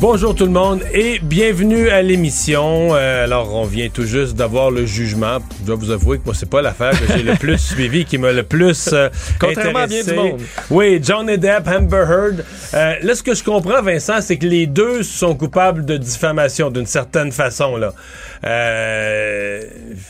Bonjour tout le monde et bienvenue à l'émission. Euh, alors, on vient tout juste d'avoir le jugement. Je dois vous avouer que moi, c'est pas l'affaire que j'ai le plus suivi, qui m'a le plus euh, Contrairement à bien intéressé. du monde. Oui, Johnny Depp, Amber Heard. Euh, là, ce que je comprends, Vincent, c'est que les deux sont coupables de diffamation d'une certaine façon. Là. Euh,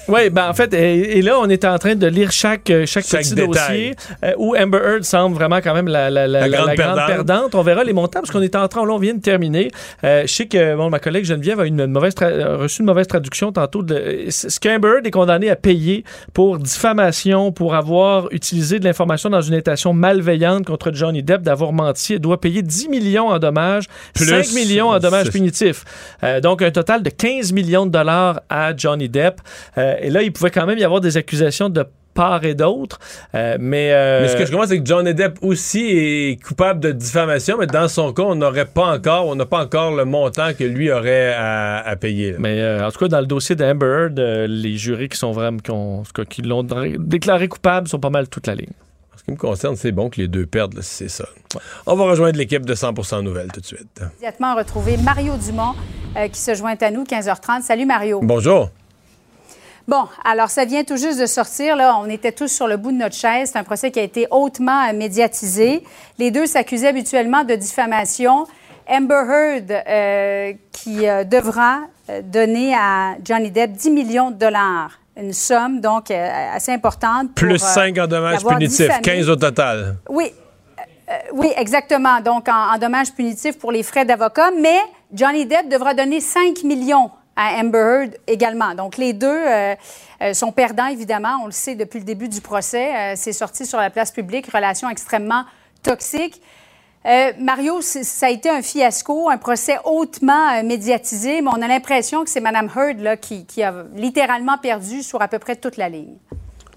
Oui, ben en fait, et, et là, on est en train de lire chaque, chaque, Chaque petit détail. dossier où Amber Heard semble vraiment quand même la, la, la, La la- grande la grande perdante. perdante. On verra les montants parce qu'on est en train, là, on vient de terminer. Euh, je sais que bon, ma collègue Geneviève a une, une mauvaise a reçu une mauvaise traduction tantôt. De, Heard est condamné à payer pour diffamation, pour avoir utilisé de l'information dans une intention malveillante contre Johnny Depp, d'avoir menti. Elle doit payer 10 millions en dommages, Plus, 5 millions en dommages punitifs. Euh, donc, un total de 15 millions de dollars à Johnny Depp. Euh, et là, il pouvait quand même y avoir des accusations de part et d'autre. Euh, mais, euh, Mais ce que je comprends, c'est que Johnny Depp aussi est coupable de diffamation, mais dans son cas, on n'aurait pas encore, on n'a pas encore le montant que lui aurait à, à payer. là. mais euh, en tout cas, dans le dossier d'Amber Heard, euh, les jurys qui sont vraiment qui, ont- en tout cas, qui l'ont déclaré coupable sont pas mal toute la ligne. En ce qui me concerne, c'est bon que les deux perdent, là, si c'est ça. On va rejoindre l'équipe de 100% Nouvelles tout de suite. immédiatement retrouver Mario Dumont euh, qui se joint à nous, 15h30. Salut Mario. Bonjour. Bon, alors ça vient tout juste de sortir. Là, on était tous sur le bout de notre chaise. C'est un procès qui a été hautement euh, médiatisé. Les deux s'accusaient habituellement de diffamation. Amber Heard euh, qui euh, devra donner à Johnny Depp 10 millions de dollars. Une somme donc euh, assez importante. pour, Plus euh, 5 en dommages punitifs, diffamé. 15 au total. Oui, euh, oui, exactement. Donc, en, en dommages punitifs pour les frais d'avocat. Mais Johnny Depp devra donner 5 millions à Amber Heard également. Donc, les deux euh, euh, sont perdants, évidemment. On le sait depuis le début du procès. Euh, C'est sorti sur la place publique. Relation extrêmement toxique. Mario, ça a été un fiasco, un procès hautement médiatisé, mais on a l'impression que c'est Mme Heard là, qui, qui a littéralement perdu sur à peu près toute la ligne.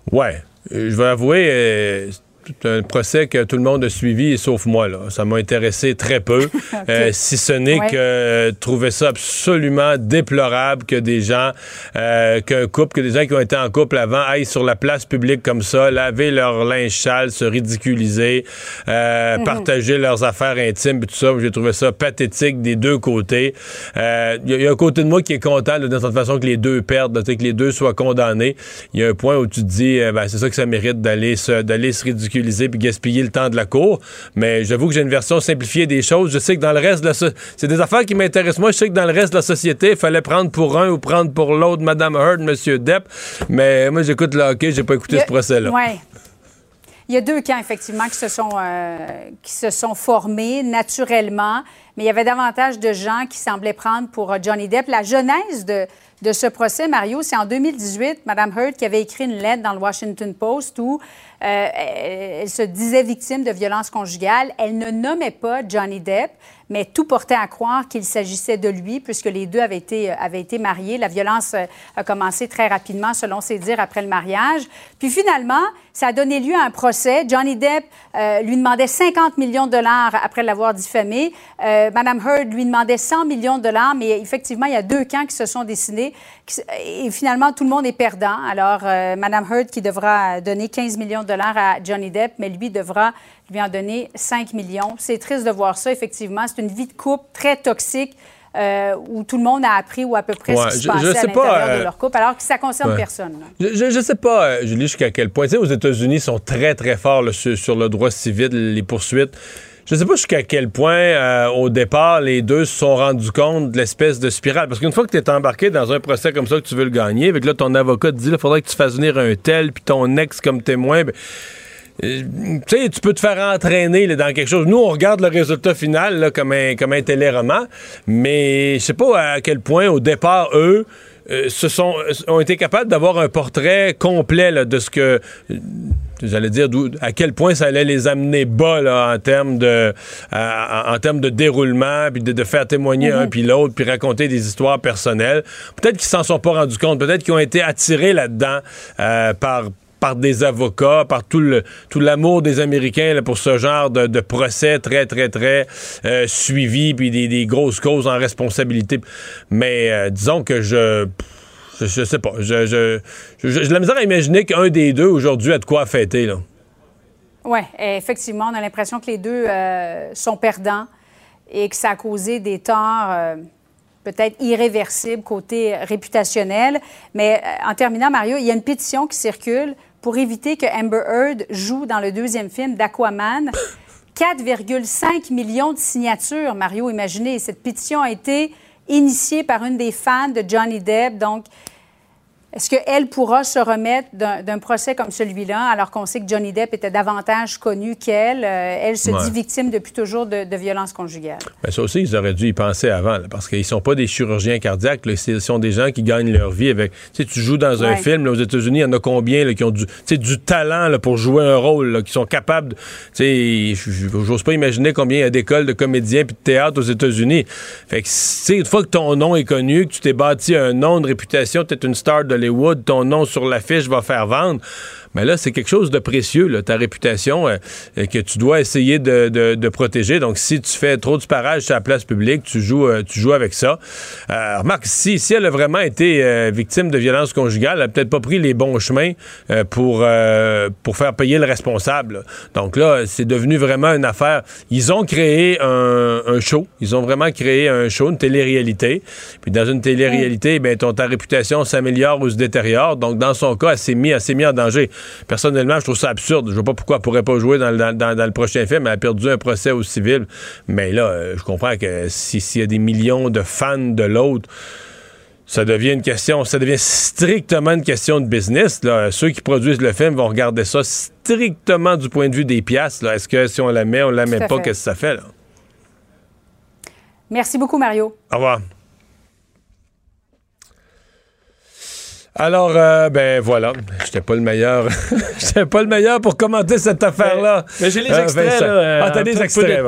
Ouais. Je vais avouer, c'est un procès que tout le monde a suivi, sauf moi. Là. Ça m'a intéressé très peu. Euh, si ce n'est Ouais. que euh, trouver ça absolument déplorable que des gens, euh, qu'un couple, que des gens qui ont été en couple avant aillent sur la place publique comme ça, laver leur linge sale, se ridiculiser, euh, Mhm. partager leurs affaires intimes, tout ça. J'ai trouvé ça pathétique des deux côtés. Il y, a- il y a un côté de moi qui est content de toute façon que les deux perdent, là, que les deux soient condamnés. Il y a un point où tu te dis, ben, c'est ça que ça mérite d'aller se, d'aller se ridiculiser puis gaspiller le temps de la cour. Mais j'avoue que j'ai une version simplifiée des choses. Je sais que dans le reste de la so- c'est des affaires qui m'intéressent. Moi, je sais que dans le reste de la société, il fallait prendre pour un ou prendre pour l'autre Madame Heard, Monsieur Depp. Mais moi, j'écoute le hockey, j'ai pas écouté ce procès-là. Oui. Il y a deux camps, effectivement, qui se sont, euh, qui se sont formés naturellement, mais il y avait davantage de gens qui semblaient prendre pour euh, Johnny Depp. La genèse de, ce procès, Mario, c'est en 2018, Mme Heard qui avait écrit une lettre dans le Washington Post où euh, elle, se disait victime de violences conjugales. Elle ne nommait pas Johnny Depp, mais tout portait à croire qu'il s'agissait de lui, puisque les deux avaient été, euh, mariés. La violence a commencé très rapidement, selon ses dires, après le mariage. Puis finalement, ça a donné lieu à un procès. Johnny Depp lui demandait 50 millions de dollars après l'avoir diffamé. Madame Heard lui demandait 100 millions de dollars, mais effectivement, il y a deux camps qui se sont dessinés. qui- Et finalement, tout le monde est perdant. Alors, euh, Madame Heard qui devra donner 15 millions de dollars à Johnny Depp, mais lui devra lui en donner 5 millions. C'est triste de voir ça, effectivement. C'est une vie de couple très toxique. euh, où tout le monde a appris ou à peu près Ouais, ce qui se passait je à l'intérieur pas, euh, de leur couple, alors que ça concerne ouais. personne. Je, je sais pas, Julie, jusqu'à quel point. Tu sais, aux États-Unis, ils sont très, très forts là, sur, sur le droit civil, les poursuites. Je sais pas jusqu'à quel point, euh, au départ, les deux se sont rendus compte de l'espèce de spirale. Parce qu'une fois que tu es embarqué dans un procès comme ça, que tu veux le gagner, avec là, ton avocat te dit, il faudrait que tu fasses venir un tel, puis ton ex comme témoin. ben, euh, tu sais, tu peux te faire entraîner dans quelque chose. Nous, on regarde le résultat final comme, un, comme un téléroman, mais je sais pas à quel point, au départ, eux, euh, se sont, ont été capables d'avoir un portrait complet là, de ce que j'allais dire à quel point ça allait les amener bas là, en termes de en termes de déroulement puis de, faire témoigner un puis l'autre puis raconter des histoires personnelles. Peut-être qu'ils s'en sont pas rendus compte. Peut-être qu'ils ont été attirés là-dedans euh, par par des avocats, par tout le tout l'amour des Américains pour ce genre de, procès très très très euh, suivi puis des, grosses causes en responsabilité. Mais euh, disons que je je, sais pas. Je, je, la misère à imaginer qu'un des deux aujourd'hui a de quoi fêter. Là. Oui, effectivement, on a l'impression que les deux euh, sont perdants et que ça a causé des torts peut-être irréversibles côté réputationnel. Mais en terminant, Mario, il y a une pétition qui circule pour éviter que Amber Heard joue dans le deuxième film d'Aquaman. 4,5 millions de signatures, Mario, imaginez. Cette pétition a été initiée par une des fans de Johnny Depp. Donc, est-ce qu'elle pourra se remettre d'un procès comme celui-là, alors qu'on sait que Johnny Depp était davantage connu qu'elle? Euh, elle se dit victime depuis toujours de, de violences conjugales? Mais ça aussi, ils auraient dû y penser avant, parce qu'ils sont pas des chirurgiens cardiaques. Ce sont des gens qui gagnent leur vie avec. Tu sais, tu joues dans un film aux États-Unis, il y en a combien qui ont du, du talent là, pour jouer un rôle, qui sont capables. Tu sais, j'ose pas imaginer combien il y a d'écoles de comédiens puis de théâtre aux États-Unis. Fait que, une fois que ton nom est connu, que tu t'es bâti un nom de réputation, tu es une star de Ton nom sur l'affiche va faire vendre. Mais là, c'est quelque chose de précieux, là, ta réputation, euh, que tu dois essayer de, de, protéger. Donc, si tu fais trop de parage sur la place publique, tu joues, euh, tu joues avec ça. Euh, remarque, si, si elle a vraiment été euh, victime de violence conjugale, elle a peut-être pas pris les bons chemins pour, pour faire payer le responsable. Donc là, c'est devenu vraiment une affaire. Ils ont créé un, un, show. Ils ont vraiment créé un show, une télé-réalité. Puis dans une télé-réalité, ben, ton, ta réputation s'améliore ou se détériore. Donc, dans son cas, elle s'est mis, elle s'est mis en danger. Personnellement, je trouve ça absurde. Je vois pas pourquoi elle pourrait pas jouer dans, le prochain film. Elle a perdu un procès au civil. Mais là, euh, je comprends que s'il y a des millions de fans de l'autre, ça devient une question, ça devient strictement une question de business. Là. Ceux qui produisent le film vont regarder ça strictement du point de vue des pièces. Est-ce que si on la met, on la met pas, qu'est-ce que ça fait? Là? Merci beaucoup, Mario. Au revoir. Alors, euh, ben voilà, j'étais pas le meilleur. j'étais pas le meilleur pour commenter cette affaire-là. Mais, j'ai les euh, extraits, là. Ah, t'as extraits.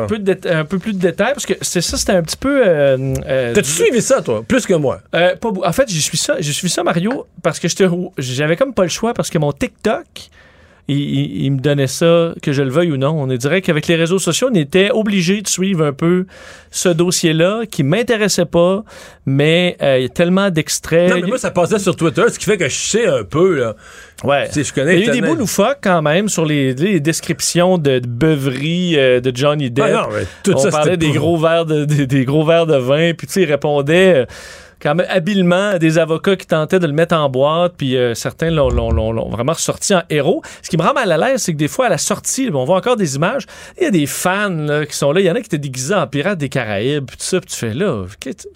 un peu plus de détails, parce que c'est ça, c'était un petit peu. Euh, T'as-tu suivi ça, toi, plus que moi? pas, en fait, j'ai suivi ça, j'ai suivi ça, Mario, parce que j'avais comme pas le choix, parce que mon TikTok il, me donnait ça, que je le veuille ou non. On dirait qu'avec les réseaux sociaux, on était obligé de suivre un peu ce dossier-là qui m'intéressait pas, mais euh, il y a tellement d'extraits. Non, mais moi, ça passait sur Twitter, ce qui fait que je sais un peu, là. Ouais. je connais il y a eu des bouts loufoques quand même sur les, descriptions de, beuverie euh, de Johnny Depp. Ah non, mais tout on parlait des gros verres de, des, gros verres de vin, puis tu sais, il répondait... Euh, quand même habilement des avocats qui tentaient de le mettre en boîte, puis euh, certains l'ont, vraiment ressorti en héros. Ce qui me rend mal à l'aise, c'est que des fois, à la sortie, on voit encore des images, il y a des fans qui sont là, il y en a qui étaient déguisés en pirates des Caraïbes, puis tout ça, puis tu fais là,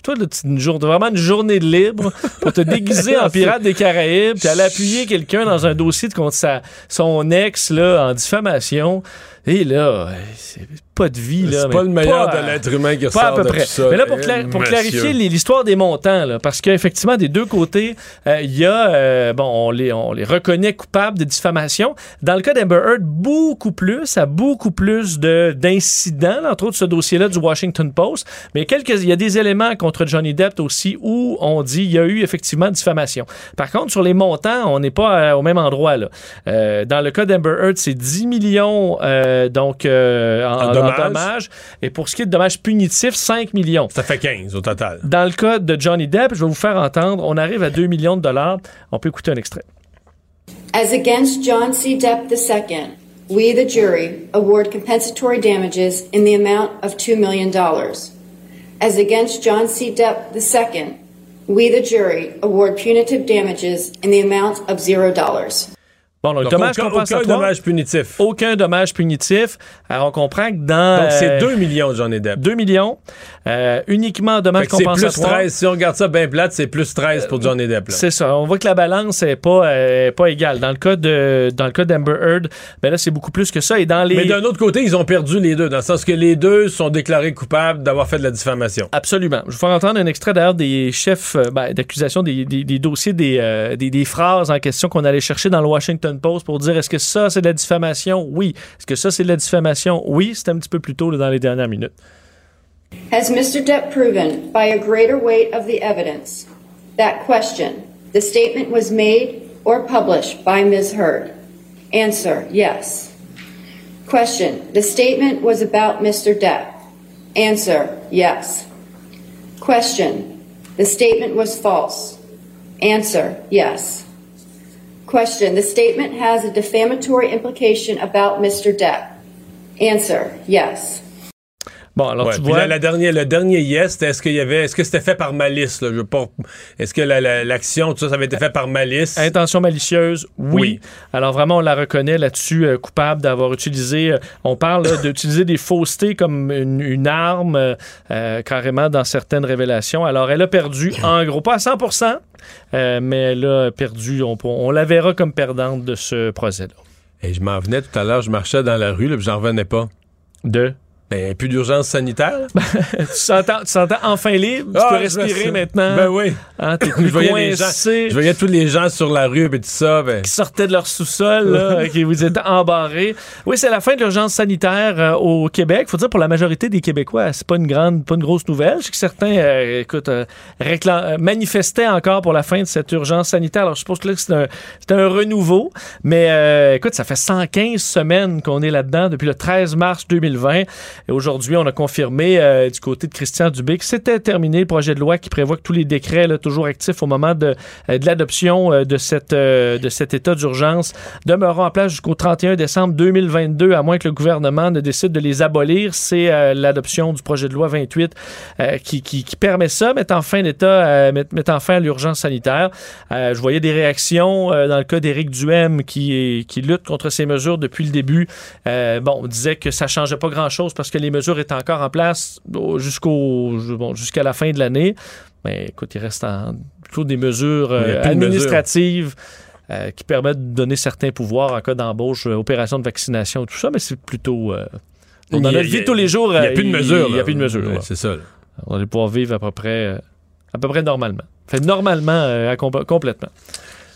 toi, là, une journée, vraiment une journée de libre pour te déguiser en pirate des Caraïbes, puis aller appuyer quelqu'un dans un dossier contre sa, son ex là, en diffamation. Et là, c'est pas de vie. C'est pas le meilleur de l'être humain qui ressort à peu près. Mais là, pour, pour clarifier l'histoire des montants, là, parce qu'effectivement, des deux côtés, euh, il y a, euh, bon, on les, on les reconnaît coupables de diffamation. Dans le cas d'Amber Heard, beaucoup plus, à beaucoup plus d'incidents, entre autres ce dossier-là du Washington Post. Mais quelques, il y a des éléments contre Johnny Depp aussi où on dit il y a eu effectivement diffamation. Par contre, sur les montants, on n'est pas euh, au même endroit. Là. dans le cas d'Amber Heard, c'est 10 millions euh, donc euh, en, dommage. Et pour ce qui est de dommages punitifs, 5 millions. Ça fait 15 au total. Dans le cas de Johnny Depp, je vais vous faire entendre, on arrive à 2 millions de dollars. On peut écouter un extrait. As against John C. Depp II, we, the jury, award compensatory damages in the amount of $2 million. As against John C. Depp II, we, the jury, award punitive damages in the amount of $0. Bon, donc, Donc, dommage aucun, aucun compensatoire, dommage punitif. aucun dommage punitif. Alors, on comprend que dans... Donc, c'est euh, 2 millions, Johnny Depp. 2 millions, euh, uniquement dommage que c'est plus compensatoire. 13. Si on regarde ça bien plate, c'est plus 13 pour Johnny Depp. C'est ça. On voit que la balance n'est pas, euh, pas égale. Dans le cas de dans le cas d'Amber Heard, ben là, c'est beaucoup plus que ça. Et dans les... Mais d'un autre côté, ils ont perdu les deux, dans le sens que les deux sont déclarés coupables d'avoir fait de la diffamation. Absolument. Je vais vous faire entendre un extrait d'ailleurs des chefs euh, ben, d'accusation, des, des- des dossiers, des, euh, des, des phrases en question qu'on allait chercher dans le Washington Post pour dire est-ce que ça c'est de la diffamation? Oui. Est-ce que ça c'est de la diffamation? Oui. C'était un petit peu plus tôt là, dans les dernières minutes. Has Mr. Depp proven, by a greater weight of the evidence, that question, the statement was made or published by Ms. Heard? Answer, yes. Question, the statement was about Mr. Depp? Answer, yes. Question, the statement was false? Answer, yes. Question, the statement has a defamatory implication about Mr. Depp? Answer, yes. Bon, alors Ouais, tu vois. là, la dernière, le dernier yes, est-ce qu'il y avait, est-ce que c'était fait par malice, là? Je veux pas, est-ce que la- la- l'action, tout ça, ça avait été fait par malice? Intention malicieuse, oui. Oui. Alors vraiment, on la reconnaît là-dessus euh, coupable d'avoir utilisé, euh, on parle d'utiliser des faussetés comme une, une arme euh, carrément dans certaines révélations. Alors elle a perdu, en gros, pas à 100% euh, mais elle a perdu, on, on la verra comme perdante de ce procès-là. Et je m'en venais tout à l'heure, je marchais dans la rue, là, puis j'en revenais pas. De? Ben, plus d'urgence sanitaire? tu s'entends tu s'entends enfin libre, tu Ah, peux respirer maintenant. Ben oui. Hein, Je voyais, les gens, coincé. je voyais tous les gens sur la rue, et tout ça, ben. qui sortaient de leur sous-sol, qui vous étaient embarrés. Oui, c'est la fin de l'urgence sanitaire euh, au Québec. Faut dire pour la majorité des Québécois, c'est pas une grande, pas une grosse nouvelle. Je sais que certains, euh, écoute, euh, réclam- manifestaient encore pour la fin de cette urgence sanitaire. Alors je suppose que là c'est un, c'est un renouveau, mais écoute, ça fait 115 semaines qu'on est là-dedans depuis le 13 mars 2020. Et aujourd'hui, on a confirmé euh, du côté de Christian Dubé que c'était terminé le projet de loi qui prévoit que tous les décrets là, toujours actifs au moment de, euh, de l'adoption euh, de, cette, de cet état d'urgence demeureront en place jusqu'au 31 décembre 2022, à moins que le gouvernement ne décide de les abolir. C'est l'adoption du projet de loi 28 euh, qui, qui, permet ça, mettant fin, l'état, met- mettant fin à l'urgence sanitaire. Je voyais des réactions dans le cas d'Éric Duhem qui, qui lutte contre ces mesures depuis le début. Bon, on disait que ça changeait pas grand-chose parce que les mesures étaient encore en place au- jusqu'au bon, jusqu'à la fin de l'année. Mais écoute, il reste en- plutôt des mesures euh, de administratives euh, qui permettent de donner certains pouvoirs en cas d'embauche, euh, opération de vaccination, tout ça, mais c'est plutôt... Il y a- vie tous les jours, Il n'y a plus de mesures. Il n'y a plus de mesures. Ouais, là. C'est ça. là. On va pouvoir vivre à peu près, à peu près normalement. Fait normalement, euh, complètement.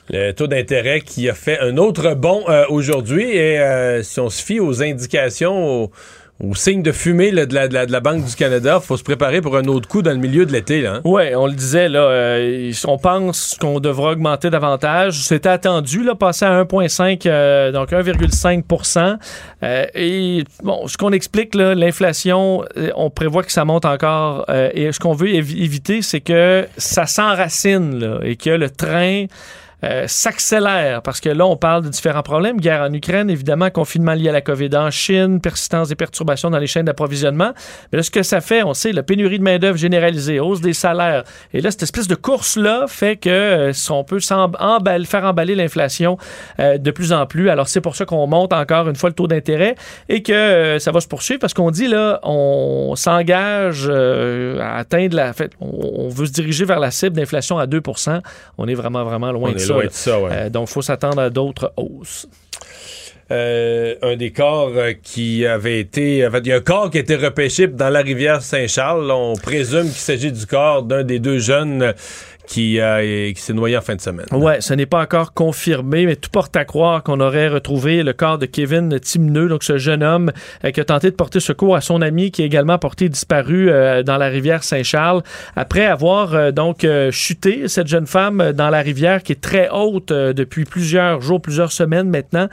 Le taux d'intérêt qui a fait un autre bond euh, aujourd'hui. Et euh, si on se fie aux indications, aux, aux signes de fumée de, la, Banque du Canada, faut se préparer pour un autre coup dans le milieu de l'été. Hein. Oui, on le disait, là, euh, on pense qu'on devra augmenter davantage. C'était attendu, là, passer à 1,5, euh, donc 1,5 Euh, Et bon, ce qu'on explique, l'inflation, euh, on prévoit que ça monte encore. euh, et ce qu'on veut évi- éviter, c'est que ça s'enracine et que le train euh, s'accélère parce que là, on parle de différents problèmes. Guerre en Ukraine, évidemment, confinement lié à la COVID en Chine, persistance des perturbations dans les chaînes d'approvisionnement. Mais là, ce que ça fait, on sait, la pénurie de main-d'œuvre généralisée, hausse des salaires. Et là, cette espèce de course-là fait que euh, on peut emballer- faire emballer l'inflation euh, de plus en plus. Alors, c'est pour ça qu'on monte encore une fois le taux d'intérêt et que euh, ça va se poursuivre parce qu'on dit, là, on s'engage euh, à atteindre la. en fait, on, veut se diriger vers la cible d'inflation à 2% On est vraiment, vraiment loin On de est ça. ça, ouais. Euh, donc, il faut s'attendre à d'autres hausses. Euh, un des corps euh, qui avait été. En fait, il y a un corps qui a été repêché dans la rivière Saint-Charles. On présume qu'il s'agit du corps d'un des deux jeunes qui, euh, qui s'est noyé en fin de semaine. Ouais, ce n'est pas encore confirmé, mais tout porte à croire qu'on aurait retrouvé le corps de Kevin Timneux, donc ce jeune homme euh, qui a tenté de porter secours à son ami qui est également porté disparu euh, dans la rivière Saint-Charles après avoir donc chuté cette jeune femme dans la rivière qui est très haute depuis plusieurs jours, plusieurs semaines maintenant.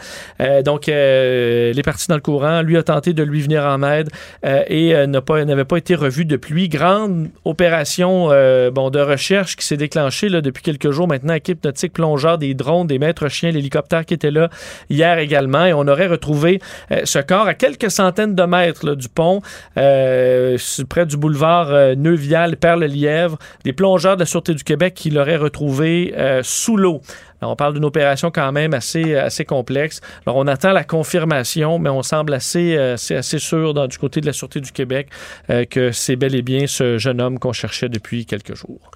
Donc, elle est partie dans le courant. Lui a tenté de lui venir en aide et n'avait pas été revu depuis. Grande opération bon, de recherche qui s'est déclenché là, depuis quelques jours maintenant, équipe nautique, plongeur, des drones, des maîtres chiens, l'hélicoptère qui était là hier également. Et on aurait retrouvé euh, ce corps à quelques centaines de mètres du pont, euh, près du boulevard euh, Neuvial, Perle-Lièvre. Des plongeurs de la Sûreté du Québec qui l'auraient retrouvé sous l'eau. On parle d'une opération quand même assez, assez complexe. Alors, on attend la confirmation, mais on semble assez, assez, sûr du côté de la Sûreté du Québec que c'est bel et bien ce jeune homme qu'on cherchait depuis quelques jours.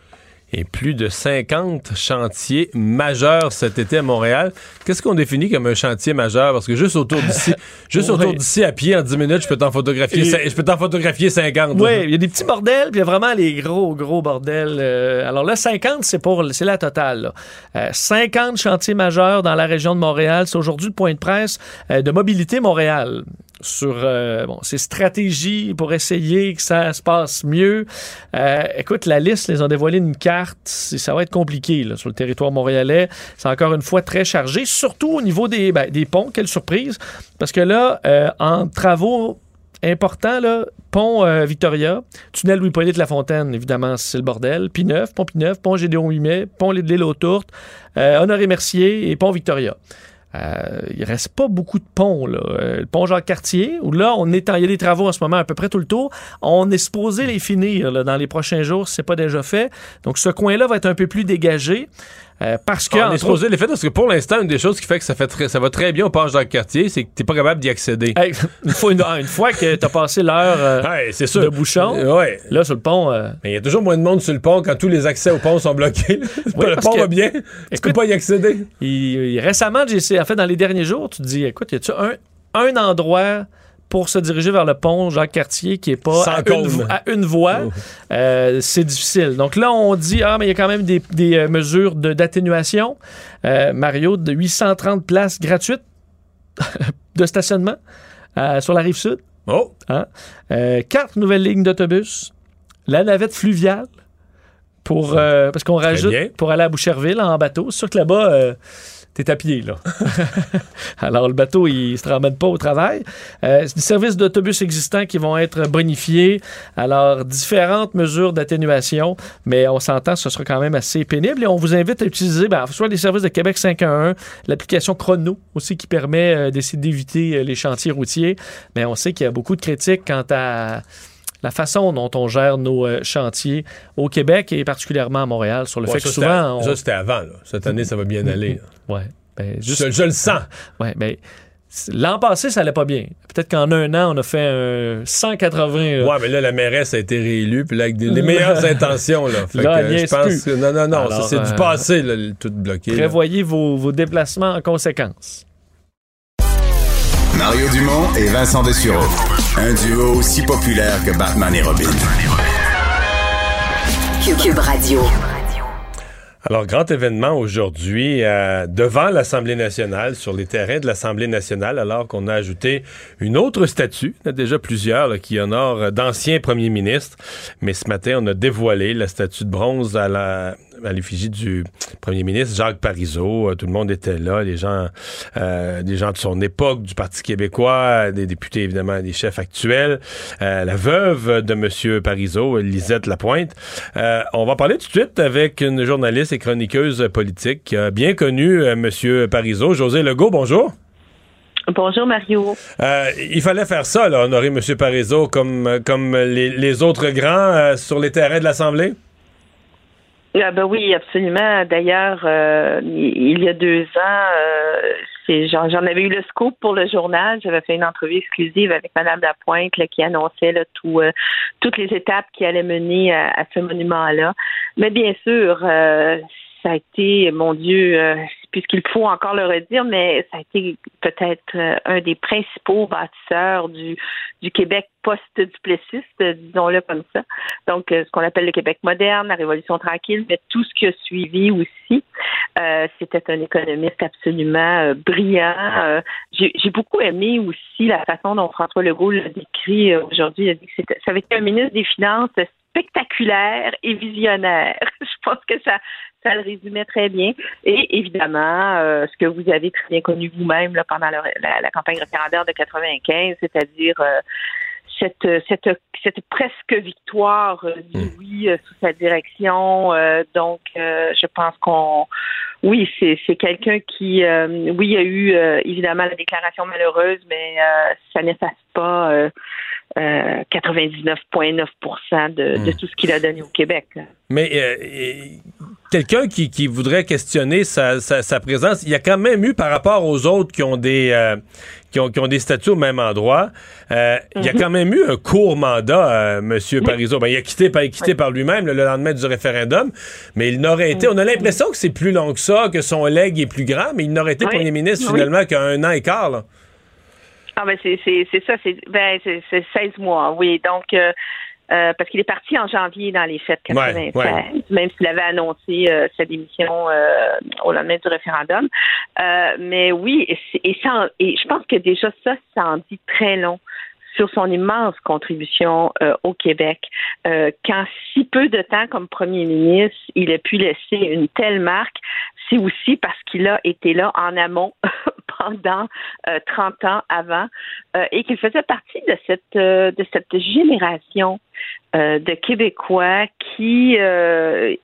Et plus de 50 chantiers majeurs cet été à Montréal. Qu'est-ce qu'on définit comme un chantier majeur? Parce que juste autour d'ici, juste Ouais. autour d'ici, à pied, en 10 minutes, je peux t'en photographier, Et- je peux t'en photographier 50. Oui, il y a des petits bordels, puis il y a vraiment les gros, gros bordels. euh, alors là, 50, c'est pour c'est la totale. là. Euh, 50 chantiers majeurs dans la région de Montréal. C'est aujourd'hui le point de presse euh, de Mobilité Montréal sur euh, bon, ces stratégies pour essayer que ça se passe mieux. Euh, écoute, la liste, ils ont dévoilé une carte. Ça va être compliqué là, sur le territoire montréalais. C'est encore une fois très chargé, surtout au niveau des, ben, des ponts. Quelle surprise. Parce que là, euh, en travaux important, là, pont euh, Victoria, tunnel Louis-Polyte Lafontaine, évidemment, c'est le bordel. P9, pont P9, pont Gédéon 8 mai, pont l'île euh, Honoré Mercier et pont Victoria. Euh, il reste pas beaucoup de ponts. Là. Euh, le pont Jacques-Cartier, où là, on est en- il y a des travaux en ce moment à peu près tout le tour. On est supposé les finir là, dans les prochains jours si c'est pas déjà fait. Donc, ce coin-là va être un peu plus dégagé. Euh, parce que, On est supposé les parce que pour l'instant, une des choses qui fait que ça, fait très- ça va très bien au page dans le quartier, c'est que t'es pas capable d'y accéder. Hey, une, fois, une, une fois que tu as passé l'heure euh, de bouchon, Euh, ouais. là, sur le pont, Mais il y a toujours moins de monde sur le pont quand tous les accès au pont sont bloqués. Oui, le pont que- va bien. Tu peux Écoute- pas y accéder. il- il- récemment, en fait, dans les derniers jours, tu te dis, écoute, y a-tu un, un endroit pour se diriger vers le pont Jacques-Cartier qui est pas à une, à voie? Oh. Euh, c'est difficile. Donc là, on dit, ah, mais il y a quand même des, des, euh, mesures de- d'atténuation. Euh, Mario, de 830 places gratuites de stationnement euh, sur la rive sud. Oh! Hein? Quatre nouvelles lignes d'autobus. La navette fluviale. Pour, euh, parce qu'on rajoute bien. pour aller à Boucherville en bateau. C'est sûr que là-bas, t'es à pied, là. Alors, le bateau, il se ramène pas au travail. Euh, c'est des services d'autobus existants qui vont être bonifiés. Alors, différentes mesures d'atténuation, mais on s'entend, ce sera quand même assez pénible. Et on vous invite à utiliser ben, soit les services de Québec 511, l'application Chrono aussi qui permet euh, d'essayer d'éviter euh, les chantiers routiers. Mais on sait qu'il y a beaucoup de critiques quant à la façon dont on gère nos euh, chantiers au Québec et particulièrement à Montréal, sur le Ouais, fait ça, que souvent... on- Ça, c'était avant. Là. Cette année, ça va bien aller. là. Ouais. Ben, juste- Je, je le sens. Ouais, ben, c- l'an passé, ça allait pas bien. Peut-être qu'en un an, on a fait un 180. là. Ouais, mais là, la mairesse a été réélue, puis là, avec des- les meilleures intentions. Là, Fait Là, que, je pense plus. que. Non, non, non, c'est euh, du passé, là, le- tout bloqué. là. Prévoyez vos, vos déplacements en conséquence. Mario Dumont et Vincent Dessureau. Un duo aussi populaire que Batman et Robin. Cube, Radio. Alors, grand événement aujourd'hui euh, devant l'Assemblée nationale, sur les terrains de l'Assemblée nationale, alors qu'on a ajouté une autre statue, il y en a déjà plusieurs là, qui honorent euh, d'anciens premiers ministres, mais ce matin, on a dévoilé la statue de bronze à la à l'effigie du premier ministre Jacques Parizeau. Euh, Tout le monde était là, les gens, euh, des gens de son époque, du Parti québécois, des députés évidemment, des chefs actuels, euh, la veuve de Monsieur Parizeau, Lisette Lapointe. Euh, on va parler tout de suite avec une journaliste et chroniqueuse politique qui a bien connu euh, Monsieur Parizeau, José Legault. Bonjour. Bonjour Mario. Euh, il fallait faire ça, là, honorer M. Parizeau comme, comme les, les autres grands euh, sur les terrains de l'Assemblée? Ah ben oui, absolument. D'ailleurs, euh, il y a deux ans, euh, j'en avais eu le scoop pour le journal. J'avais fait une entrevue exclusive avec Madame Lapointe là, qui annonçait là, tout, euh, toutes les étapes qui allaient mener à, à ce monument-là. Mais bien sûr, euh, ça a été, mon Dieu, euh, puisqu'il faut encore le redire, mais ça a été peut-être euh, un des principaux bâtisseurs du, Québec post-duplessiste, disons-le comme ça. Donc, euh, ce qu'on appelle le Québec moderne, la Révolution tranquille, mais tout ce qui a suivi aussi. C'était un économiste absolument brillant. J'ai beaucoup aimé aussi la façon dont François Legault l'a décrit aujourd'hui. Il a dit que ça avait été un ministre des Finances spectaculaire et visionnaire. Je pense que ça, ça le résumait très bien. Et évidemment, euh, ce que vous avez très bien connu vous-même là, pendant le- la, la campagne référendaire de 95, c'est-à-dire euh, cette, cette, cette presque victoire du Hmm. oui sous sa direction. donc, je pense qu'on, oui, c'est, c'est quelqu'un qui, oui, il y a eu évidemment la déclaration malheureuse, mais ça n'efface pas 99,9 de, de, tout ce qu'il a donné au Québec. Mais euh, quelqu'un qui, qui, voudrait questionner sa, sa, sa, présence, il y a quand même eu par rapport aux autres qui ont des euh, qui, ont, qui ont des statuts au même endroit, euh, -hmm. il y a quand même eu un court mandat, Monsieur oui. Parizeau. Ben, il a quitté, a quitté oui. par lui-même le lendemain du référendum, mais il n'aurait été. On a l'impression que c'est plus long que ça, que son legs est plus grand, mais il n'aurait été oui. premier ministre finalement qu'un an et quart. Là. Ah ben c'est ça, c'est ben c'est 16 mois, oui. Donc euh, euh, parce qu'il est parti en janvier dans les fêtes 96, ouais, ouais. même s'il avait annoncé euh, sa démission au lendemain du référendum. mais oui, et, et, ça, et je pense que déjà ça, ça en dit très long sur son immense contribution euh, au Québec. Euh, qu'en si peu de temps comme premier ministre, il a pu laisser une telle marque, c'est aussi parce qu'il a été là en amont pendant euh, 30 ans avant et qu'il faisait partie de cette de cette génération de Québécois qui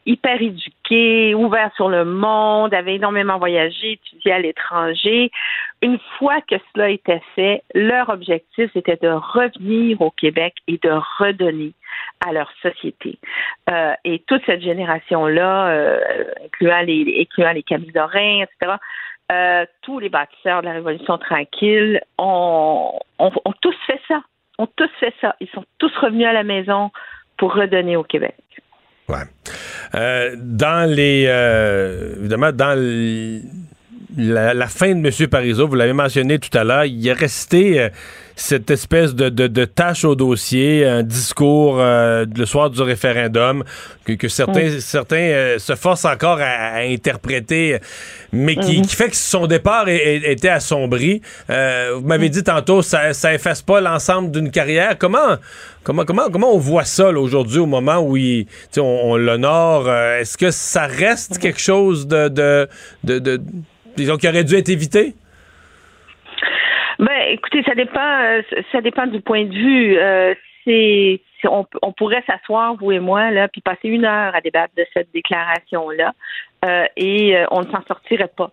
hyper éduqués, ouverts sur le monde, avaient énormément voyagé, étudié à l'étranger. Une fois que cela était fait, leur objectif c'était de revenir au Québec et de redonner à leur société. Euh, et toute cette génération-là, euh, incluant les, incluant les Camille Lorrain, etc., euh, tous les bâtisseurs de la Révolution tranquille ont, ont tous fait ça. Ont tous fait ça. Ils sont tous revenus à la maison pour redonner au Québec. Ouais. Euh, dans les euh, évidemment dans le, la, la, fin de M. Parizeau, vous l'avez mentionné tout à l'heure, il est resté euh, cette espèce de, de, de, tâche au dossier, un discours euh, le soir du référendum que, que certains, mm. certains euh, se forcent encore à, à interpréter, mais qui, mm. qui, fait que son départ était assombri. Vous m'avez mm. dit tantôt, ça, ça efface pas l'ensemble d'une carrière. Comment, comment, comment, comment on voit ça aujourd'hui au moment où il, on, on l'honore? Est-ce que ça reste quelque chose de, de, de, disons, qui aurait dû être évité? Ben, écoutez, ça dépend, euh, ça dépend du point de vue. Euh, c'est, on, pourrait s'asseoir, vous et moi, là, puis passer une heure à débattre de cette déclaration-là, euh, et on ne s'en sortirait pas.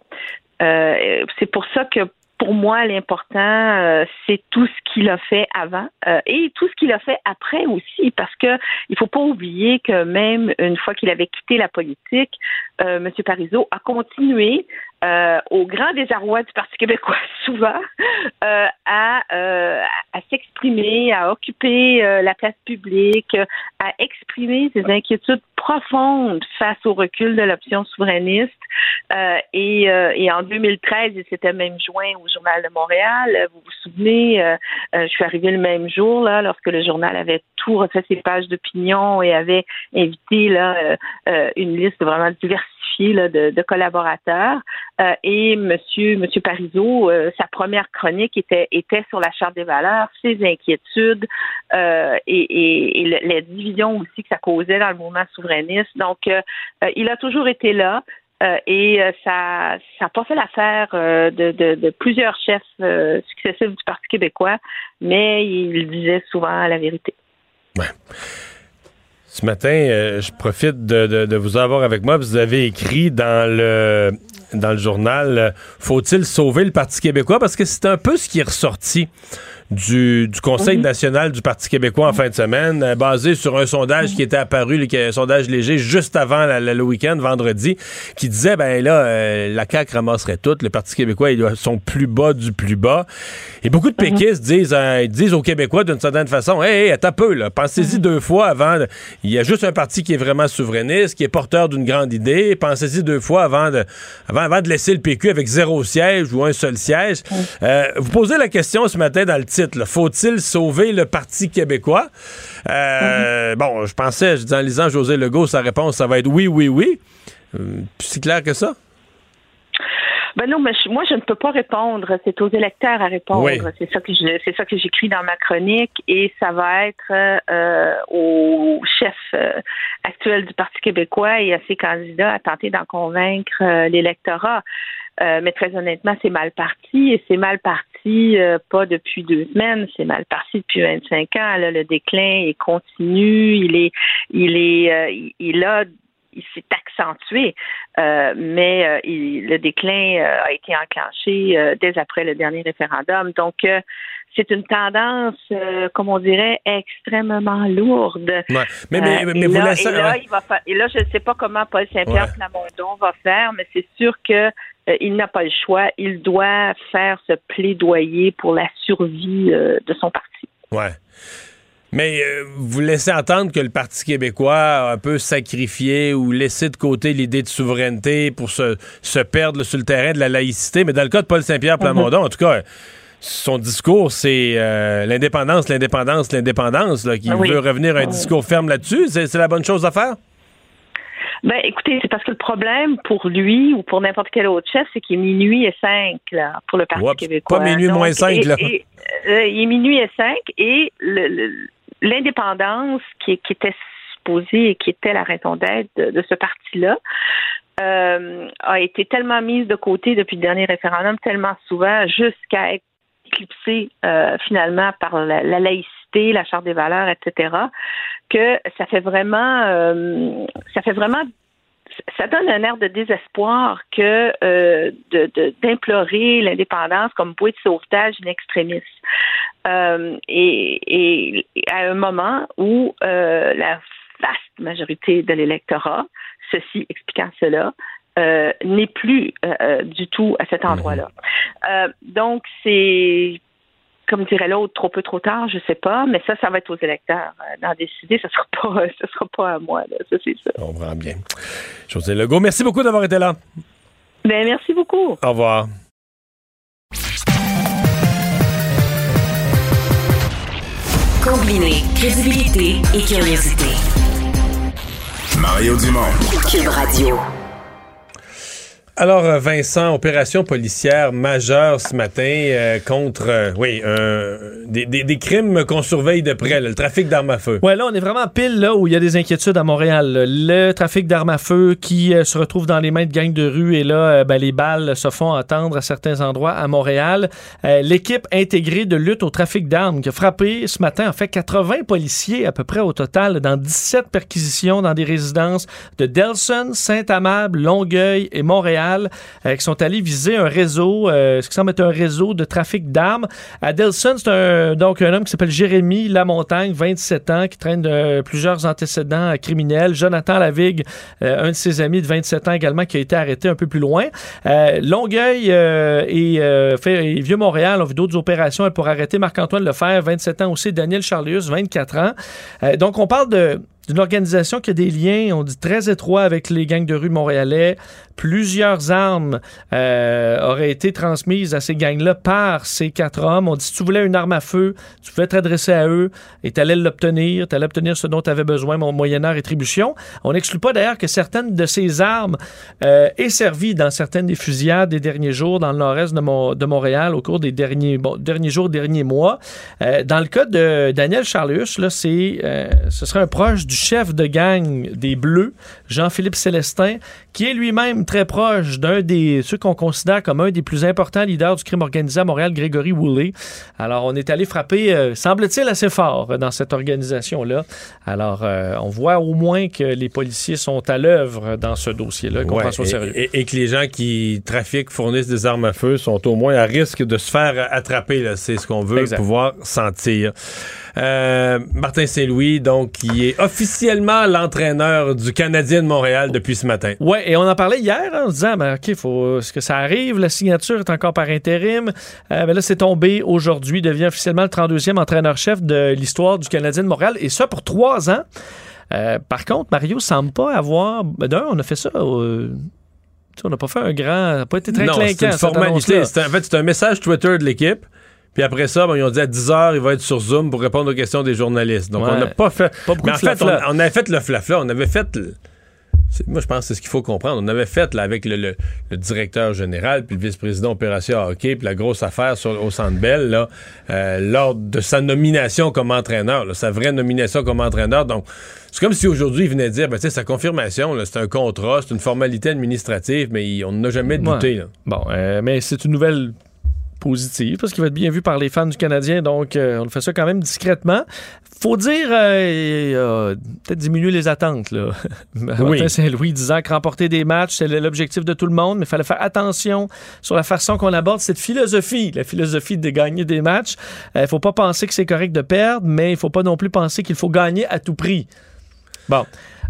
c'est pour ça que pour moi, l'important, c'est tout ce qu'il a fait avant et tout ce qu'il a fait après aussi, parce que il faut pas oublier que même une fois qu'il avait quitté la politique, M. Parizeau a continué euh, au grand désarroi du Parti québécois, souvent, euh, à, euh, à s'exprimer, à occuper la place publique, à exprimer ses inquiétudes profondes face au recul de l'option souverainiste. Et, et, en 2013, il s'était même joint au Journal de Montréal. Vous vous souvenez, je suis arrivée le même jour, là, lorsque le journal avait tout refait ses pages d'opinion et avait invité là, une liste vraiment diversifiée là, de, collaborateurs. Euh, et Monsieur Monsieur Parizeau, euh, sa première chronique était sur la charte des valeurs, ses inquiétudes euh, et, et, et le, la division aussi que ça causait dans le mouvement souverainiste. Donc, il a toujours été là. et ça n'a pas fait l'affaire de, plusieurs chefs successifs du Parti québécois, mais il disait souvent la vérité. Ce matin, euh, je profite de, vous avoir avec moi. Vous avez écrit dans le dans le journal euh, Faut-il sauver le Parti québécois? Parce que c'est un peu ce qui est ressorti du, du Conseil mmh. national du Parti québécois en fin de semaine, euh, basé sur un sondage qui était apparu, le, un sondage léger juste avant la, la, le week-end, vendredi, qui disait, ben là, euh, la CAQ ramasserait tout, le Parti québécois, ils sont plus bas du plus bas. Et beaucoup de péquistes mmh. disent, euh, disent aux Québécois d'une certaine façon, hey, hey, un peu, là, pensez-y deux fois avant, de, il y a juste un parti qui est vraiment souverainiste, qui est porteur d'une grande idée, pensez-y deux fois avant de, avant, avant de laisser le PQ avec zéro siège ou un seul siège. vous posez la question ce matin dans le faut-il sauver le Parti québécois? Euh, mm -hmm. Bon, je pensais, en lisant José Legault, sa réponse, ça va être oui, oui, oui. Euh, c'est clair que ça? Ben non, mais je- moi, je ne peux pas répondre. C'est aux électeurs à répondre. Oui. C'est ça que je- c'est ça que j'écris dans ma chronique et ça va être euh, au chef euh, actuel du Parti québécois et à ses candidats à tenter d'en convaincre euh, l'électorat. Mais très honnêtement, c'est mal parti et c'est mal parti euh, pas depuis deux semaines, c'est mal parti depuis 25 ans. Là, le déclin est continu, il est, il est, euh, il, a il s'est accentué, euh, mais euh, il- le déclin euh, a été enclenché dès après le dernier référendum. Donc, c'est une tendance, comme on dirait, extrêmement lourde. Ouais. Mais, mais, mais et vous là, laissez. et là, ouais. il va fa- et là, je ne sais pas comment Paul Saint-Pierre Ouais. Plamondon va faire, mais c'est sûr que il n'a pas le choix. Il doit faire ce plaidoyer pour la survie euh, de son parti. Ouais. Mais euh, vous laissez entendre que le Parti québécois a un peu sacrifié ou laissé de côté l'idée de souveraineté pour se, se perdre sur le terrain de la laïcité. Mais dans le cas de Paul Saint-Pierre Plamondon, en tout cas, son discours, c'est euh, l'indépendance, l'indépendance, l'indépendance, qui Ah oui. veut revenir à un discours ferme là-dessus. C'est la bonne chose à faire? Ben, écoutez, c'est parce que le problème pour lui ou pour n'importe quel autre chef, c'est qu'il est minuit et cinq là, pour le Parti québécois. pas minuit moins cinq, là. et, euh, il est minuit et cinq et l'indépendance qui, qui était supposée et qui était la raison d'être de, de ce parti-là euh, a été tellement mise de côté depuis le dernier référendum, tellement souvent, jusqu'à être éclipsée euh, finalement par la, la laïcité, la charte des valeurs, etc., que ça fait vraiment, euh, ça fait vraiment ça donne un air de désespoir que euh, de- de- d'implorer l'indépendance comme bouée de sauvetage d'une extrémiste. Euh, et, et à un moment où la vaste majorité de l'électorat, ceci expliquant cela, euh, n'est plus euh, du tout à cet endroit-là. Euh, donc, c'est comme dirait l'autre, trop peu, trop tard, je sais pas, mais ça, ça va être aux électeurs euh, d'en décider. Ce sera pas, ce sera pas à moi, là. ça c'est ça. On comprend bien. José Legault, merci beaucoup d'avoir été là. Ben, merci beaucoup. Au revoir. Combiner crédibilité et curiosité. Mario Dumont. Cube Radio. Alors, euh, Vincent, opération policière majeure ce matin euh, contre, euh, oui, des, crimes qu'on surveille de près, le trafic d'armes à feu. Ouais, là, on est vraiment pile là où il y a des inquiétudes à Montréal. Le trafic d'armes à feu qui se retrouve dans les mains de gangs de rue et là, ben, les balles se font entendre à certains endroits à Montréal. L'équipe intégrée de lutte au trafic d'armes qui a frappé ce matin, en fait, 80 policiers à peu près au total dans 17 perquisitions dans des résidences de Delson, Saint-Amable, Longueuil et Montréal euh, qui sont allés viser un réseau, euh, ce qui semble être un réseau de trafic d'armes. À Delson, c'est un, donc un homme qui s'appelle Jérémy Lamontagne, 27 ans, qui traîne de plusieurs antécédents euh, criminels. Jonathan Lavigue, euh, un de ses amis de 27 ans également, qui a été arrêté un peu plus loin. Euh, Longueuil euh, et, euh, Vieux-Montréal ont vu d'autres opérations pour arrêter Marc-Antoine Lefebvre, 27 ans aussi, Daniel Charlius, 24 ans. Euh, donc, on parle de d'une organisation qui a des liens, on dit très étroits avec les gangs de rue montréalais. Plusieurs armes euh, auraient été transmises à ces gangs-là par ces quatre hommes. On dit si tu voulais une arme à feu, tu pouvais t'adresser à eux et tu allais l'obtenir. Tu allais obtenir ce dont tu avais besoin, mon moyennant rétribution. On n'exclut pas d'ailleurs que certaines de ces armes euh, aient servi dans certaines des fusillades des derniers jours dans le nord-est de, Mon- de Montréal au cours des derniers, bon, derniers jours, derniers mois. Euh, dans le cas de Daniel Charlius, là, c'est, euh, ce serait un proche du chef de gang des Bleus, Jean-Philippe Célestin, qui est lui-même très proche d'un des ceux qu'on considère comme un des plus importants leaders du crime organisé à Montréal, Grégory Woolley. Alors, on est allé frapper, euh, semble-t-il, assez fort dans cette organisation-là. Alors, euh, on voit au moins que les policiers sont à l'œuvre dans ce dossier-là, qu'on Ouais, ça au sérieux. Et, et que les gens qui trafiquent, fournissent des armes à feu sont au moins à risque de se faire attraper. C'est ce qu'on veut Exact. pouvoir sentir. Euh, Martin Saint-Louis, donc, qui est officiellement l'entraîneur du Canadien de Montréal depuis ce matin. Ouais, et on en parlait hier hein, en disant, ben, OK, faut, est-ce que ça arrive? La signature est encore par intérim. Euh, ben là, c'est tombé aujourd'hui, devient officiellement le 32e entraîneur-chef de l'histoire du Canadien de Montréal, et ça pour trois ans. Euh, par contre, Mario semble pas avoir. ben, D'un, on a fait ça. euh, on n'a pas fait un grand. Ça n'a pas été très non, clinquant. c'est une formalité. En fait, c'est un message Twitter de l'équipe. Puis après ça, ben, ils ont dit à 10 h, il va être sur Zoom pour répondre aux questions des journalistes. Donc, Ouais. on n'a pas fait. Pas beaucoup Mais de en fait, on, avait fait le flafla. On avait fait le- Moi, je pense que c'est ce qu'il faut comprendre. On avait fait là, avec le, le- le directeur général, puis le vice-président opération hockey, puis la grosse affaire sur, au Centre Bell, là, euh, lors de sa nomination comme entraîneur, là, sa vraie nomination comme entraîneur. Donc, c'est comme si aujourd'hui, il venait dire, ben, sa confirmation, c'est un contrat, c'est une formalité administrative, mais il- on n'a jamais douté. Ouais. là. Bon, euh, mais c'est une nouvelle positive parce qu'il va être bien vu par les fans du Canadien, donc euh, on fait ça quand même discrètement. Faut dire, euh, euh, peut-être diminuer les attentes. Là. Martin Saint-Louis disant que remporter des matchs, c'est l'objectif de tout le monde, mais il fallait faire attention sur la façon qu'on aborde cette philosophie, la philosophie de gagner des matchs. Il ne faut pas penser que c'est correct de perdre, mais il faut pas non plus penser qu'il faut gagner à tout prix. Bon.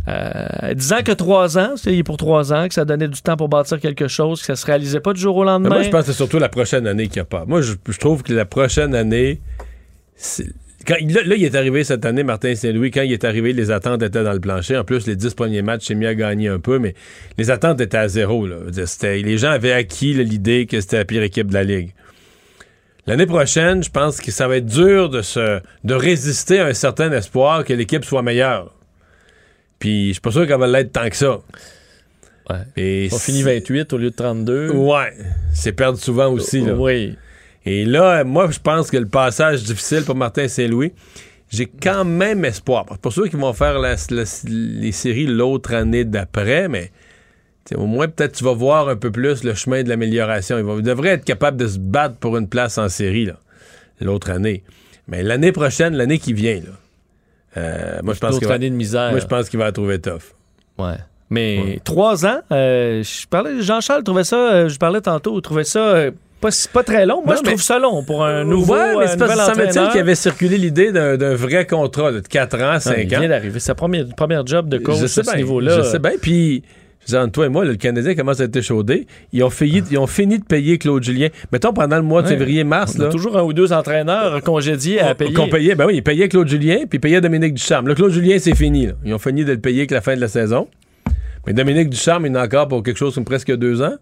Euh, disant que trois ans, c'est pour trois ans, que ça donnait du temps pour bâtir quelque chose, que ça se réalisait pas du jour au Mais lendemain. moi, je pense que c'est surtout la prochaine année qu'il n'y a pas. Moi, je, je trouve que la prochaine année, quand, là, là, il est arrivé cette année, Martin Saint-Louis, quand il est arrivé, les attentes étaient dans le plancher. En plus, les dix premiers matchs, c'est mis à gagner un peu, mais les attentes étaient à zéro. Là. Les gens avaient acquis l'idée que c'était la pire équipe de la Ligue. L'année prochaine, je pense que ça va être dur de, se, de résister à un certain espoir que l'équipe soit meilleure. Puis, je suis pas sûr qu'elle va l'être tant que ça. Ouais. Et On finit 28 au lieu de 32. Ouais, c'est perdre souvent aussi. Là. Oui. Et là, moi, je pense que le passage difficile pour Martin Saint-Louis, j'ai quand même espoir. Pas sûr qu'ils vont faire la- la- les séries l'autre année d'après, mais au moins, peut-être tu vas voir un peu plus le chemin de l'amélioration. Ils, ils devraient être capables de se battre pour une place en série l'autre année. Mais l'année prochaine, l'année qui vient, là, euh, moi, je pense qu'il va, de misère. moi, je pense qu'il va la trouver tough. Ouais. Mais trois ans, euh, je parlais, Jean-Charles trouvait ça, euh, je parlais tantôt, trouvait ça euh, pas, pas très long. Moi, Non, je mais- trouve ça long pour un nouveau, ouais, mais c'est parce que qu'il avait circulé l'idée d'un vrai contrat de 4 ans, Ah, 5 il ans. vient d'arriver. C'est sa première, première job de coach à ce niveau-là. Je sais bien. Puis, dire, entre toi et moi, là, le Canadien commence à être échaudé. Ils ont, failli, ils ont fini de payer Claude Julien. Mettons, pendant le mois de Ouais. février-mars, On a là. toujours un ou deux entraîneurs congédiés à payer. Qu'on payait, ben oui, ils payaient Claude Julien, puis ils payaient Dominique Ducharme. Là, Claude Julien, c'est fini. là. Ils ont fini de le payer que la fin de la saison. Mais Dominique Ducharme, il en a encore pour quelque chose comme presque deux ans.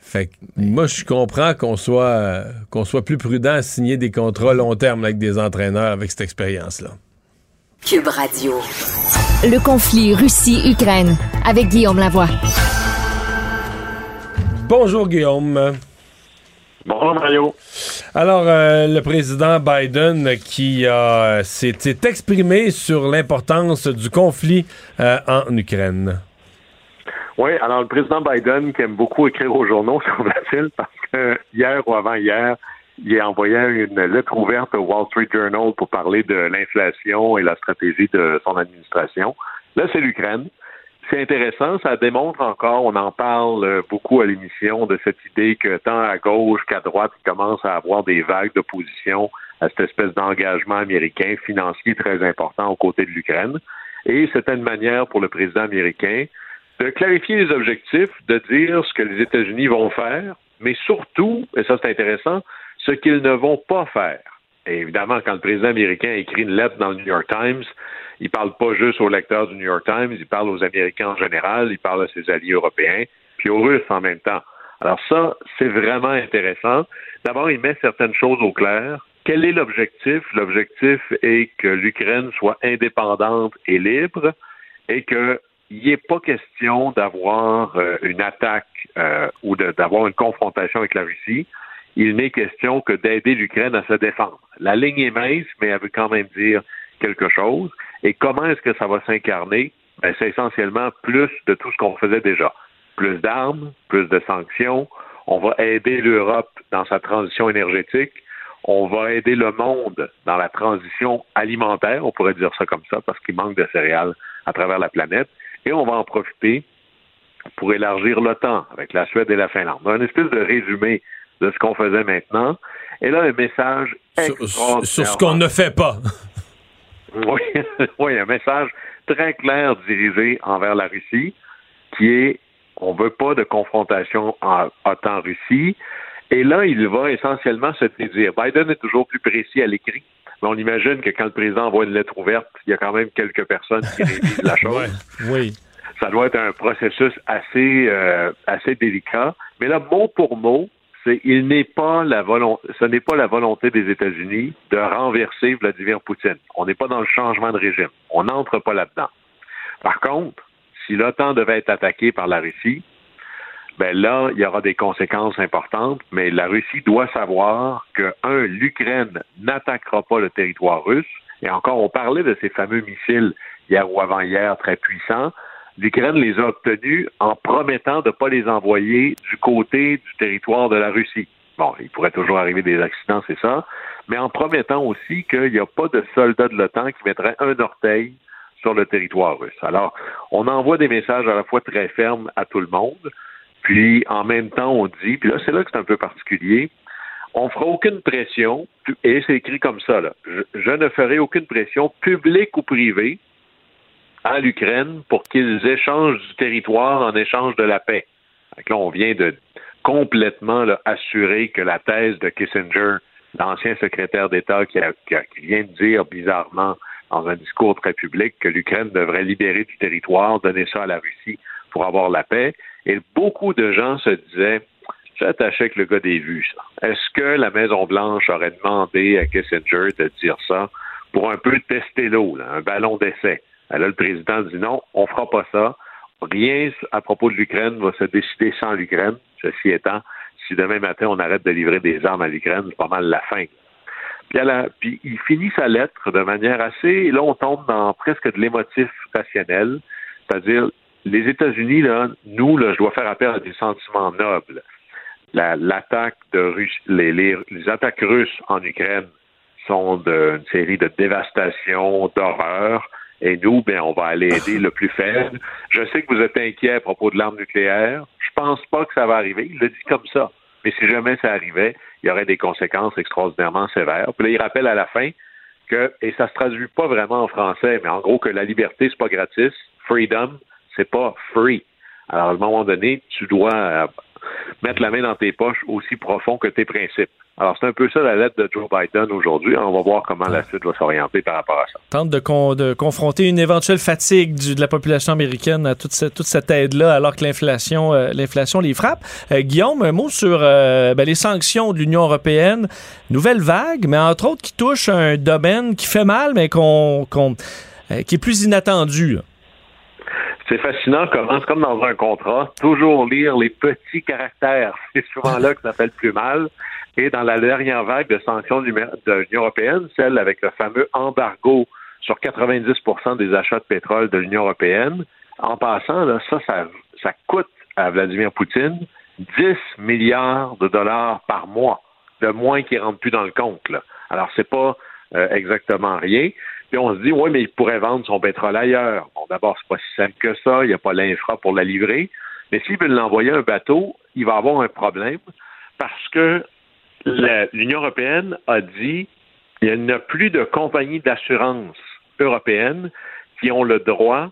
Fait que moi, je comprends qu'on soit, qu'on soit plus prudent à signer des contrats long terme avec des entraîneurs avec cette expérience-là. Cube Radio. Le conflit Russie-Ukraine avec Guillaume Lavoie. Bonjour, Guillaume. Bonjour Mario. Alors, euh, le président Biden qui a- s'est s'est exprimé sur l'importance du conflit euh, en Ukraine. Oui, alors le président Biden, qui aime beaucoup écrire aux journaux, semble-t-il, parce que hier ou avant-hier, il a envoyé une lettre ouverte au Wall Street Journal pour parler de l'inflation et la stratégie de son administration. Là, c'est l'Ukraine. C'est intéressant, ça démontre encore, on en parle beaucoup à l'émission, de cette idée que tant à gauche qu'à droite, il commence à avoir des vagues d'opposition à cette espèce d'engagement américain financier très important aux côtés de l'Ukraine. Et c'était une manière pour le président américain de clarifier les objectifs, de dire ce que les États-Unis vont faire, mais surtout, et ça c'est intéressant, ce qu'ils ne vont pas faire. Et évidemment, quand le président américain écrit une lettre dans le New York Times, il parle pas juste aux lecteurs du New York Times, il parle aux Américains en général, il parle à ses alliés européens, puis aux Russes en même temps. Alors ça, c'est vraiment intéressant. D'abord, il met certaines choses au clair. Quel est l'objectif? L'objectif est que l'Ukraine soit indépendante et libre et qu'il n'y ait pas question d'avoir euh, une attaque euh, ou d'avoir une confrontation avec la Russie. Il n'est question que d'aider l'Ukraine à se défendre. La ligne est mince, mais elle veut quand même dire quelque chose. Et comment est-ce que ça va s'incarner? Ben, c'est essentiellement plus de tout ce qu'on faisait déjà. Plus d'armes, plus de sanctions. On va aider l'Europe dans sa transition énergétique. On va aider le monde dans la transition alimentaire, on pourrait dire ça comme ça, parce qu'il manque de céréales à travers la planète. Et on va en profiter pour élargir l'OTAN avec la Suède et la Finlande. Un espèce de résumé de ce qu'on faisait maintenant. Et là, un message Sur, extraordinaire. sur ce qu'on ne fait pas. Oui, oui, un message très clair dirigé envers la Russie, qui est on veut pas de confrontation en OTAN-Russie. Et là, il va essentiellement se dire. Biden est toujours plus précis à l'écrit, mais on imagine que quand le président envoie une lettre ouverte, il y a quand même quelques personnes qui révisent la chose. Ouais. Oui. Ça doit être un processus assez, euh, assez délicat. Mais là, mot pour mot, ce n'est pas la volonté des États-Unis de renverser Vladimir Poutine. On n'est pas dans le changement de régime. On n'entre pas là-dedans. Par contre, si l'OTAN devait être attaqué par la Russie, ben là, il y aura des conséquences importantes, mais la Russie doit savoir que, un, l'Ukraine n'attaquera pas le territoire russe, et encore, on parlait de ces fameux missiles hier ou avant-hier très puissants. L'Ukraine les a obtenus en promettant de ne pas les envoyer du côté du territoire de la Russie. Bon, il pourrait toujours arriver des accidents, c'est ça, mais en promettant aussi qu'il n'y a pas de soldats de l'OTAN qui mettraient un orteil sur le territoire russe. Alors, on envoie des messages à la fois très fermes à tout le monde, puis en même temps, on dit, puis là, c'est là que c'est un peu particulier, on fera aucune pression, et c'est écrit comme ça, là, je, ne ferai aucune pression publique ou privée à l'Ukraine pour qu'ils échangent du territoire en échange de la paix. Donc là, on vient de complètement assurer que la thèse de Kissinger, l'ancien secrétaire d'État qui, vient de dire bizarrement dans un discours très public que l'Ukraine devrait libérer du territoire, donner ça à la Russie pour avoir la paix. Et beaucoup de gens se disaient, J'attachais avec le gars des vues, ça. Est-ce que la Maison-Blanche aurait demandé à Kissinger de dire ça pour un peu tester l'eau, un ballon d'essai? Là, le président dit non, on fera pas ça. Rien à propos de l'Ukraine va se décider sans l'Ukraine. Ceci étant, si demain matin on arrête de livrer des armes à l'Ukraine, c'est pas mal la fin. Puis, il finit sa lettre de manière assez. Là, on tombe dans presque de l'émotif rationnel, c'est-à-dire les États-Unis, là, nous, là, je dois faire appel à des sentiments nobles l'attaque de les, les, attaques russes en Ukraine sont d'une série de dévastation, d'horreur. Et nous, ben, on va aller aider le plus faible. Je sais que vous êtes inquiet à propos de l'arme nucléaire. Je pense pas que ça va arriver. Il le dit comme ça. Mais si jamais ça arrivait, il y aurait des conséquences extraordinairement sévères. Puis là, il rappelle à la fin que, et ça se traduit pas vraiment en français, mais en gros que la liberté, c'est pas gratis. Freedom, c'est pas free. Alors, à un moment donné, tu dois mettre la main dans tes poches aussi profond que tes principes. Alors, c'est un peu ça la lettre de Joe Biden aujourd'hui. On va voir comment la suite va s'orienter par rapport à ça. Tente de, confronter une éventuelle fatigue de la population américaine à toute cette, aide-là, alors que l'inflation euh, l'inflation les frappe. Euh, Guillaume, un mot sur euh, ben, les sanctions de l'Union européenne. Nouvelle vague, mais entre autres qui touche un domaine qui fait mal, mais qui est plus inattendu c'est fascinant comment, comme dans un contrat, toujours lire les petits caractères. C'est souvent là que ça fait le plus mal. Et dans la dernière vague de sanctions de l'Union européenne, celle avec le fameux embargo sur 90% des achats de pétrole de l'Union européenne, en passant, là, ça, ça, coûte à Vladimir Poutine 10 milliards de dollars par mois de moins qui ne rentrent plus dans le compte. Là. Alors, c'est pas euh, exactement rien. Puis on se dit, oui, mais il pourrait vendre son pétrole ailleurs. Bon, d'abord, c'est pas si simple que ça. Il n'y a pas l'infra pour la livrer. Mais s'il veut l'envoyer un bateau, il va avoir un problème parce que l'Union européenne a dit il n'y a plus de compagnies d'assurance européennes qui ont le droit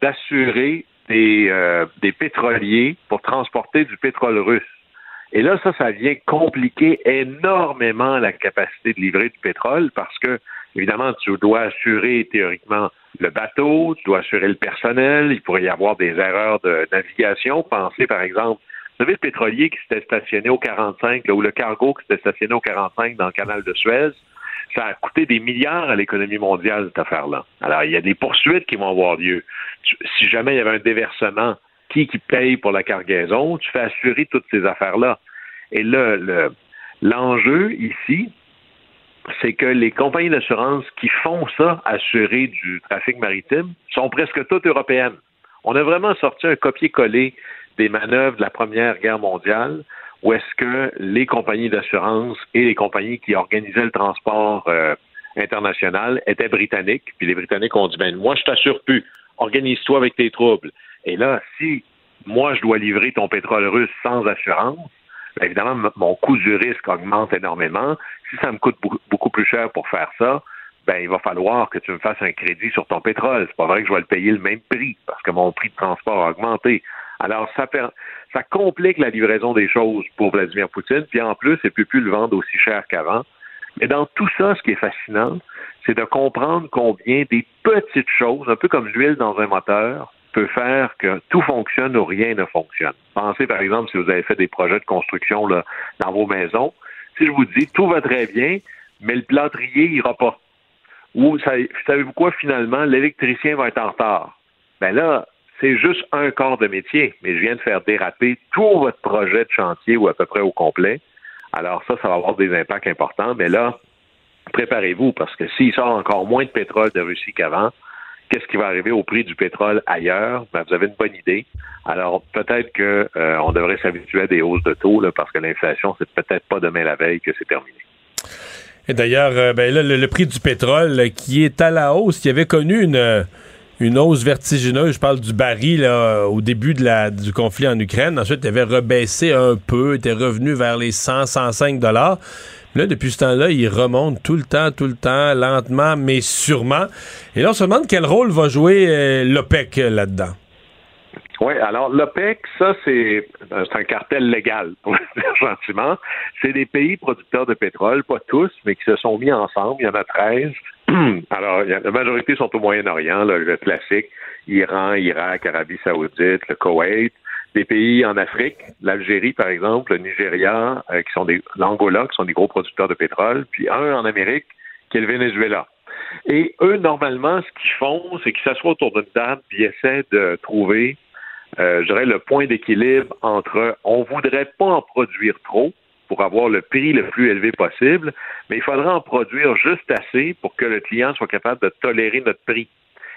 d'assurer euh, des pétroliers pour transporter du pétrole russe. Et là, ça, ça vient compliquer énormément la capacité de livrer du pétrole parce que Évidemment, tu dois assurer théoriquement le bateau, tu dois assurer le personnel, il pourrait y avoir des erreurs de navigation. Pensez par exemple, vous savez, le pétrolier qui s'était stationné au 45, ou le cargo qui s'était stationné au 45 dans le canal de Suez, ça a coûté des milliards à l'économie mondiale, cette affaire-là. Alors, il y a des poursuites qui vont avoir lieu. si jamais il y avait un déversement, qui qui paye pour la cargaison, tu fais assurer toutes ces affaires-là. Et là, l'enjeu ici, c'est que les compagnies d'assurance qui font ça, assurer du trafic maritime, sont presque toutes européennes. On a vraiment sorti un copier-coller des manœuvres de la Première Guerre mondiale, où est-ce que les compagnies d'assurance et les compagnies qui organisaient le transport euh, international étaient britanniques, puis les Britanniques ont dit, ben moi, je t'assure plus, organise-toi avec tes troubles. Et là, si moi, je dois livrer ton pétrole russe sans assurance, ben, évidemment, mon coût du risque augmente énormément. Si ça me coûte beaucoup plus cher pour faire ça, ben il va falloir que tu me fasses un crédit sur ton pétrole. C'est pas vrai que je vais le payer le même prix parce que mon prix de transport a augmenté. Alors ça ça complique la livraison des choses pour Vladimir Poutine. Puis en plus, il peut plus le vendre aussi cher qu'avant. Mais dans tout ça, ce qui est fascinant, c'est de comprendre combien des petites choses, un peu comme l'huile dans un moteur, faire que tout fonctionne ou rien ne fonctionne. Pensez par exemple si vous avez fait des projets de construction là, dans vos maisons. Si je vous dis tout va très bien, mais le plâtrier ira pas. Ou savez-vous quoi finalement, l'électricien va être en retard? Ben là, c'est juste un corps de métier, mais je viens de faire déraper tout votre projet de chantier ou à peu près au complet. Alors ça, ça va avoir des impacts importants, mais là, préparez-vous parce que s'il sort encore moins de pétrole de Russie qu'avant, qu'est-ce qui va arriver au prix du pétrole ailleurs? Ben, vous avez une bonne idée. Alors, peut-être qu'on euh, devrait s'habituer à des hausses de taux, là, parce que l'inflation, c'est peut-être pas demain la veille que c'est terminé. Et d'ailleurs, euh, ben là, le, prix du pétrole euh, qui est à la hausse, qui avait connu une, une hausse vertigineuse, je parle du baril là, au début de la, du conflit en Ukraine. Ensuite, il avait rebaissé un peu, était revenu vers les 100, 105 dollars. Là, depuis ce temps-là, il remonte tout le temps, tout le temps, lentement, mais sûrement. Et là, on se demande quel rôle va jouer euh, l'OPEC euh, là-dedans. Oui, alors l'OPEC, ça, c'est un cartel légal, gentiment. C'est des pays producteurs de pétrole, pas tous, mais qui se sont mis ensemble. Il y en a 13. Alors, la majorité sont au Moyen-Orient, le classique. Iran, Irak, Arabie Saoudite, le Koweït des pays en Afrique, l'Algérie par exemple, le Nigeria, euh, qui sont des l'Angola, qui sont des gros producteurs de pétrole, puis un en Amérique, qui est le Venezuela. Et eux, normalement, ce qu'ils font, c'est qu'ils s'assoient autour d'une table puis essaient de trouver, euh, je dirais, le point d'équilibre entre on voudrait pas en produire trop pour avoir le prix le plus élevé possible, mais il faudra en produire juste assez pour que le client soit capable de tolérer notre prix.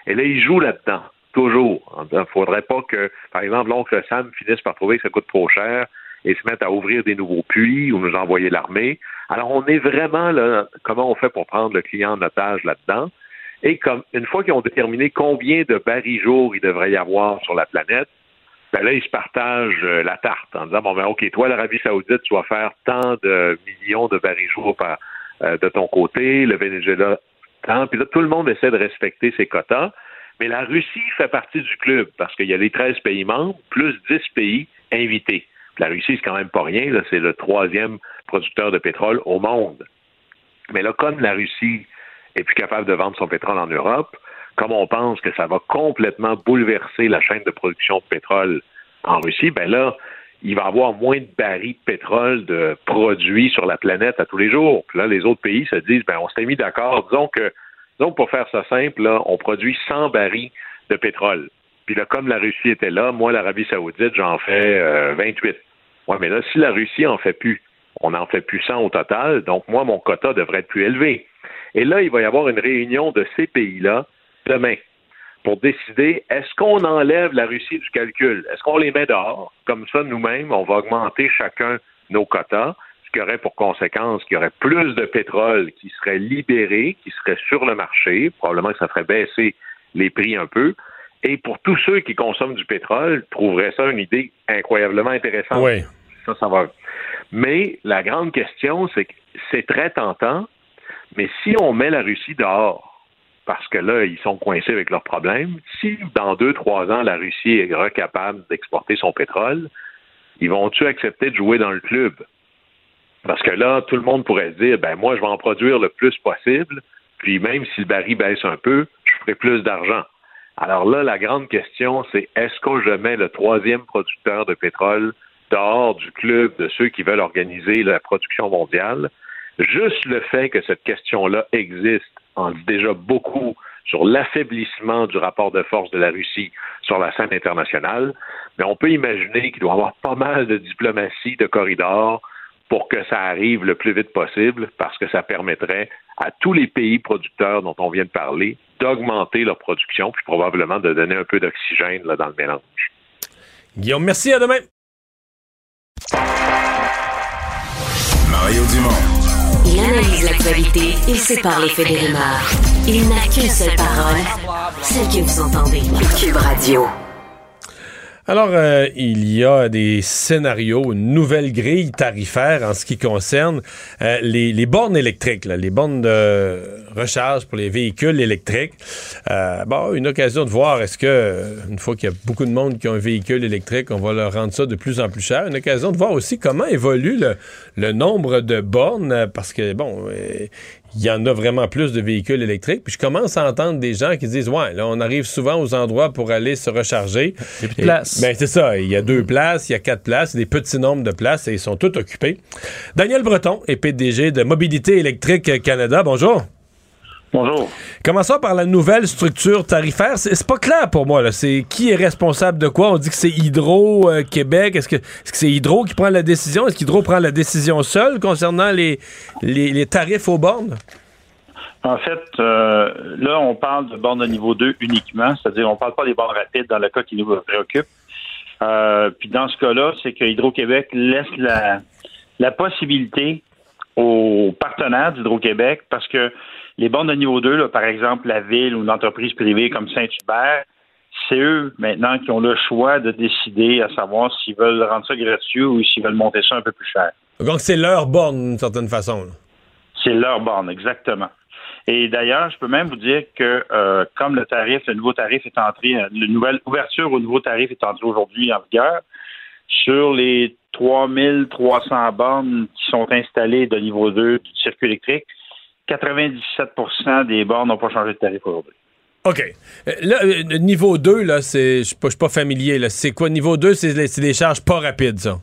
Et là, ils jouent là-dedans. Toujours. Il ne faudrait pas que, par exemple, l'oncle Sam finisse par trouver que ça coûte trop cher et se mette à ouvrir des nouveaux puits ou nous envoyer l'armée. Alors, on est vraiment là, comment on fait pour prendre le client en otage là-dedans? Et comme une fois qu'ils ont déterminé combien de barils jour il devrait y avoir sur la planète, ben là, ils se partagent euh, la tarte en disant bon ben ok, toi, l'Arabie Saoudite, tu vas faire tant de millions de barils jour par, euh, de ton côté, le Venezuela tant, puis là, tout le monde essaie de respecter ses quotas. Mais la Russie fait partie du club parce qu'il y a les 13 pays membres plus 10 pays invités. la Russie, c'est quand même pas rien. C'est le troisième producteur de pétrole au monde. Mais là, comme la Russie est plus capable de vendre son pétrole en Europe, comme on pense que ça va complètement bouleverser la chaîne de production de pétrole en Russie, ben là, il va y avoir moins de barils de pétrole de produits sur la planète à tous les jours. Puis là, les autres pays se disent, ben, on s'est mis d'accord, disons que donc, pour faire ça simple, on produit 100 barils de pétrole. Puis là, comme la Russie était là, moi, l'Arabie Saoudite, j'en fais 28. Euh, ouais, mais là, si la Russie en fait plus, on en fait plus 100 au total, donc moi, mon quota devrait être plus élevé. Et là, il va y avoir une réunion de ces pays-là demain pour décider est-ce qu'on enlève la Russie du calcul? Est-ce qu'on les met dehors? Comme ça, nous-mêmes, on va augmenter chacun nos quotas ce qui aurait pour conséquence qu'il y aurait plus de pétrole qui serait libéré, qui serait sur le marché, probablement que ça ferait baisser les prix un peu. Et pour tous ceux qui consomment du pétrole, trouveraient ça une idée incroyablement intéressante. Oui. Ça, ça va. Mais la grande question, c'est que c'est très tentant, mais si on met la Russie dehors, parce que là, ils sont coincés avec leurs problèmes, si dans deux, trois ans, la Russie est recapable d'exporter son pétrole, ils vont-tu accepter de jouer dans le club? Parce que là, tout le monde pourrait dire, ben moi, je vais en produire le plus possible, puis même si le baril baisse un peu, je ferai plus d'argent. Alors là, la grande question, c'est est-ce que je mets le troisième producteur de pétrole dehors du club de ceux qui veulent organiser la production mondiale? Juste le fait que cette question-là existe en dit déjà beaucoup sur l'affaiblissement du rapport de force de la Russie sur la scène internationale, mais on peut imaginer qu'il doit y avoir pas mal de diplomatie, de corridors, pour que ça arrive le plus vite possible, parce que ça permettrait à tous les pays producteurs dont on vient de parler d'augmenter leur production, puis probablement de donner un peu d'oxygène dans le mélange. Guillaume, merci, à demain. Mario Dumont. Il analyse l'actualité et sépare les faits des rumeurs. Il n'a qu'une seule parole, celle que vous entendez. Cube Radio. Alors, euh, il y a des scénarios, une nouvelle grille tarifaire en ce qui concerne euh, les, bornes électriques, les bornes de recharge pour les véhicules électriques. Euh, bon, une occasion de voir est-ce que, une fois qu'il y a beaucoup de monde qui ont un véhicule électrique, on va leur rendre ça de plus en plus cher. Une occasion de voir aussi comment évolue le, le nombre de bornes, parce que, bon, il y en a vraiment plus de véhicules électriques. Puis je commence à entendre des gens qui disent Ouais, là, on arrive souvent aux endroits pour aller se recharger. Il n'y a plus de place. Ben, c'est ça. Il y a deux places, il y a quatre places, des petits nombres de places et ils sont tous occupés. Daniel Breton est PDG de Mobilité électrique Canada. Bonjour. Bonjour. Commençons par la nouvelle structure tarifaire. C'est pas clair pour moi. C'est qui est responsable de quoi? On dit que c'est Hydro-Québec. Est-ce que est-ce que c'est Hydro qui prend la décision? Est-ce qu'Hydro prend la décision seule concernant les, les, les tarifs aux bornes? En fait, euh, là, on parle de bornes de niveau 2 uniquement, c'est-à-dire on parle pas des bornes rapides dans le cas qui nous préoccupe. Euh, puis dans ce cas-là, c'est que Hydro-Québec laisse la, la possibilité aux partenaires d'Hydro-Québec, parce que les bornes de niveau 2, là, par exemple, la ville ou une entreprise privée comme Saint-Hubert, c'est eux maintenant qui ont le choix de décider à savoir s'ils veulent rendre ça gratuit ou s'ils veulent monter ça un peu plus cher. Donc c'est leur borne d'une certaine façon. C'est leur borne, exactement. Et d'ailleurs, je peux même vous dire que euh, comme le tarif, le nouveau tarif est entré, euh, la nouvelle ouverture au nouveau tarif est entrée aujourd'hui en vigueur, sur les 3300 bornes qui sont installées de niveau 2 du circuit électrique, 97% des bornes n'ont pas changé de tarif aujourd'hui. OK. Euh, Là, euh, niveau 2, là, c'est. Je suis pas, je suis pas familier. là. C'est quoi? Niveau 2, c'est les, c'est charges pas rapides, ça?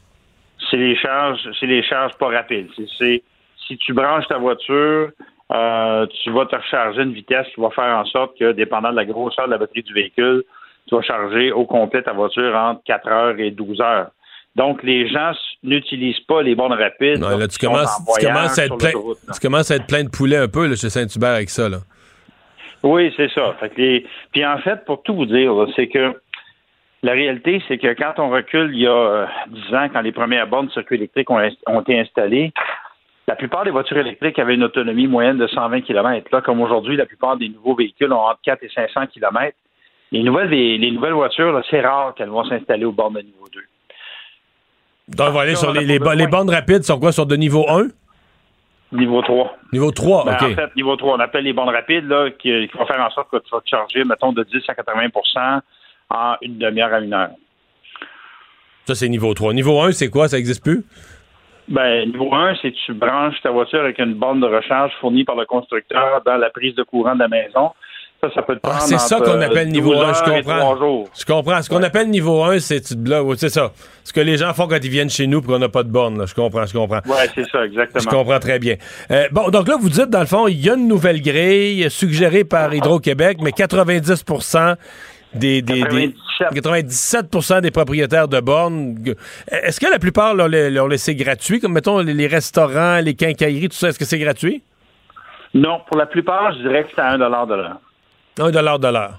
c'est les charges, c'est les charges pas rapides. C'est, c'est- si tu branches ta voiture, euh, tu vas te recharger une vitesse qui va faire en sorte que, dépendant de la grosseur de la batterie du véhicule, tu vas charger au complet ta voiture entre 4 heures et 12 heures. Donc, les gens n'utilisent pas les bornes rapides. Là, tu commences, en tu commences à être plein, tu commences à être plein de poulets un peu là, chez Saint-Hubert avec ça. Là. Oui, c'est ça. Fait que les- Puis en fait, pour tout vous dire, c'est que la réalité, c'est que quand on recule il y a euh, 10 ans, quand les premières bornes de circuit électrique ont, été installées, la plupart des voitures électriques avaient une autonomie moyenne de 120 km. Là, comme aujourd'hui, la plupart des nouveaux véhicules ont entre 4 et 500 km. Les nouvelles, les, les nouvelles voitures, c'est rare qu'elles vont s'installer aux bornes de niveau 2. Donc, on va aller sur les, les, bornes rapides sont quoi? Sur de niveau 1? Niveau 3. Niveau 3, Ben, OK. En fait, niveau 3, on appelle les bornes rapides, là, qui, qui vont faire en sorte que tu vas te charger, mettons, de 10 à 80% en une demi-heure à une heure. Ça, c'est niveau 3. Niveau 1, c'est quoi? Ça existe plus? Ben, niveau 1, c'est que tu branches ta voiture avec une borne de recharge fournie par le constructeur dans la prise de courant de la maison. Ça, ça peut te prendre Ah, c'est ça qu'on appelle euh, niveau 12 1, je comprends. Je comprends. Ce qu'on appelle niveau 1, c'est tu C'est ça. Ce que les gens font quand ils viennent chez nous et qu'on n'a pas de borne. là. Je comprends, je comprends. Ouais, c'est ça, Je exactement. comprends très bien. Euh, bon, donc là, vous dites, dans le fond, il y a une nouvelle grille suggérée par Hydro-Québec, mais 90 des, des, des- 97. 97 des propriétaires de bornes. Est-ce que la plupart l'ont l'ont laissé gratuit, comme mettons les les restaurants, les quincailleries, tout ça, est-ce que c'est gratuit? Non, pour la plupart, je dirais que c'est à 1 de l'heure. 1 de l'heure.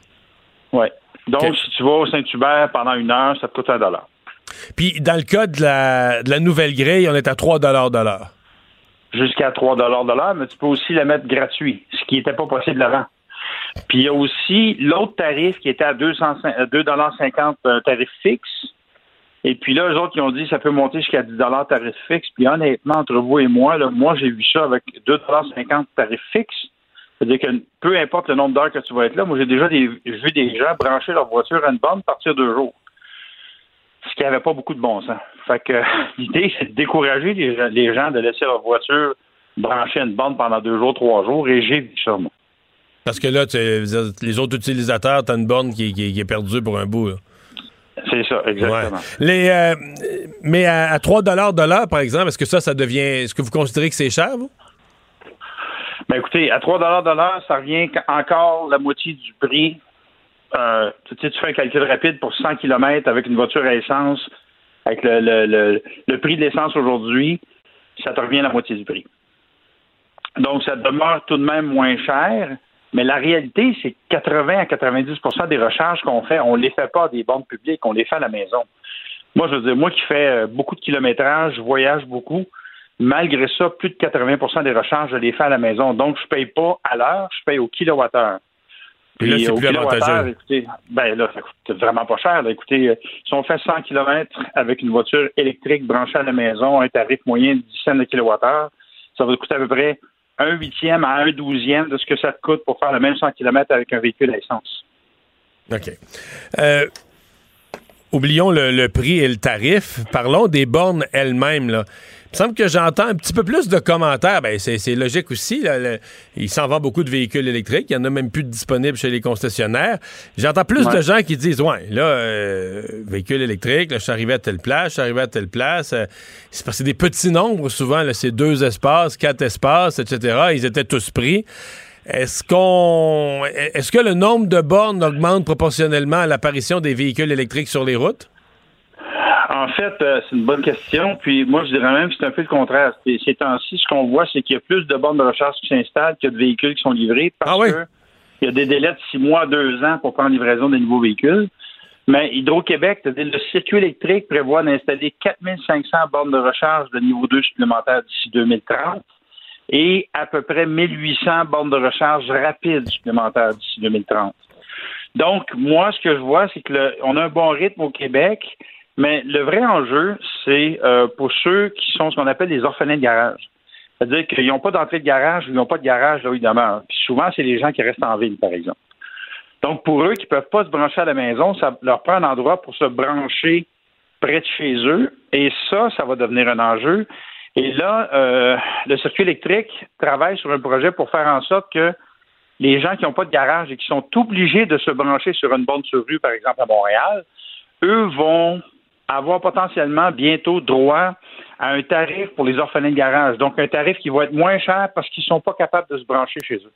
Ouais. Donc, si tu vas au Saint-Hubert pendant une heure, ça te coûte 1 Puis dans le cas de la, de la nouvelle grille, on est à 3 de l'heure. jusqu'à 3 de l'heure, mais tu peux aussi la mettre gratuit, ce qui n'était pas possible avant. Puis il y a aussi l'autre tarif qui était à 2,50 euh, 2,50 un tarif fixe. Et puis là, eux autres, ils ont dit que ça peut monter jusqu'à 10 tarif fixe. Puis honnêtement, entre vous et moi, là, moi, j'ai vu ça avec 2,50 tarif fixe. C'est-à-dire que peu importe le nombre d'heures que tu vas être là, moi, j'ai déjà des, vu des gens brancher leur voiture à une borne partir de deux jours. Ce qui n'avait pas beaucoup de bon sens. Fait que l'idée, c'est de décourager les, gens- les gens de laisser leur voiture brancher à une borne pendant deux jours, trois jours. Et j'ai vu ça, moi. Parce que là, les autres utilisateurs, t'as une borne qui, qui- qui est perdue pour un bout. là. C'est ça, exactement. Ouais. Les, euh, mais à, à 3 de l'heure, par exemple, est-ce que ça, ça devient. Est-ce que vous considérez que c'est cher, vous? Ben écoutez, à 3 de l'heure, ça revient encore la moitié du prix. Euh, tu, sais, tu fais un calcul rapide pour 100 km avec une voiture à essence, avec le, le, le, prix de l'essence aujourd'hui, ça te revient la moitié du prix. Donc, ça demeure tout de même moins cher, mais la réalité, c'est que 80 à 90% des recharges qu'on fait, on ne les fait pas à des bornes publiques, on les fait à la maison. Moi, je veux dire, moi qui fais euh, beaucoup de kilométrage, je voyage beaucoup, malgré ça, plus de 80% des recharges, je les fais à la maison. Donc, je paye pas à l'heure, je paye au kilowattheure. Puis là, c'est plus avantageux. Écoutez, ben là, ça coûte vraiment pas cher. là. Écoutez, euh, si on fait 100 km avec une voiture électrique branchée à la maison, un tarif moyen de 10 cents de kilowattheure, ça va coûter à peu près un huitième à un douzième de ce que ça te coûte pour faire le même 100 km avec un véhicule à essence. OK. Euh, oublions le, le prix et le tarif. Parlons des bornes elles-mêmes. Il semble que j'entends un petit peu plus de commentaires. Ben, c'est, logique aussi. Là, le- il s'en vend beaucoup de véhicules électriques. Il n'y en a même plus de disponibles chez les concessionnaires. J'entends plus Ouais. de gens qui disent Ouais, là, euh, véhicule électrique, là, je suis arrivé à telle place, je suis arrivé à telle place. Euh, c'est parce que des petits nombres souvent. C'est deux espaces, quatre espaces, etc. Ils étaient tous pris. est-ce qu'on est-ce que le nombre de bornes augmente proportionnellement à l'apparition des véhicules électriques sur les routes? En fait, euh, c'est une bonne question. Puis moi, je dirais même que c'est un peu le contraire. Ces temps-ci, ce qu'on voit, c'est qu'il y a plus de bornes de recharge qui s'installent que de véhicules qui sont livrés parce Ah oui? que il y a des délais de six mois, deux ans pour prendre livraison des nouveaux véhicules. Mais Hydro-Québec, le circuit électrique prévoit d'installer 4500 bornes de recharge de niveau 2 supplémentaires d'ici 2030 et à peu près 1800 bornes de recharge rapides supplémentaires d'ici 2030. Donc, moi, ce que je vois, c'est que le- on a un bon rythme au Québec, mais le vrai enjeu, c'est euh, pour ceux qui sont ce qu'on appelle des orphelins de garage. C'est-à-dire qu'ils n'ont pas d'entrée de garage ou ils n'ont pas de garage là où ils demeurent. Puis souvent, c'est les gens qui restent en ville, par exemple. Donc, pour eux qui ne peuvent pas se brancher à la maison, ça leur prend un endroit pour se brancher près de chez eux. Et ça, ça va devenir un enjeu. Et là, euh, le circuit électrique travaille sur un projet pour faire en sorte que les gens qui n'ont pas de garage et qui sont obligés de se brancher sur une borne sur rue, par exemple à Montréal, eux vont avoir potentiellement bientôt droit à un tarif pour les orphelins de garage. Donc, un tarif qui va être moins cher parce qu'ils ne sont pas capables de se brancher chez eux.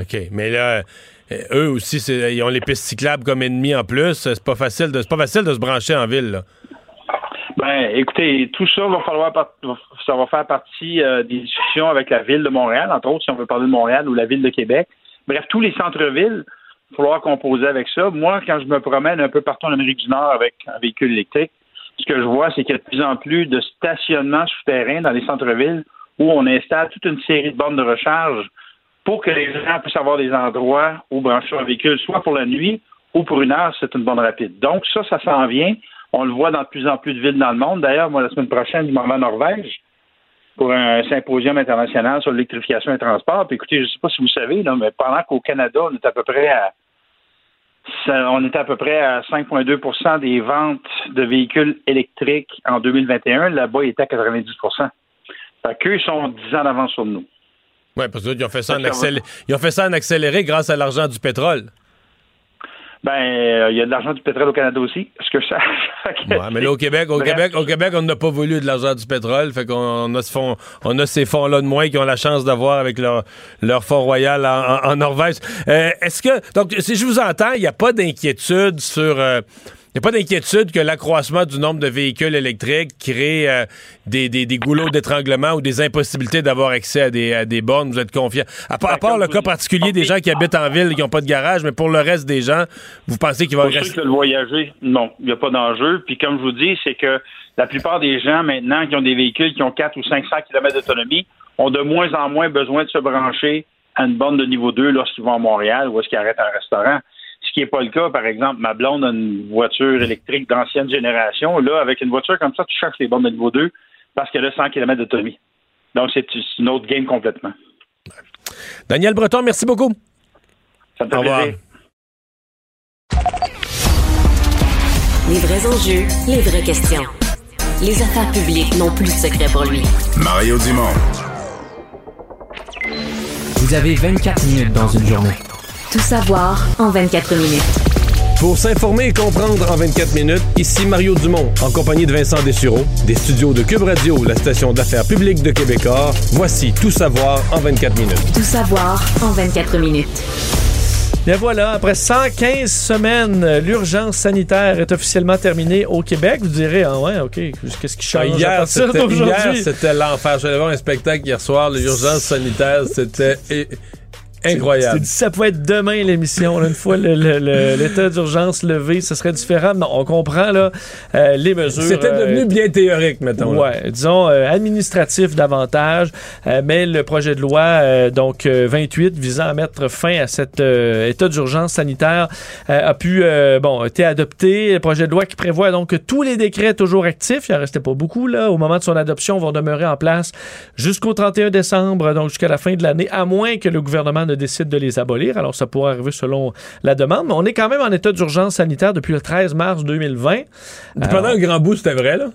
OK. Mais là, euh, eux aussi, ils ont les pistes cyclables comme ennemis en plus. C'est pas facile de, pas facile de se brancher en ville, là. Ben, écoutez, tout ça va falloir, ça va faire partie euh, des discussions avec la ville de Montréal, entre autres, si on veut parler de Montréal ou la ville de Québec. Bref, tous les centres-villes, falloir composer avec ça. Moi, quand je me promène un peu partout en Amérique du Nord avec un véhicule électrique, ce que je vois, c'est qu'il y a de plus en plus de stationnements souterrains dans les centres-villes où on installe toute une série de bornes de recharge pour que les gens puissent avoir des endroits où brancher un véhicule, soit pour la nuit ou pour une heure, c'est une borne rapide. Donc, ça, ça s'en vient. On le voit dans de plus en plus de villes dans le monde. D'ailleurs, moi, la semaine prochaine, je m'en vais en Norvège pour un symposium international sur l'électrification des transports. Puis écoutez, je ne sais pas si vous savez, là, mais pendant qu'au Canada, on est à peu près à on était à peu près à 5,2 des ventes de véhicules électriques en 2021. Là-bas, il était à 90 Fait qu'eux, ils sont 10 ans d'avance sur nous. Oui, parce qu'ils ont fait ça en accéléré. Ils ont fait ça en accéléré grâce à l'argent du pétrole. Ben, euh, il y a de l'argent du pétrole au Canada aussi, ce que je Ouais, mais là, au Québec, au Bref. Québec, au Québec, on n'a pas voulu de l'argent du pétrole. Fait qu'on on a, ce on a ces fonds-là de moins qu'ils ont la chance d'avoir avec leur, leur fonds royal en, Norvège. Euh, Est-ce que, donc, si je vous entends, il n'y a pas d'inquiétude sur. euh, n'y a pas d'inquiétude que l'accroissement du nombre de véhicules électriques crée euh, des, des, des goulots d'étranglement ou des impossibilités d'avoir accès à des, à des bornes. Vous êtes confiant. À, part- à part le cas particulier des gens qui habitent en ville et qui n'ont pas de garage, mais pour le reste des gens, vous pensez qu'il va Pour ceux rester. qui veulent voyager, non, il n'y a pas d'enjeu. Puis comme je vous dis, c'est que la plupart des gens maintenant qui ont des véhicules qui ont 4 ou 500 km d'autonomie ont de moins en moins besoin de se brancher à une borne de niveau 2 lorsqu'ils vont à Montréal ou est-ce qu'ils arrêtent un restaurant. Ce qui n'est pas le cas, par exemple, ma blonde a une voiture électrique d'ancienne génération. Là, avec une voiture comme ça, tu cherches les bornes de niveau 2 parce qu'elle a 100 km d'autonomie. Donc, c'est une autre game complètement. Daniel Breton, merci beaucoup. Ça me fait Au revoir. plaisir. Les vrais enjeux, les vraies questions. Les affaires publiques n'ont plus de secret pour lui. Mario Dumont. Vous avez 24 minutes dans une journée. Tout savoir en 24 minutes. Pour s'informer et comprendre en 24 minutes, ici Mario Dumont, en compagnie de Vincent Dessureau, des studios de Cube Radio, la station d'affaires publique de Québecor. Voici Tout savoir en 24 minutes. Tout savoir en 24 minutes. Et voilà, après 115 semaines, l'urgence sanitaire est officiellement terminée au Québec. Vous direz, ah ouais, OK, qu'est-ce qui change à Hier, partir c'était, hier, d'aujourd'hui? c'était l'enfer. Je voir un spectacle hier soir, l'urgence sanitaire, c'était incroyable. Ça pouvait être demain l'émission. Une fois le- le- le- l'état d'urgence levé, ce serait différent. Non, on comprend là, euh, les mesures. C'était euh, devenu bien théorique, mettons. là. Ouais, disons euh, administratif davantage, euh, mais le projet de loi euh, donc euh, 28 visant à mettre fin à cet euh, état d'urgence sanitaire euh, a pu euh, bon été adopté. Le projet de loi qui prévoit donc que tous les décrets toujours actifs, il en restait pas beaucoup là, au moment de son adoption, vont demeurer en place jusqu'au 31 décembre, donc jusqu'à la fin de l'année, à moins que le gouvernement ne décide de les abolir. Alors ça pourra arriver selon la demande, mais on est quand même en état d'urgence sanitaire depuis le 13 mars 2020. Puis Pendant un grand bout, c'était vrai, là.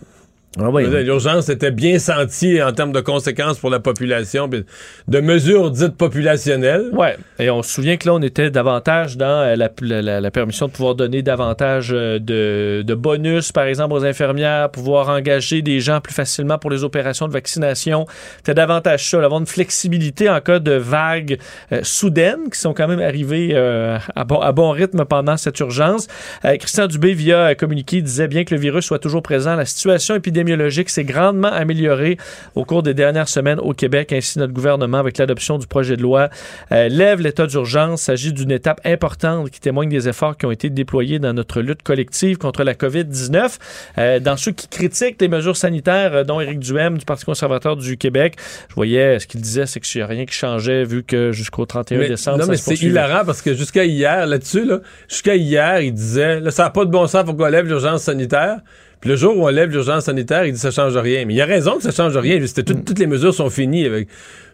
Ah oui, oui. L'urgence était bien sentie en termes de conséquences pour la population, de mesures dites populationnelles. Ouais. Et on se souvient que là, on était davantage dans euh, la, la- la permission de pouvoir donner davantage euh, de, de bonus, par exemple, aux infirmières, pouvoir engager des gens plus facilement pour les opérations de vaccination. C'était davantage ça, d'avoir une flexibilité en cas de vagues euh, soudaines qui sont quand même arrivées euh, à, bon, à bon rythme pendant cette urgence. Euh, Christian Dubé, via communiqué, disait bien que le virus soit toujours présent, la situation épidémiologique s'est grandement améliorée au cours des dernières semaines au Québec. Ainsi, notre gouvernement, avec l'adoption du projet de loi, euh, lève l'état d'urgence. Il s'agit d'une étape importante qui témoigne des efforts qui ont été déployés dans notre lutte collective contre la COVID-19. Euh, dans ceux qui critiquent les mesures sanitaires, euh, dont Éric Duhem du Parti conservateur du Québec, je voyais ce qu'il disait, c'est qu'il n'y a rien qui changeait vu que jusqu'au 31 Mais- décembre, non, ça mais c'est hilarant parce que jusqu'à hier, là-dessus, là, jusqu'à hier, il disait là, ça n'a pas de bon sens, faut qu'on lève l'urgence sanitaire. Puis le jour où on lève l'urgence sanitaire, il dit ça change rien. Mais il a raison que ça change rien. Tout- Toutes les mesures sont finies. Avec...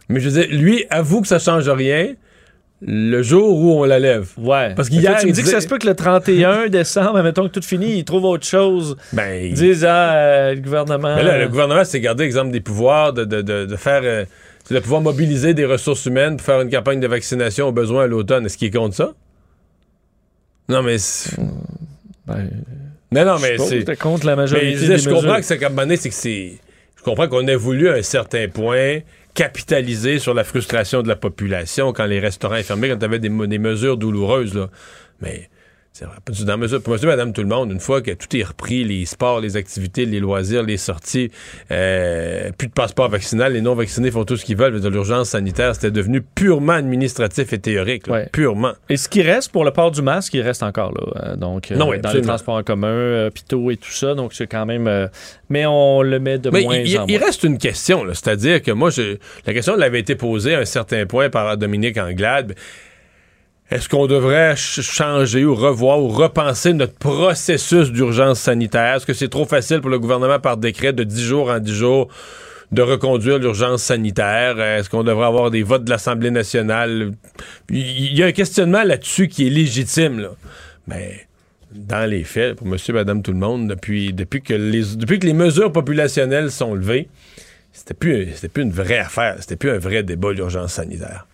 Mais je veux dire, lui avoue que ça change rien le jour où on la lève. Ouais. Parce qu'hier, tu me il dis que ça se peut que le 31 décembre, mettons que tout finit, ils trouvent autre chose. Ben, Ils il- disent, ah, euh, le gouvernement. Mais là, le gouvernement s'est gardé exemple des pouvoirs de, de, de, de faire. euh, c'est de pouvoir mobiliser des ressources humaines pour faire une campagne de vaccination au besoin à l'automne. Est-ce qu'il compte ça? Non, mais. c'est- Ben, Non, non, mais c'est. t'es contre la Mais majorité je, disais, des je comprends mesures. que c'est comme c'est que c'est. Je comprends qu'on a voulu à un certain point capitaliser sur la frustration de la population quand les restaurants est fermés, quand tu avais des, des mesures douloureuses, là. Mais. Dans mesure, pour monsieur, madame, tout le monde, une fois que tout est repris, les sports, les activités, les loisirs, les sorties, euh, plus de passeport vaccinal, les non-vaccinés font tout ce qu'ils veulent, mais de l'urgence sanitaire, c'était devenu purement administratif et théorique, là. Ouais. purement. Et ce qui reste pour le port du masque, il reste encore là. Euh, donc, euh, oui, dans les transports en commun, euh, hôpitaux et tout ça. Donc, c'est quand même. euh, mais on le met de Mais moins il, il- en il moins. reste une question, c'est-à-dire que moi, je, la question elle avait été posée à un certain point par Dominique Anglade. Est-ce qu'on devrait ch- changer ou revoir ou repenser notre processus d'urgence sanitaire? Est-ce que c'est trop facile pour le gouvernement par décret de 10 jours en 10 jours de reconduire l'urgence sanitaire? Est-ce qu'on devrait avoir des votes de l'Assemblée nationale? Il y a un questionnement là-dessus qui est légitime, là. Mais dans les faits, pour monsieur, madame, tout le monde, depuis, depuis, que, les, depuis que les mesures populationnelles sont levées, c'était plus, plus une vraie affaire. C'était plus un vrai débat d'urgence sanitaire.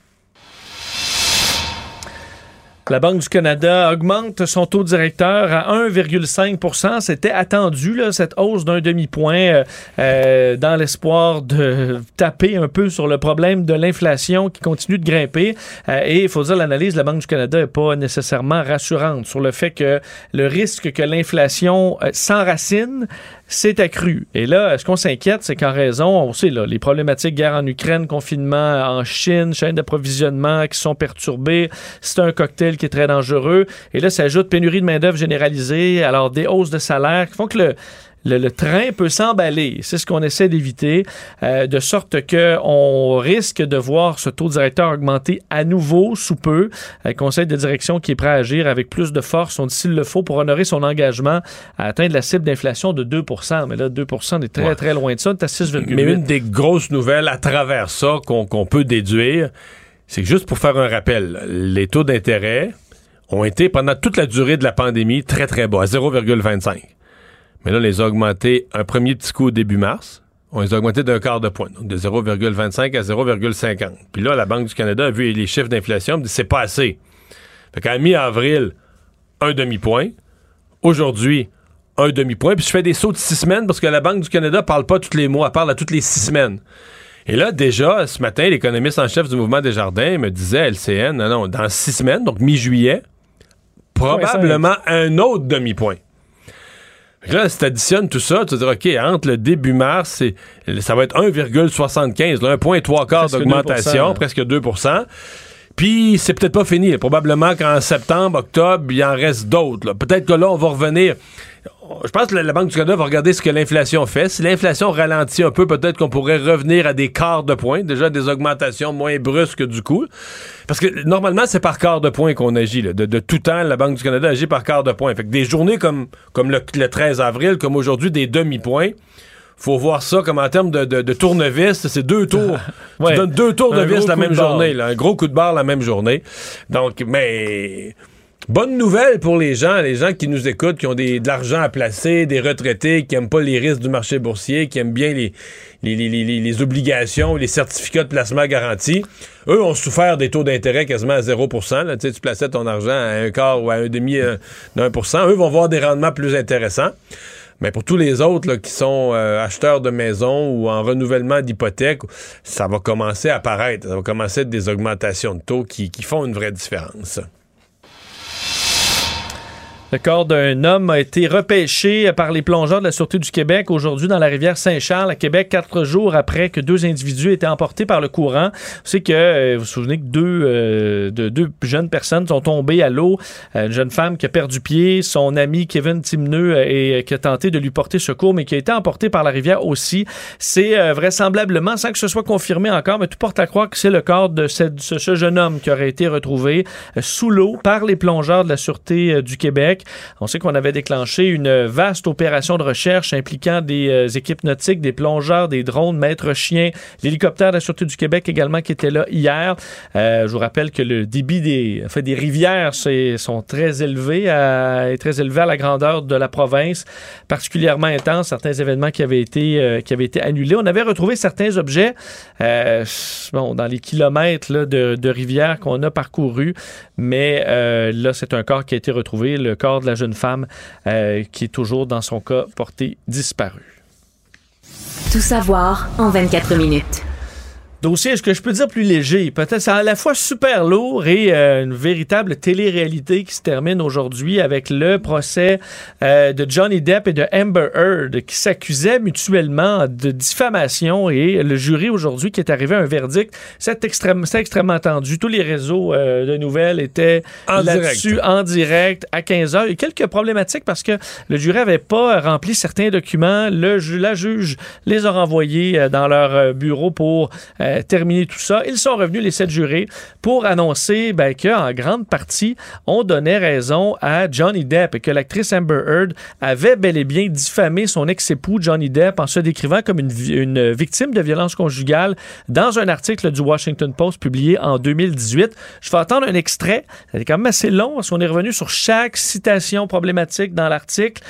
La Banque du Canada augmente son taux directeur à 1,5% C'était attendu, cette hausse d'un demi-point, euh, euh, dans l'espoir de taper un peu sur le problème de l'inflation qui continue de grimper. Euh, et il faut dire, l'analyse de la Banque du Canada n'est pas nécessairement rassurante sur le fait que le risque que l'inflation s'enracine s'est accru. Et là, ce qu'on s'inquiète, c'est qu'en raison, on sait, là, les problématiques guerre en Ukraine, confinement en Chine, chaîne d'approvisionnement qui sont perturbées, c'est un cocktail qui est très dangereux. Et là, s'ajoute pénurie de main-d'œuvre généralisée, alors des hausses de salaire qui font que le, le, le train peut s'emballer. C'est ce qu'on essaie d'éviter, euh, de sorte que on risque de voir ce taux directeur augmenter à nouveau sous peu. Un conseil de direction qui est prêt à agir avec plus de force, on dit s'il le faut, pour honorer son engagement à atteindre la cible d'inflation de 2% Mais là, 2 on est très, Ouais. très loin de ça. On est à 6,8 Mais une des grosses nouvelles à travers ça qu'on qu'on peut déduire, c'est que juste pour faire un rappel, les taux d'intérêt ont été pendant toute la durée de la pandémie très très bas, à 0,25. Mais là, on les a augmentés un premier petit coup au début mars. On les a augmentés d'un quart de point, donc de 0,25 à 0,50. Puis là, la Banque du Canada a vu les chiffres d'inflation, elle dit c'est pas assez. Fait qu'à mi-avril, un demi-point. Aujourd'hui, un demi-point. Puis je fais des sauts de six semaines parce que la Banque du Canada parle pas tous les mois, elle parle à toutes les six semaines. Et là, déjà, ce matin, l'économiste en chef du mouvement des jardins me disait à LCN, non, non, dans six semaines, donc mi-juillet, probablement un autre demi-point. Là, si tu additionnes tout ça, tu te dis, OK, entre le début mars, et, ça va être 1,75, là, un point et trois quarts Presque d'augmentation, 2%. presque 2% Puis, c'est peut-être pas fini. Probablement qu'en septembre, octobre, il en reste d'autres. Peut-être que là, on va revenir. Je pense que la Banque du Canada va regarder ce que l'inflation fait. Si l'inflation ralentit un peu, peut-être qu'on pourrait revenir à des quarts de point, déjà des augmentations moins brusques du coup. Parce que normalement, c'est par quart de point qu'on agit. là. De, de tout temps, la Banque du Canada agit par quart de point. Fait que des journées comme, comme le, le 13 avril, comme aujourd'hui, des demi-points, faut voir ça comme en termes de, de, de tournevis. C'est deux tours. Ouais. Tu donnes deux tours de vis la même journée. là. Un gros coup de barre la même journée. Donc, mais Bonne nouvelle pour les gens, les gens qui nous écoutent, qui ont de l'argent à placer, des retraités, qui aiment pas les risques du marché boursier, qui aiment bien les, les, les, les, obligations, les certificats de placement garantis. Eux ont souffert des taux d'intérêt quasiment à 0 là. Tu, plaçais ton argent à un quart ou à un demi euh, d'un pour cent. Eux vont voir des rendements plus intéressants. Mais pour tous les autres qui sont euh, acheteurs de maisons ou en renouvellement d'hypothèque, ça va commencer à apparaître. Ça va commencer à être des augmentations de taux qui, qui font une vraie différence. Le corps d'un homme a été repêché par les plongeurs de la Sûreté du Québec aujourd'hui dans la rivière Saint-Charles, à Québec, quatre jours après que deux individus étaient emportés par le courant. C'est que, euh, vous vous souvenez que deux, euh, de, deux jeunes personnes sont tombées à l'eau. Une jeune femme qui a perdu pied, son ami Kevin Timneux et qui a tenté de lui porter secours, mais qui a été emporté par la rivière aussi. C'est euh, vraisemblablement, sans que ce soit confirmé encore, mais tout porte à croire que c'est le corps de ce, ce, jeune homme qui aurait été retrouvé sous l'eau par les plongeurs de la Sûreté du Québec. On sait qu'on avait déclenché une vaste opération de recherche impliquant des euh, équipes nautiques, des plongeurs, des drones, maîtres chiens, l'hélicoptère de la Sûreté du Québec également qui était là hier. Euh, je vous rappelle que le débit des, des rivières sont très élevés, à, très élevé à la grandeur de la province, particulièrement intense. Certains événements qui avaient été, euh, qui avaient été annulés. On avait retrouvé certains objets bon, dans les kilomètres de, de rivières qu'on a parcourus, mais là, c'est un corps qui a été retrouvé, le corps de la jeune femme euh, qui est toujours dans son cas porté disparu. Tout savoir en 24 minutes dossier, est-ce que je peux dire plus léger? Peut-être c'est à la fois super lourd et euh, une véritable télé-réalité qui se termine aujourd'hui avec le procès euh, de Johnny Depp et de Amber Heard qui s'accusaient mutuellement de diffamation et le jury aujourd'hui qui est arrivé à un verdict, c'est extrêmement, extrêmement tendu. Tous les réseaux euh, de nouvelles étaient là-dessus en direct à 15 heures. Il y a quelques problématiques parce que le jury n'avait pas rempli certains documents. Le, la juge les a renvoyés dans leur bureau pour euh, terminer tout ça. Ils sont revenus, les sept jurés, pour annoncer ben, qu'en grande partie, on donnait raison à Johnny Depp et que l'actrice Amber Heard avait bel et bien diffamé son ex-époux Johnny Depp en se décrivant comme une, une victime de violence conjugale dans un article du Washington Post publié en 2018. Je vais attendre un extrait. C'est quand même assez long parce qu'on est revenu sur chaque citation problématique dans l'article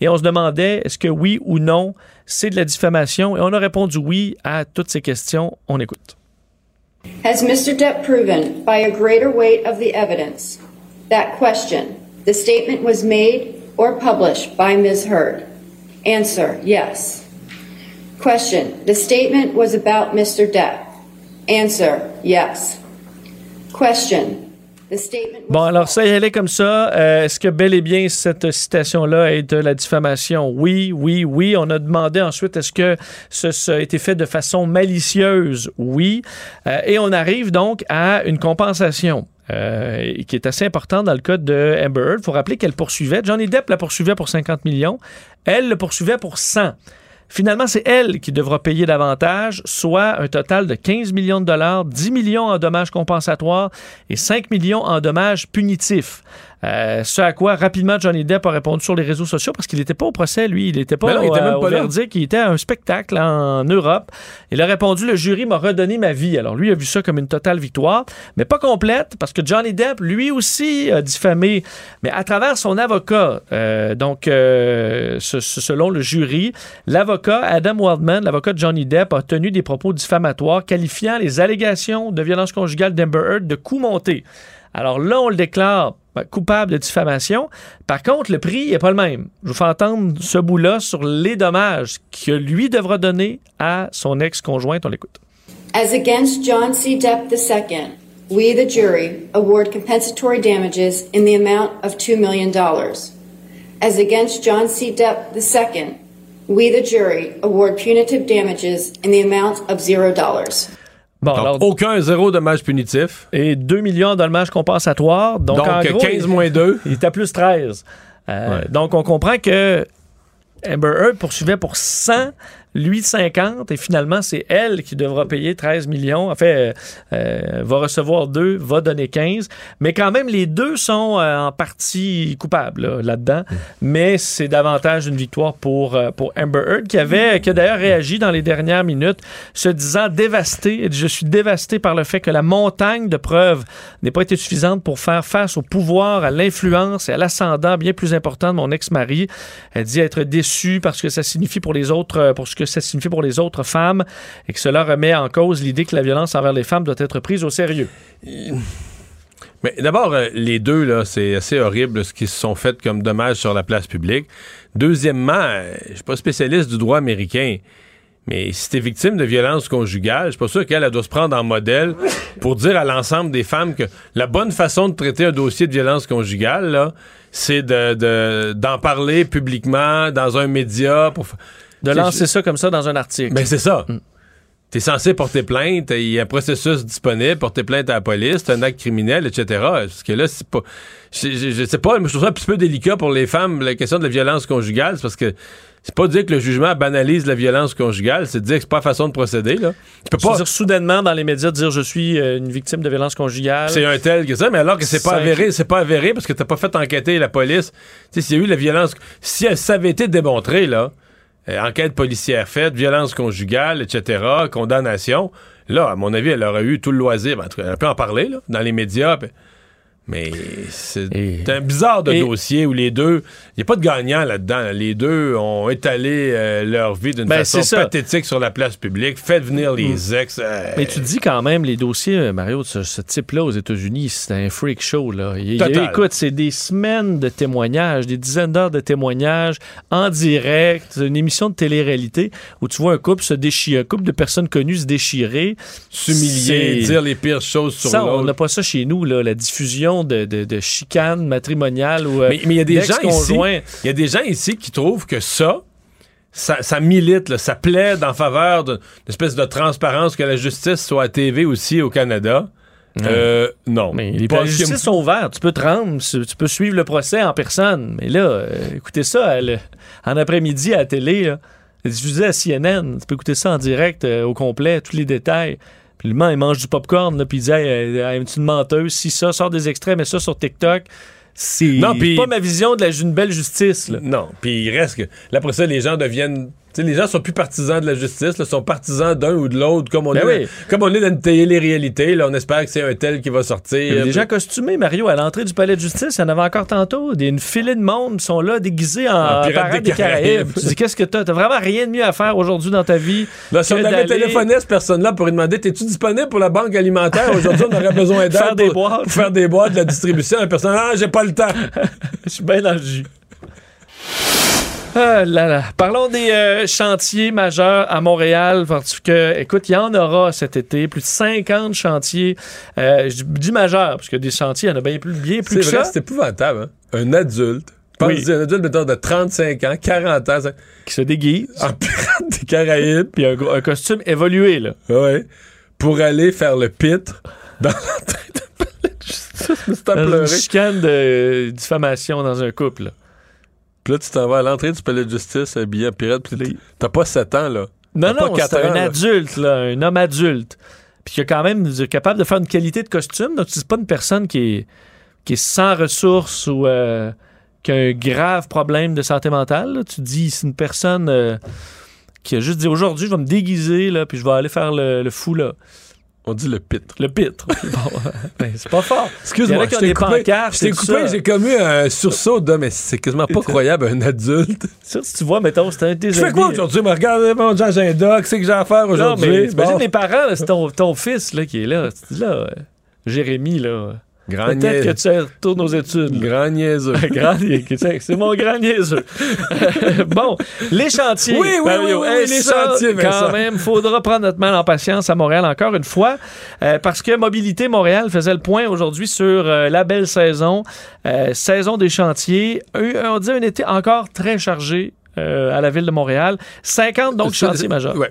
et on se demandait est-ce que oui ou non c'est de la diffamation? Et on a répondu oui à toutes ces questions. On écoute. Has Mr. Depp proven by a greater weight of the evidence that question, the statement was made or published by Ms. Heard? Answer, yes. Question, the statement was about Mr. Depp? Answer, yes. Question, Bon, alors ça y allait comme ça. Euh, est-ce que bel et bien cette citation-là est de la diffamation? Oui, oui, oui. On a demandé ensuite est-ce que ça a été fait de façon malicieuse? Oui. Euh, et on arrive donc à une compensation. Euh, qui est assez importante dans le cas de Amber Heard. Il faut rappeler qu'elle poursuivait, Johnny Depp la poursuivait pour 50 millions, elle le poursuivait pour 100. Finalement, c'est elle qui devra payer davantage, soit un total de 15 millions de dollars, 10 millions en dommages compensatoires et 5 millions en dommages punitifs. Euh, ce à quoi rapidement Johnny Depp a répondu sur les réseaux sociaux parce qu'il n'était pas au procès, lui. Il n'était pas, il était même pas verdict. Il était à un spectacle en Europe. Il a répondu Le jury m'a redonné ma vie. Alors lui a vu ça comme une totale victoire, mais pas complète parce que Johnny Depp, lui aussi, a diffamé, mais à travers son avocat. Euh, donc, euh, selon le jury, l'avocat Adam Waldman, l'avocat de Johnny Depp, a tenu des propos diffamatoires qualifiant les allégations de violence conjugale d'Amber Heard de coup monté. Alors là, on le déclare ben, coupable de diffamation. Par contre, le prix n'est pas le même. Je vous fais entendre ce bout-là sur les dommages que lui devra donner à son ex-conjointe. On l'écoute. As against John C. Depp II, we, the jury, award compensatory damages in the amount of $2 million. As against John C. Depp II, we, the jury, award punitive damages in the amount of $0. Donc, aucun zéro dommage punitif. Et 2 millions de dommages compensatoires. Donc, donc en 15 moins 2. Il à plus 13. Euh, Donc, on comprend que Amber Heard poursuivait pour 100 lui 50, et finalement, c'est elle qui devra payer 13 millions. En fait, euh, euh, va recevoir 2, va donner 15. Mais quand même, les deux sont euh, en partie coupables là, là-dedans. Mais c'est davantage une victoire pour, pour Amber Heard, qui avait, qui a d'ailleurs réagi dans les dernières minutes, se disant dévasté. Je suis dévasté par le fait que la montagne de preuves n'ait pas été suffisante pour faire face au pouvoir, à l'influence et à l'ascendant bien plus important de mon ex-mari. Elle dit être déçue parce que ça signifie pour les autres, pour ce que ça signifie pour les autres femmes et que cela remet en cause l'idée que la violence envers les femmes doit être prise au sérieux. Mais d'abord, euh, les deux, là, c'est assez horrible ce qui se sont fait comme dommages sur la place publique. Deuxièmement, euh, je suis pas spécialiste du droit américain. Mais si t'es victime de violence conjugale, je suis pas sûr qu'elle elle doit se prendre en modèle pour dire à l'ensemble des femmes que la bonne façon de traiter un dossier de violence conjugale, c'est de, de- d'en parler publiquement dans un média pour De lancer ça comme ça dans un article. ben c'est ça. T'es censé porter plainte, il y a un processus disponible, porter plainte à la police, c'est un acte criminel, etc. Parce que là, c'est pas. Je, je- je sais pas, mais je trouve ça un petit peu délicat pour les femmes, la question de la violence conjugale, c'est parce que c'est pas dire que le jugement banalise la violence conjugale, c'est dire que c'est pas la façon de procéder, là. Tu peux Tu pas. dire soudainement dans les médias dire je suis euh, une victime de violence conjugale. C'est un tel que ça, mais alors que c'est pas avéré, c'est pas avéré parce que t'as pas fait enquêter la police. Tu sais, s'il y a eu la violence, si elle- ça avait été démontré, là, enquête policière faite, violence conjugale, etc., condamnation, là, à mon avis, elle aurait eu tout le loisir. En tout cas, elle peut en parler, là, dans les médias. Mais c'est Et- un bizarre de et- dossier où les deux, il n'y a pas de gagnant là-dedans. là. Les deux ont étalé euh, leur vie d'une Ben, façon pathétique sur la place publique, fait venir les ex. euh, Mais tu dis quand même, les dossiers, euh, Mario, de ce, ce type-là aux États-Unis, c'est un freak show. Là. Il- il- Total. écoute, c'est des semaines de témoignages, des dizaines d'heures de témoignages en direct, une émission de télé-réalité où tu vois un couple se déchirer, un couple de personnes connues se déchirer. s'humilier, dire les pires choses sur Ça, on l'autre. n'a pas ça chez nous, là, la diffusion de, de, de chicanes matrimoniales ou euh, Mais mais il y a des gens ici, il y a des gens ici qui trouvent que ça, ça, ça milite, là, ça plaide en faveur d'une espèce de transparence que la justice soit à TV aussi au Canada. Euh, non. Mais les que- justices sont ouvertes. Tu peux te rendre, tu peux suivre le procès en personne. Mais là, euh, écoutez ça à le- en après-midi à la télé. Là. Diffusé à CNN. Tu peux écouter ça en direct euh, au complet, tous les détails. Puis le man, il mange du popcorn, là, puis il dit Hey, euh, hey, une menteuse? Si ça sort des extraits, mais ça sur TikTok, c'est Non, pas ma vision de la une belle justice. Là. Non. Puis il reste que. Là, après ça, les gens deviennent. Les gens sont plus partisans de la justice, là, sont partisans d'un ou de l'autre, comme on Ben est, oui. comme on est dans une télé-réalité. Là, on espère que c'est un tel qui va sortir. Des gens costumés, Mario, à l'entrée du palais de justice, il y en avait encore tantôt. Des, une filée de monde sont là, déguisés en, En pirates des des Caraïbes. Tu dis, qu'est-ce que t'as? T'as vraiment rien de mieux à faire aujourd'hui dans ta vie. Là, si on avait téléphoné à cette personne-là pour lui demander T'es-tu disponible pour la banque alimentaire? Aujourd'hui, on aurait besoin d'aide. Faire des pour- boîtes. pour faire des boîtes, de la distribution. La personne Ah, j'ai pas le temps. Je suis bien dans le jus. Ah là là. Parlons des euh, chantiers majeurs à Montréal. Parce que, écoute, il y en aura cet été. Plus de 50 chantiers. Euh, je dis majeurs, parce que des chantiers, il y en a bien plus, bien plus C'est que vrai, ça. c'est épouvantable. Hein? Un adulte, Oui. un adulte, mettons, de 35 ans, 40 ans, Qui se déguise. en pirate des Caraïbes, Puis un, costume évolué, là. ouais, pour aller faire le pitre dans l'entrée de palais de justice. Dans une chicane de diffamation dans un couple. Puis là, tu t'en vas à l'entrée du palais de justice habillé en pirate, puis t'as pas 7 ans, là. Non, non, c'est un là. adulte, là, un homme adulte. Puis qui est quand même est capable de faire une qualité de costume. Donc, c'est pas une personne qui est, qui est sans ressources ou euh, qui a un grave problème de santé mentale. là. Tu dis, c'est une personne euh, qui a juste dit aujourd'hui, je vais me déguiser, là, puis je vais aller faire le, le fou, là. On dit le pitre. Le pitre. Bon, ben, c'est pas fort. Excuse-moi, je t'ai des coupé, coupé, j'ai commis un sursaut de, mais c'est quasiment pas croyable, un adulte. Ça, si tu vois, mettons, c'était un de tes Je fais quoi aujourd'hui? Me regarde mon agenda, qu'est-ce que j'ai à faire Non, aujourd'hui? mais imagine Bon. les parents, c'est ton, ton fils là, qui est là. Tu dis là, euh, Jérémy, là. Grand Peut-être que niaiseux. tu retournes aux études. Grand niaiseux. Grand- c'est mon grand niaiseux. bon, les chantiers. Oui, oui, Mario. oui, oui, Hey, les ça, chantiers, Quand Vincent. même, faudra prendre notre mal en patience à Montréal encore une fois, euh, parce que Mobilité Montréal faisait le point aujourd'hui sur euh, la belle saison, euh, saison des chantiers. On dit un été encore très chargé à la ville de Montréal. 50 donc chantiers majeurs. Ouais.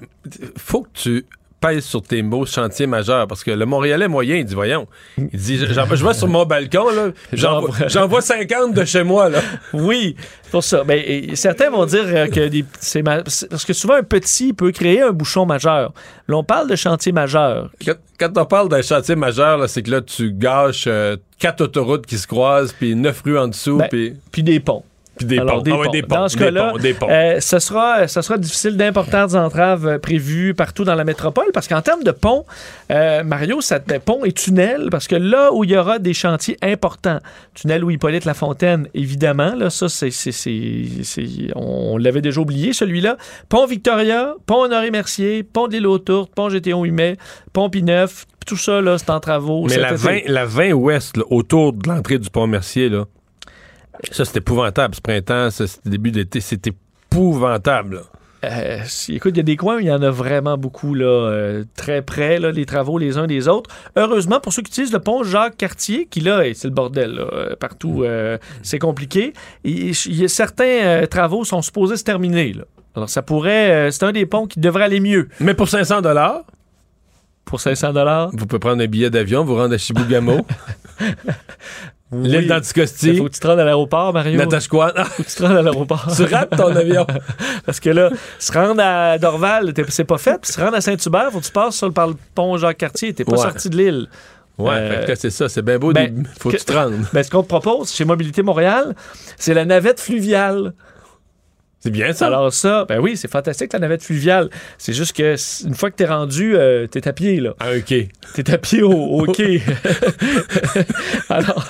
Faut que tu pèse sur tes mots chantier majeur parce que le Montréalais moyen, il dit voyons, il dit je, vois sur mon balcon là, j'en vois- j'en vois 50 de chez moi là. Oui, pour ça. Ben, et certains vont dire euh, que des- c'est parce que souvent un petit peut créer un bouchon majeur. Là, on parle de chantier majeur. Quand, quand on parle d'un chantier majeur, c'est que là tu gâches euh, quatre autoroutes qui se croisent puis neuf rues en dessous Ben, puis Puis des ponts. Puis des, Alors, ponts. des Ah ouais, ponts. des ponts. Dans ce cas-là, ponts, des ponts. euh, ce, sera, ce sera difficile d'importantes entraves euh, prévues partout dans la métropole parce qu'en termes de ponts, euh, Mario, ça te pont et tunnel parce que là où il y aura des chantiers importants, tunnel où Hippolyte Lafontaine, évidemment, là, ça, c'est, c'est- c'est- c'est- on, l'avait déjà oublié, celui-là. Pont Victoria, pont Honoré-Mercier, pont de l'île aux Tourtes, pont GTO 8 mai, pont Pineuf, tout ça, là, c'est en travaux. Mais la été. 20, la 20 ouest, là, autour de l'entrée du pont Mercier, là, ça, c'est épouvantable. Ce printemps, ce début d'été, c'est épouvantable. là. Euh, écoute, il y a des coins où il y en a vraiment beaucoup, là, euh, très près, là, les travaux les uns des autres. Heureusement, pour ceux qui utilisent le pont Jacques-Cartier, qui là, c'est le bordel, là, euh, partout, euh, c'est compliqué. Il y a certains travaux sont supposés se terminer. Là. Alors, ça pourrait, c'est un des ponts qui devrait aller mieux. Mais pour 500 dollars, Pour 500 dollars? vous pouvez prendre un billet d'avion, vous rendre à Chibougamau, l'île d'Anticosti, Faut que tu te rendes à l'aéroport, Mario. Natashquan. Faut que tu te rendes à l'aéroport. tu rates ton avion. Parce que là, se rendre à Dorval, c'est pas fait. Puis se rendre à Saint-Hubert, faut que tu passes sur le, par le pont Jacques-Cartier. T'es pas Ouais. sorti de l'île. Ouais, Euh, c'est ça, c'est bien beau, ben, des- faut que que- tu te rendes. Ben, ce qu'on te propose chez Mobilité Montréal, c'est la navette fluviale. C'est bien ça. Alors ça, ben oui, c'est fantastique la navette fluviale. C'est juste que une fois que t'es rendu, euh, t'es à pied là. Un quai. T'es à pied au, au quai. Alors,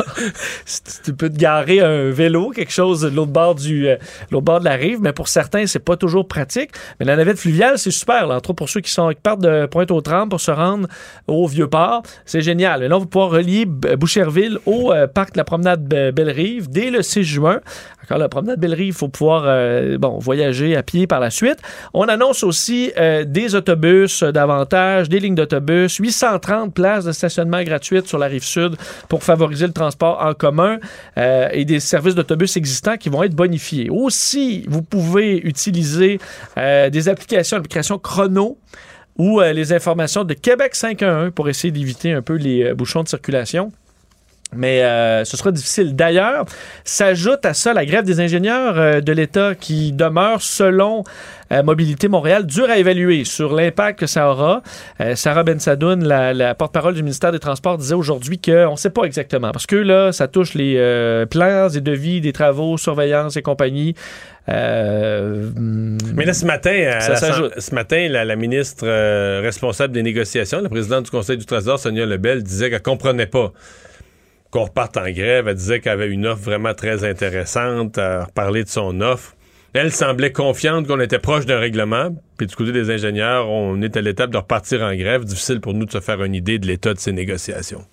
tu peux te garer un vélo, quelque chose de l'autre bord du, euh, l'autre bord de la rive, mais pour certains, c'est pas toujours pratique. Mais la navette fluviale, c'est super. Là, entre autres pour ceux qui sont qui partent de Pointe-aux-Trembles pour se rendre au Vieux-Port, c'est génial. Maintenant, vous pouvoir relier Boucherville au euh, parc de la promenade Be- Belle-Rive dès le 6 juin. Encore la promenade Belle-Rive, il faut pouvoir bon, voyager à pied par la suite. On annonce aussi euh, des autobus euh, davantage, des lignes d'autobus, 830 places de stationnement gratuites sur la rive sud pour favoriser le transport en commun euh, et des services d'autobus existants qui vont être bonifiés. Aussi, vous pouvez utiliser des applications, l'application Chrono ou les informations de Québec 511 pour essayer d'éviter un peu les bouchons de circulation. Mais euh, ce sera difficile. D'ailleurs, s'ajoute à ça la grève des ingénieurs euh, de l'État qui demeure, selon euh, Mobilité Montréal, dur à évaluer sur l'impact que ça aura. Sarah Bensadoun, la, la porte-parole du ministère des Transports, disait aujourd'hui qu'on ne sait pas exactement parce que là, ça touche les plans et devis des travaux, surveillance et compagnie. Euh, Mais là, ce matin, Ça la- ce matin la, la ministre euh, responsable des négociations, la présidente du Conseil du Trésor, Sonia Lebel, disait qu'elle comprenait pas qu'on reparte en grève. Elle disait qu'elle avait une offre vraiment très intéressante, à reparler de son offre. Elle semblait confiante qu'on était proche d'un règlement. Puis du côté des ingénieurs, on est à l'étape de repartir en grève. Difficile pour nous de se faire une idée de l'état de ces négociations.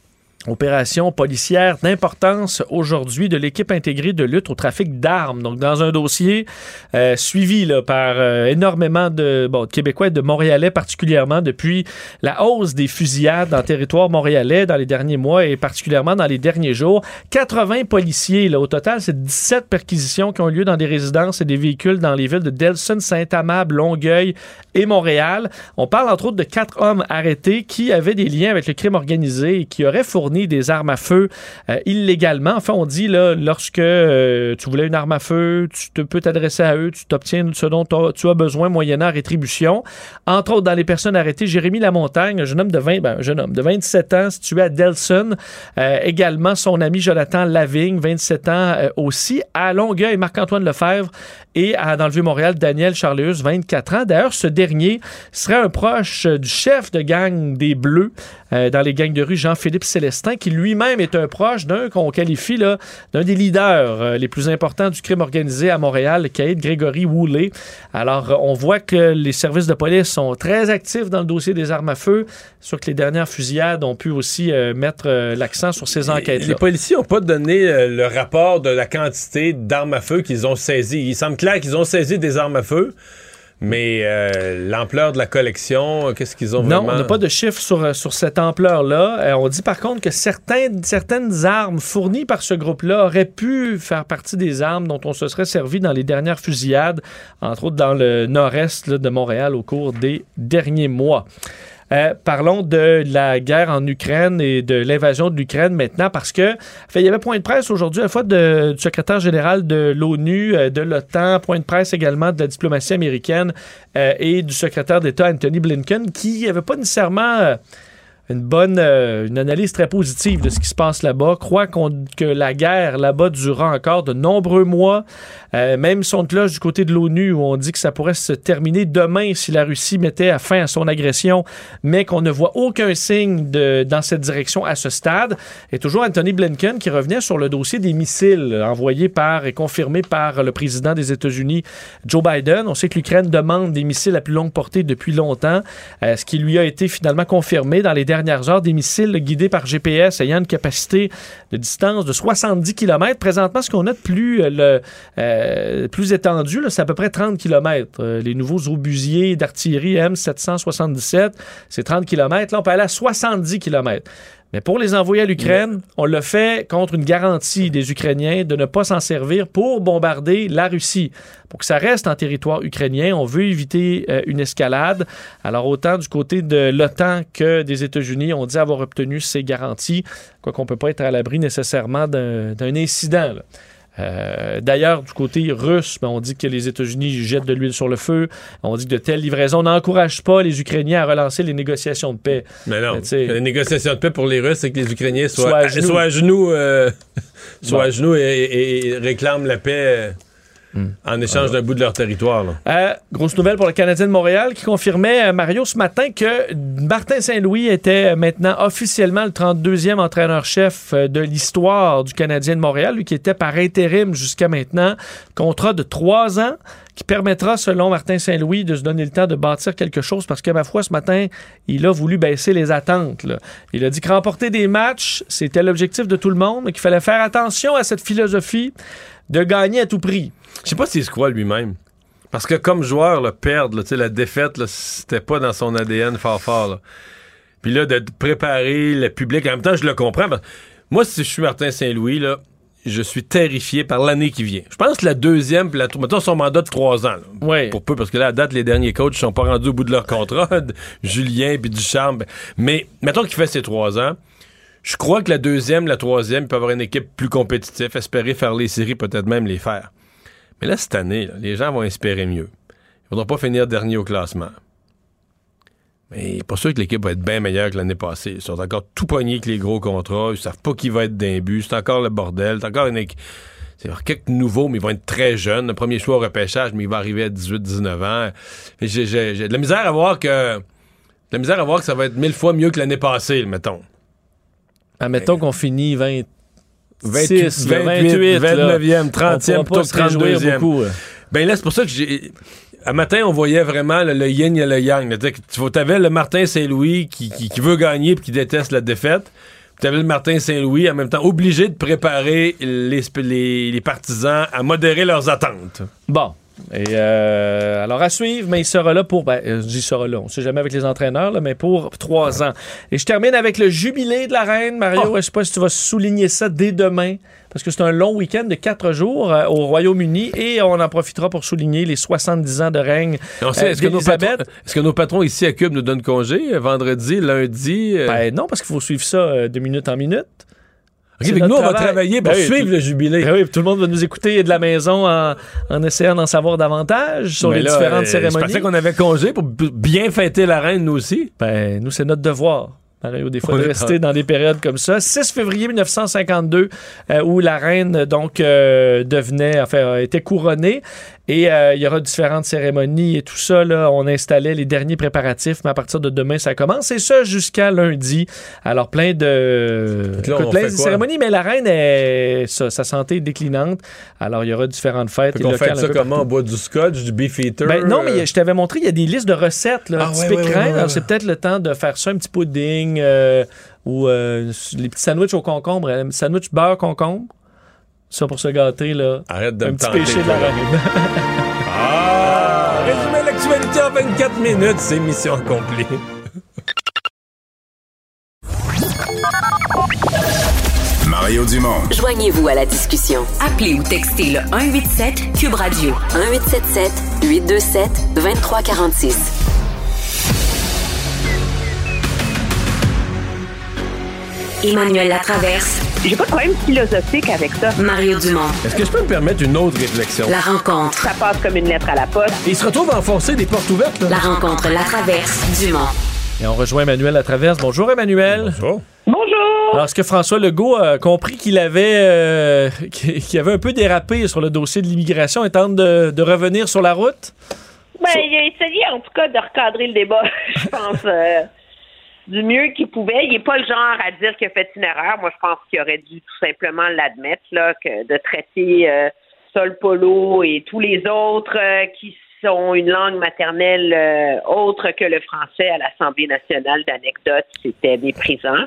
Opération policière d'importance aujourd'hui de l'équipe intégrée de lutte au trafic d'armes. Donc, dans un dossier euh, suivi là, par euh, énormément de, bon, de Québécois et de Montréalais particulièrement depuis la hausse des fusillades dans le territoire montréalais dans les derniers mois et particulièrement dans les derniers jours. 80 policiers, là, au total, c'est 17 perquisitions qui ont lieu dans des résidences et des véhicules dans les villes de Delson, Saint-Amable, Longueuil et Montréal. On parle entre autres de quatre hommes arrêtés qui avaient des liens avec le crime organisé et qui auraient fourni des armes à feu euh, illégalement. Enfin, on dit là, lorsque euh, tu voulais une arme à feu, tu te peux t'adresser à eux, tu t'obtiens ce dont tu as besoin moyennant rétribution. Entre autres, dans les personnes arrêtées, Jérémy Lamontagne, un jeune homme de 20, ben, un jeune homme de 27 ans, situé à Delson. Euh, également, son ami Jonathan Lavigne, 27 ans aussi. À Longueuil, Marc-Antoine Lefebvre. Et dans le Vieux-Montréal, Daniel Charleus, 24 ans. D'ailleurs, ce dernier serait un proche du chef de gang des Bleus dans les gangs de rue, Jean-Philippe Célestin, qui lui-même est un proche d'un qu'on qualifie d'un des leaders euh, les plus importants du crime organisé à Montréal, le caïd Grégory Woolley. Alors, euh, on voit que les services de police sont très actifs dans le dossier des armes à feu. Sûr que les dernières fusillades ont pu aussi euh, mettre l'accent sur ces enquêtes-là. Les policiers n'ont pas donné le rapport de la quantité d'armes à feu qu'ils ont saisies. Il semble clair qu'ils ont saisi des armes à feu, mais euh, l'ampleur de la collection, euh, qu'est-ce qu'ils ont Non, vraiment... on n'a pas de chiffres sur, euh, sur cette ampleur-là. Euh, on dit par contre que certains, certaines armes fournies par ce groupe-là auraient pu faire partie des armes dont on se serait servi dans les dernières fusillades, entre autres dans le nord-est de Montréal au cours des derniers mois. Euh, parlons de la guerre en Ukraine et de l'invasion de l'Ukraine maintenant parce que il y avait point de presse aujourd'hui à la fois de- du secrétaire général de l'ONU, euh, de l'OTAN, point de presse également de la diplomatie américaine euh, et du secrétaire d'État Anthony Blinken qui n'avait pas nécessairement une bonne euh, une analyse très positive de ce qui se passe là-bas. Croit que la guerre là-bas durera encore de nombreux mois. Euh, même son cloche du côté de l'ONU où on dit que ça pourrait se terminer demain si la Russie mettait fin à son agression, mais qu'on ne voit aucun signe de, dans cette direction à ce stade. Et toujours Anthony Blinken qui revenait sur le dossier des missiles envoyés par et confirmés par le président des États-Unis, Joe Biden. On sait que l'Ukraine demande des missiles à plus longue portée depuis longtemps, euh, ce qui lui a été finalement confirmé dans les dernières heures, des missiles guidés par GPS ayant une capacité de distance de 70 km. Présentement, ce qu'on a de plus, euh, le, euh, plus étendu, c'est à peu près 30 km. les nouveaux obusiers d'artillerie M777, c'est 30 km. Là, on peut aller à 70 km. Mais pour les envoyer à l'Ukraine, on le fait contre une garantie des Ukrainiens de ne pas s'en servir pour bombarder la Russie. Pour que ça reste en territoire ukrainien, on veut éviter euh, une escalade. Alors autant du côté de l'OTAN que des États-Unis, on dit avoir obtenu ces garanties, quoi qu'on peut pas être à l'abri nécessairement d'un incident. Euh, D'ailleurs, du côté russe, ben, on dit que les États-Unis jettent de l'huile sur le feu. On dit que de telles livraisons n'encouragent pas les Ukrainiens à relancer les négociations de paix. Mais non, sais- les négociations de paix pour les Russes, c'est que les Ukrainiens soient, Soient à genoux. soient à genoux, euh, soient Bon. à genoux et, et- et réclament la paix en échange d'un bout de leur territoire. Euh, grosse nouvelle pour le Canadien de Montréal qui confirmait, euh, Mario, ce matin que Martin Saint-Louis était euh, maintenant officiellement le 32e entraîneur-chef de l'histoire du Canadien de Montréal, lui qui était par intérim jusqu'à maintenant. Contrat de trois ans qui permettra, selon Martin Saint-Louis, de se donner le temps de bâtir quelque chose parce que, ma foi, ce matin, il a voulu baisser les attentes. Il a dit que remporter des matchs, c'était l'objectif de tout le monde, mais qu'il fallait faire attention à cette philosophie de gagner à tout prix. Je sais pas s'il se croit lui-même. Parce que comme joueur, là, perdre, là, la défaite, c'était pas dans son ADN fort fort. là. Puis là, de préparer le public, en même temps, je le comprends. parce- Moi, si je suis Martin Saint-Louis, là, je suis terrifié par l'année qui vient. Je pense que la deuxième, puis la mettons son mandat de trois ans. là. Pour peu, parce que là, à date, les derniers coachs sont pas rendus au bout de leur contrat. Julien puis Duchamp. Mais mettons qu'il fait ses trois ans. Je crois que la deuxième, la troisième, peut avoir une équipe plus compétitive, espérer faire les séries, peut-être même les faire. Mais là, cette année, les gens vont espérer mieux. Ils ne voudront pas finir dernier au classement. Mais pas sûr que l'équipe va être bien meilleure que l'année passée. Ils sont encore tout pognés avec les gros contrats. Ils savent pas qui va être d'un but. C'est encore le bordel. C'est encore une équipe. C'est quelques nouveaux, mais ils vont être très jeunes. Le premier choix au repêchage, mais il va arriver à 18-19 ans. J'ai de la misère à voir que. de la misère à voir que ça va être mille fois mieux que l'année passée, mettons. Admettons qu'on finit 20. 28, 6, 28, 29e, 30e, on pourra plutôt pas que se réjouir 32e. beaucoup. euh. Ben là, c'est pour ça que j'ai. À matin, on voyait vraiment le, le yin et le yang. Tu sais, T'avais le Martin Saint-Louis qui, qui, qui veut gagner puis qui déteste la défaite. Puis T'avais le Martin Saint-Louis en même temps obligé de préparer les, les partisans à modérer leurs attentes. Bon. Et euh, alors à suivre, mais il sera là pour. Ben, euh, je dis il sera là. On sait jamais avec les entraîneurs, là, mais pour trois ans. Et je termine avec le jubilé de la reine, Mario. Oh. Je sais pas si tu vas souligner ça dès demain, parce que c'est un long week-end de quatre jours euh, au Royaume-Uni et on en profitera pour souligner les 70 ans de règne euh, est-ce, que nos patrons, est-ce que nos patrons ici à Cube nous donnent congé vendredi, lundi? Ben non, parce qu'il faut suivre ça de minute en minute. Nous, on va travail. travailler pour Ben suivre le jubilé. Ben oui, tout le monde va nous écouter de la maison en, en essayant d'en savoir davantage sur Mais les là, différentes euh, cérémonies. Je pensais qu'on avait congé pour bien fêter la reine, nous aussi. Ben, nous, c'est notre devoir. Mario, des fois, de est- rester dans des périodes comme ça. 6 février 1952, euh, où la reine, donc, euh, devenait, enfin, euh, était couronnée. Et euh, il y aura différentes cérémonies et tout ça. Là, on installait les derniers préparatifs, mais à partir de demain, ça commence. Et ça jusqu'à lundi. Alors, plein de, là, écoute, on plein de cérémonies, mais la reine, est, sa, sa santé est déclinante. Alors, il y aura différentes fêtes. Fait et qu'on locales fait un ça comment? partout. On boit du scotch, du beef eater? Ben, non, mais euh, je t'avais montré, il y a des listes de recettes là, Ah, typiques ouais, ouais, reines. ouais, c'est peut-être le temps de faire ça, un petit pudding euh, ou euh, les petits sandwichs au concombre, sandwich beurre concombre. Ça pour se gâter, là. Arrête de un me petit tenter, péché de la. Ah! Résumer l'actualité en 24 minutes, c'est mission accomplie. Mario Dumont. Joignez-vous à la discussion. Appelez ou textez le 187 Cube Radio 1877 827 2346. Emmanuel Latraverse. J'ai pas de problème philosophique avec ça. Mario Dumont. Est-ce que je peux me permettre une autre réflexion? La rencontre. Ça passe comme une lettre à la poste. Il se retrouve à enfoncer des portes ouvertes, là. La rencontre Latraverse. Dumont. Et on rejoint Emmanuel Latraverse. Bonjour, Emmanuel. Bonjour. Bonjour! Alors, est-ce que François Legault a compris qu'il avait, euh, qu'il avait un peu dérapé sur le dossier de l'immigration et tente de, de revenir sur la route? Ben, il a essayé en tout cas de recadrer le débat, je pense, euh, du mieux qu'il pouvait. Il n'est pas le genre à dire qu'il a fait une erreur. Moi, je pense qu'il aurait dû tout simplement l'admettre, là, que de traiter euh, Sol Polo et tous les autres euh, qui sont une langue maternelle euh, autre que le français à l'Assemblée nationale d'anecdotes, c'était méprisant.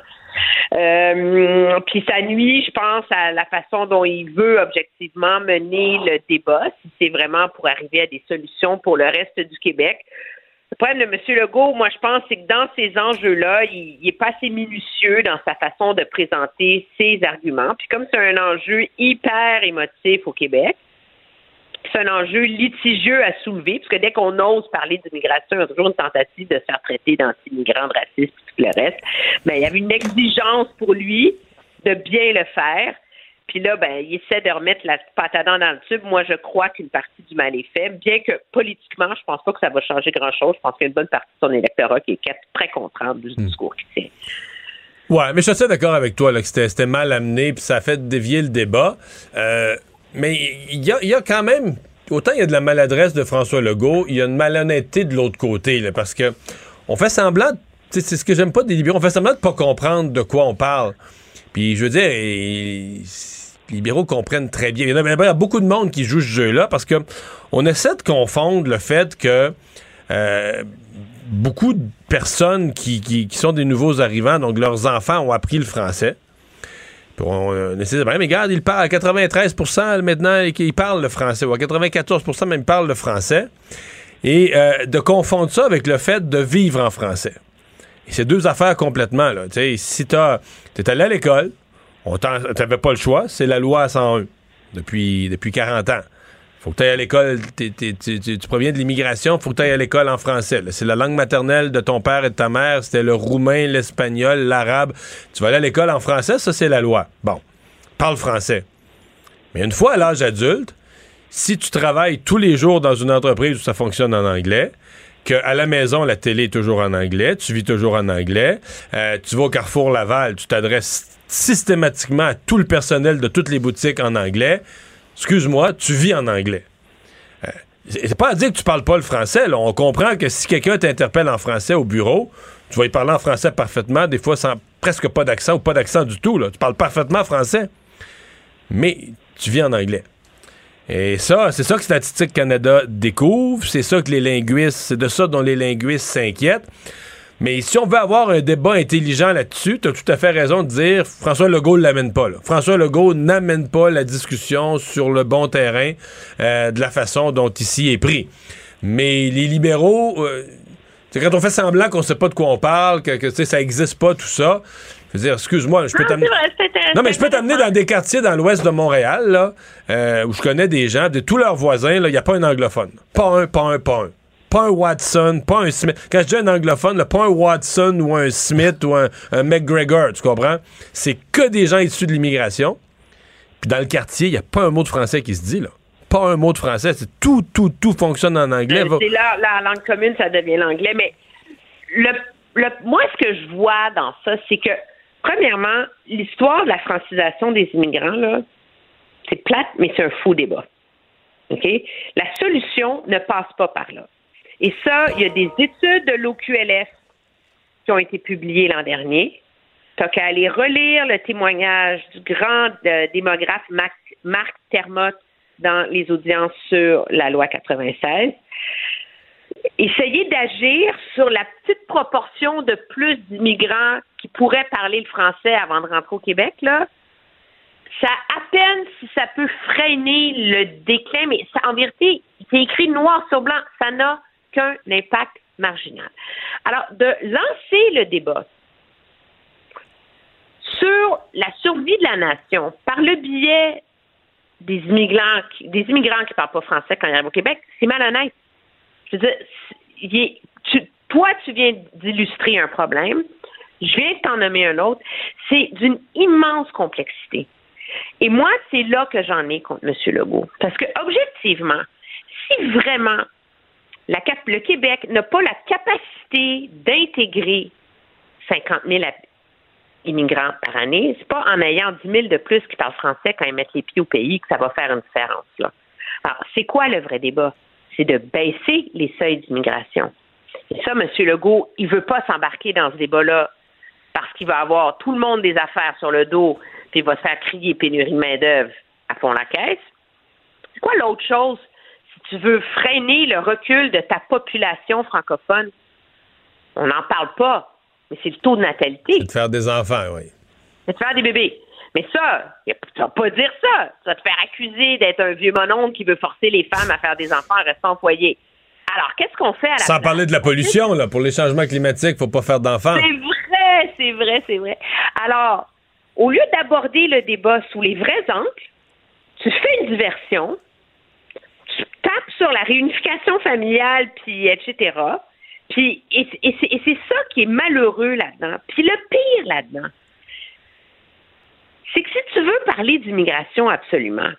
Euh, puis ça nuit, je pense, à la façon dont il veut objectivement mener le débat, si c'est vraiment pour arriver à des solutions pour le reste du Québec. Le problème de M. Legault, moi, je pense, c'est que dans ces enjeux-là, il, il est pas assez minutieux dans sa façon de présenter ses arguments. Puis comme c'est un enjeu hyper émotif au Québec, c'est un enjeu litigieux à soulever, parce que dès qu'on ose parler d'immigration, il y a toujours une tentative de se faire traiter d'anti-migrants, de racistes, tout le reste. Mais il y avait une exigence pour lui de bien le faire. Puis là, ben, il essaie de remettre la patate dans le tube. Moi, je crois qu'une partie du mal est fait, bien que politiquement, je pense pas que ça va changer grand-chose. Je pense qu'il y a une bonne partie de son électorat qui est très contrainte du discours qu'il tient. Ouais, mais je suis assez d'accord avec toi là, que c'était mal amené, puis ça a fait dévier le débat. Euh, mais il y a, y a quand même, autant il y a de la maladresse de François Legault, il y a une malhonnêteté de l'autre côté, là, parce que on fait semblant, c'est ce que j'aime pas des libéraux, on fait semblant de pas comprendre de quoi on parle. Puis je veux dire, les libéraux comprennent très bien. Il y a, beaucoup de monde qui joue ce jeu-là parce que on essaie de confondre le fait que euh, beaucoup de personnes qui, sont des nouveaux arrivants, donc leurs enfants ont appris le français. Puis on, essaie de dire, Ben, mais regarde, il parle à 93% maintenant, il parle le français, ou à 94% même il parle le français. Et euh, de confondre ça avec le fait de vivre en français. Et c'est deux affaires complètement. Là. Si tu es allé à l'école, on t'avais pas le choix, c'est la loi 101 depuis, depuis 40 ans. Faut que tu à l'école, tu proviens de l'immigration, faut que tu à l'école en français. C'est la langue maternelle de ton père et de ta mère, c'était le roumain, l'espagnol, l'arabe. Tu vas aller à l'école en français, ça c'est la loi. Bon, parle français. Mais une fois à l'âge adulte, si tu travailles tous les jours dans une entreprise où ça fonctionne en anglais, qu'à la maison, la télé est toujours en anglais, tu vis toujours en anglais, euh, tu vas au Carrefour Laval, tu t'adresses systématiquement à tout le personnel de toutes les boutiques en anglais, excuse-moi, tu vis en anglais. Euh, c'est pas à dire que tu parles pas le français. On comprend que si quelqu'un t'interpelle en français au bureau, tu vas y parler en français parfaitement, des fois sans presque pas d'accent ou pas d'accent du tout. Là. Tu parles parfaitement français, mais tu vis en anglais. Et ça, c'est ça que Statistique Canada découvre, c'est ça que les linguistes, c'est de ça dont les linguistes s'inquiètent. Mais si on veut avoir un débat intelligent là-dessus, tu tout à fait raison de dire François Legault ne l'amène pas. là. François Legault n'amène pas la discussion sur le bon terrain euh, de la façon dont ici est pris. Mais les libéraux, euh, quand on fait semblant qu'on sait pas de quoi on parle, que, que ça existe pas, tout ça. Je veux dire, excuse-moi, je peux Non, t'amener. Non, mais je peux t'amener dans des quartiers dans l'ouest de Montréal, là, euh, où je connais des gens, de tous leurs voisins, il n'y a pas un anglophone. Pas un, pas un, pas un. Pas un Watson, pas un Smith. Quand je dis un anglophone, là, pas un Watson ou un Smith ou un, un McGregor, tu comprends? C'est que des gens issus de l'immigration. Puis dans le quartier, il n'y a pas un mot de français qui se dit, là. Pas un mot de français. C'est tout, tout, tout fonctionne en anglais. C'est là, la langue commune, ça devient l'anglais. Mais le, le, moi, ce que je vois dans ça, c'est que, premièrement, l'histoire de la francisation des immigrants, là, c'est plate, mais c'est un faux débat. OK? La solution ne passe pas par là. Et ça, il y a des études de l'OQLF qui ont été publiées l'an dernier. Tu qu'à aller relire le témoignage du grand euh, démographe Mac- Marc Termotte dans les audiences sur la loi 96. Essayez d'agir sur la petite proportion de plus d'immigrants qui pourraient parler le français avant de rentrer au Québec, là. Ça à peine si ça peut freiner le déclin, mais ça, en vérité, c'est écrit noir sur blanc, ça n'a qu'un impact marginal. Alors, de lancer le débat sur la survie de la nation par le biais des immigrants, qui- des immigrants qui parlent pas français quand ils arrivent au Québec, c'est malhonnête. Je veux dire, toi, tu viens d'illustrer un problème. Je viens de t'en nommer un autre. C'est d'une immense complexité. Et moi, c'est là que j'en ai contre M. Legault. Parce que, objectivement, si vraiment la, le Québec n'a pas la capacité d'intégrer 50 000 immigrants par année, c'est pas en ayant 10 000 de plus qui parlent français quand ils mettent les pieds au pays que ça va faire une différence. Là. Alors, c'est quoi le vrai débat? C'est de baisser les seuils d'immigration. Et ça, M. Legault, il veut pas s'embarquer dans ce débat-là parce qu'il va avoir tout le monde des affaires sur le dos, puis il va se faire crier pénurie de main-d'œuvre à fond la caisse. C'est quoi l'autre chose? Si tu veux freiner le recul de ta population francophone, on n'en parle pas mais c'est le taux de natalité. C'est de faire des enfants, oui. C'est de faire des bébés. Mais ça, tu vas pas dire ça. Tu vas te faire accuser d'être un vieux mononcle qui veut forcer les femmes à faire des enfants en restant au foyer. Alors, qu'est-ce qu'on fait à la Sans parler de la pollution, là. Pour les changements climatiques, faut pas faire d'enfants. C'est vrai, c'est vrai, c'est vrai. Alors, au lieu d'aborder le débat sous les vrais angles, tu fais une diversion, tu tapes sur la réunification familiale, puis etc. Puis, et, c'est ça qui est malheureux là-dedans. Puis le pire là-dedans, c'est que si tu veux parler d'immigration absolument,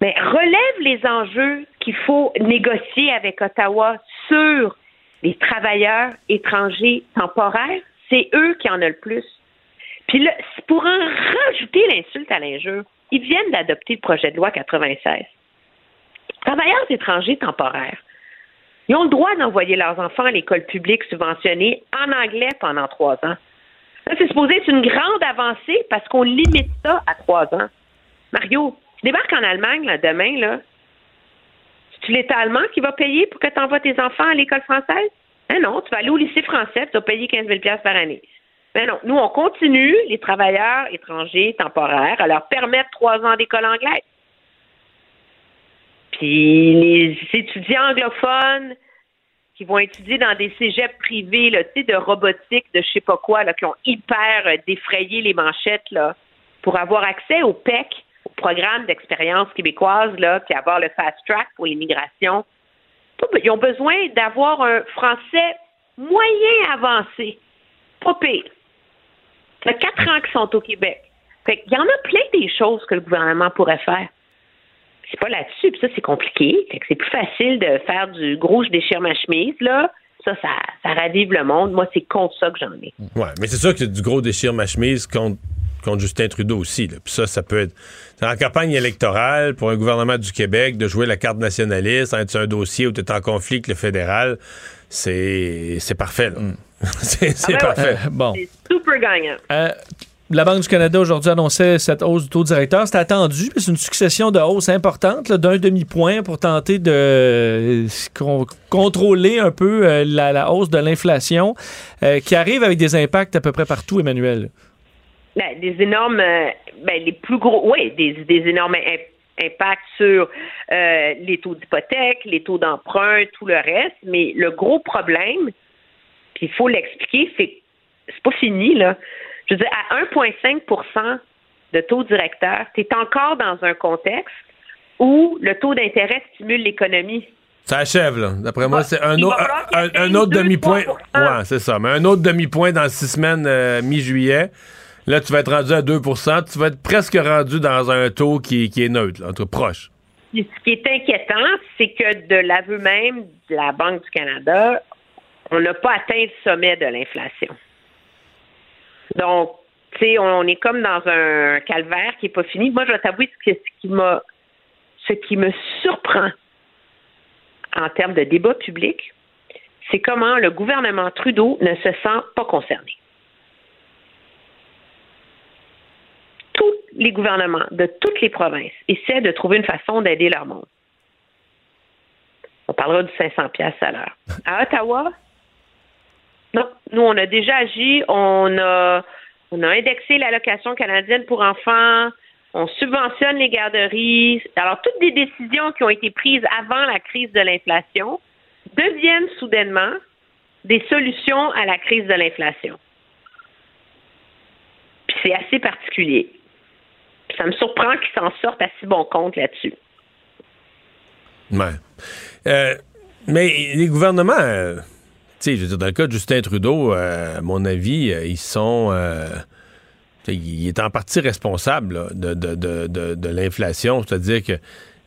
mais relève les enjeux qu'il faut négocier avec Ottawa sur les travailleurs étrangers temporaires. C'est eux qui en ont le plus. Puis là, pour en rajouter l'insulte à l'injure, ils viennent d'adopter le projet de loi 96. Travailleurs étrangers temporaires. Ils ont le droit d'envoyer leurs enfants à l'école publique subventionnée en anglais pendant trois ans. C'est supposé être une grande avancée parce qu'on limite ça à trois ans. Mario, tu débarques en Allemagne demain, là. C'est-tu l'État allemand qui va payer pour que tu envoies tes enfants à l'école française? Ben non, tu vas aller au lycée français, tu vas payer 15 000 par année. Ben non, nous, on continue, les travailleurs étrangers temporaires, à leur permettre trois ans d'école anglaise. Puis les étudiants anglophones qui vont étudier dans des cégeps privés, là, de robotique, de je sais pas quoi, là, qui ont hyper euh, défrayé les manchettes là, pour avoir accès au PEC, au programme d'expérience québécoise, là, puis avoir le fast track pour l'immigration. Ils ont besoin d'avoir un français moyen avancé. Pas pire. Ça fait quatre ans qu'ils sont au Québec. Fait Il y en a plein des choses que le gouvernement pourrait faire c'est pas là-dessus. Puis ça, c'est compliqué. c'est plus facile de faire du gros je déchire ma chemise, là. Ça, ça, ça ravive le monde. Moi, c'est contre ça que j'en ai. Ouais, mais c'est sûr que du gros déchire ma chemise contre, contre Justin Trudeau aussi. Puis ça, ça peut être. En campagne électorale, pour un gouvernement du Québec, de jouer la carte nationaliste, être un dossier où tu es en conflit avec le fédéral, c'est parfait. Mm. c'est ah ben parfait. bon. C'est super gagnant. Euh, la Banque du Canada aujourd'hui annonçait cette hausse du taux directeur. C'était attendu, c'est une succession de hausses importantes d'un demi-point pour tenter de euh, contrôler un peu euh, la, hausse de l'inflation euh, qui arrive avec des impacts à peu près partout, Emmanuel. Ben, des énormes, ben, les plus gros, oui, des énormes impacts sur les taux d'hypothèque, les taux d'emprunt, tout le reste. Mais le gros problème, puis il faut l'expliquer, c'est c'est pas fini, là je veux dire, à 1,5% de taux directeur, tu es encore dans un contexte où le taux d'intérêt stimule l'économie. Ça achève, là. D'après moi, c'est un, un, autre demi-point. Ouais, c'est ça. Mais un autre demi-point dans six semaines, euh, mi-juillet. Là, tu vas être rendu à 2% Tu vas être presque rendu dans un taux qui, est neutre, entre proche. Ce qui est inquiétant, c'est que de l'aveu même de la Banque du Canada, on n'a pas atteint le sommet de l'inflation. Donc, tu sais, on, est comme dans un calvaire qui n'est pas fini. Moi, je vais t'avouer ce qui m'a, ce qui me surprend en termes de débat public, c'est comment le gouvernement Trudeau ne se sent pas concerné. Tous les gouvernements de toutes les provinces essaient de trouver une façon d'aider leur monde. On parlera du 500 pièces à l'heure. À Ottawa, non, nous, on a déjà agi. On a, indexé l'allocation canadienne pour enfants. On subventionne les garderies. Alors, toutes des décisions qui ont été prises avant la crise de l'inflation deviennent soudainement des solutions à la crise de l'inflation. Puis c'est assez particulier. ça me surprend qu'ils s'en sortent à si bon compte là-dessus. Ouais. Euh, mais les gouvernements. Euh, je veux dire, dans le cas de Justin Trudeau, euh, à mon avis, euh, ils sont. euh, il est en partie responsable de, de l'inflation, c'est-à-dire que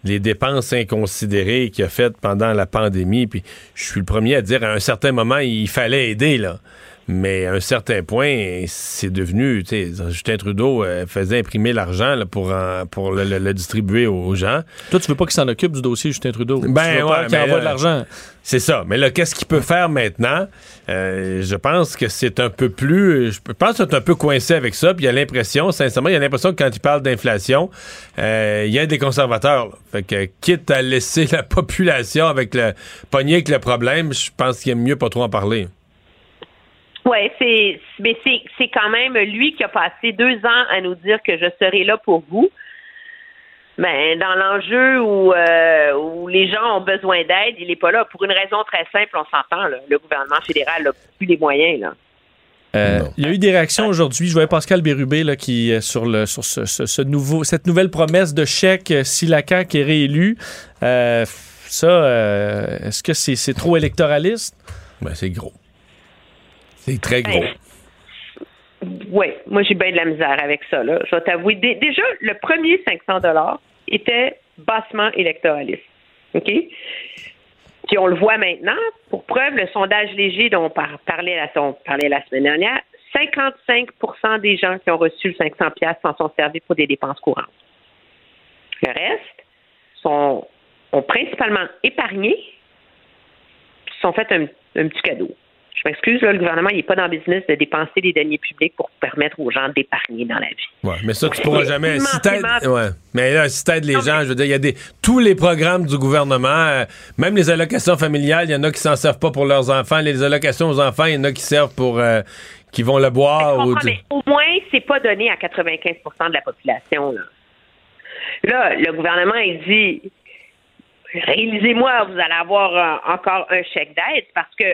les dépenses inconsidérées qu'il a faites pendant la pandémie, puis je suis le premier à dire à un certain moment, il fallait aider, là. Mais à un certain point, c'est devenu, tu sais, Justin Trudeau euh, faisait imprimer l'argent pour, en- pour le, le- le distribuer aux gens. Toi, tu veux pas qu'il s'en occupe du dossier Justin Trudeau. Ben tu veux pas ouais, qu'il envoie là, de l'argent. C'est ça. Mais là, qu'est-ce qu'il peut faire maintenant? Euh, je pense que c'est un peu plus. Je pense que c'est un peu coincé avec ça. Puis il y a l'impression, sincèrement, il y a l'impression que quand il parle d'inflation, euh, il y a des conservateurs. là. Fait que quitte à laisser la population avec le pogner avec le problème, je pense qu'il aime mieux pas trop en parler. Oui, c'est mais c'est c'est quand même lui qui a passé deux ans à nous dire que je serai là pour vous. Mais dans l'enjeu où, euh, où les gens ont besoin d'aide, il n'est pas là. Pour une raison très simple, on s'entend. là. Le gouvernement fédéral n'a plus les moyens. Là. Euh, il y a eu des réactions aujourd'hui. Je voyais Pascal Bérubé là, qui sur le sur ce, ce- ce nouveau cette nouvelle promesse de chèque euh, si la CAQ est réélue. Euh, ça, euh, est-ce que c'est c'est trop électoraliste? Ben, c'est gros. C'est très gros. Oui, moi j'ai bien de la misère avec ça. Là. Je vais t'avouer. Dé- déjà, le premier 500 dollars était bassement électoraliste. OK? Puis on le voit maintenant. Pour preuve, le sondage léger dont on par- parlait, la, on parlait la semaine dernière, 55% des gens qui ont reçu le 500 pièces s'en sont servis pour des dépenses courantes. Le reste sont ont principalement épargné, se sont fait un, un petit cadeau. M'excuse, le gouvernement n'est pas dans le business de dépenser des deniers publics pour permettre aux gens d'épargner dans la vie. Ouais, mais ça, tu pourras jamais. Si ouais. Mais là, si t'aides les gens, je veux dire, il y a des. Tous les programmes du gouvernement, euh, même les allocations familiales, il y en a qui s'en servent pas pour leurs enfants. Les allocations aux enfants, il y en a qui servent pour. euh, qui vont le boire. Ou mais au moins, c'est pas donné à 95% de la population. Là, là le gouvernement, il dit réalisez-moi, vous allez avoir euh, encore un chèque d'aide parce que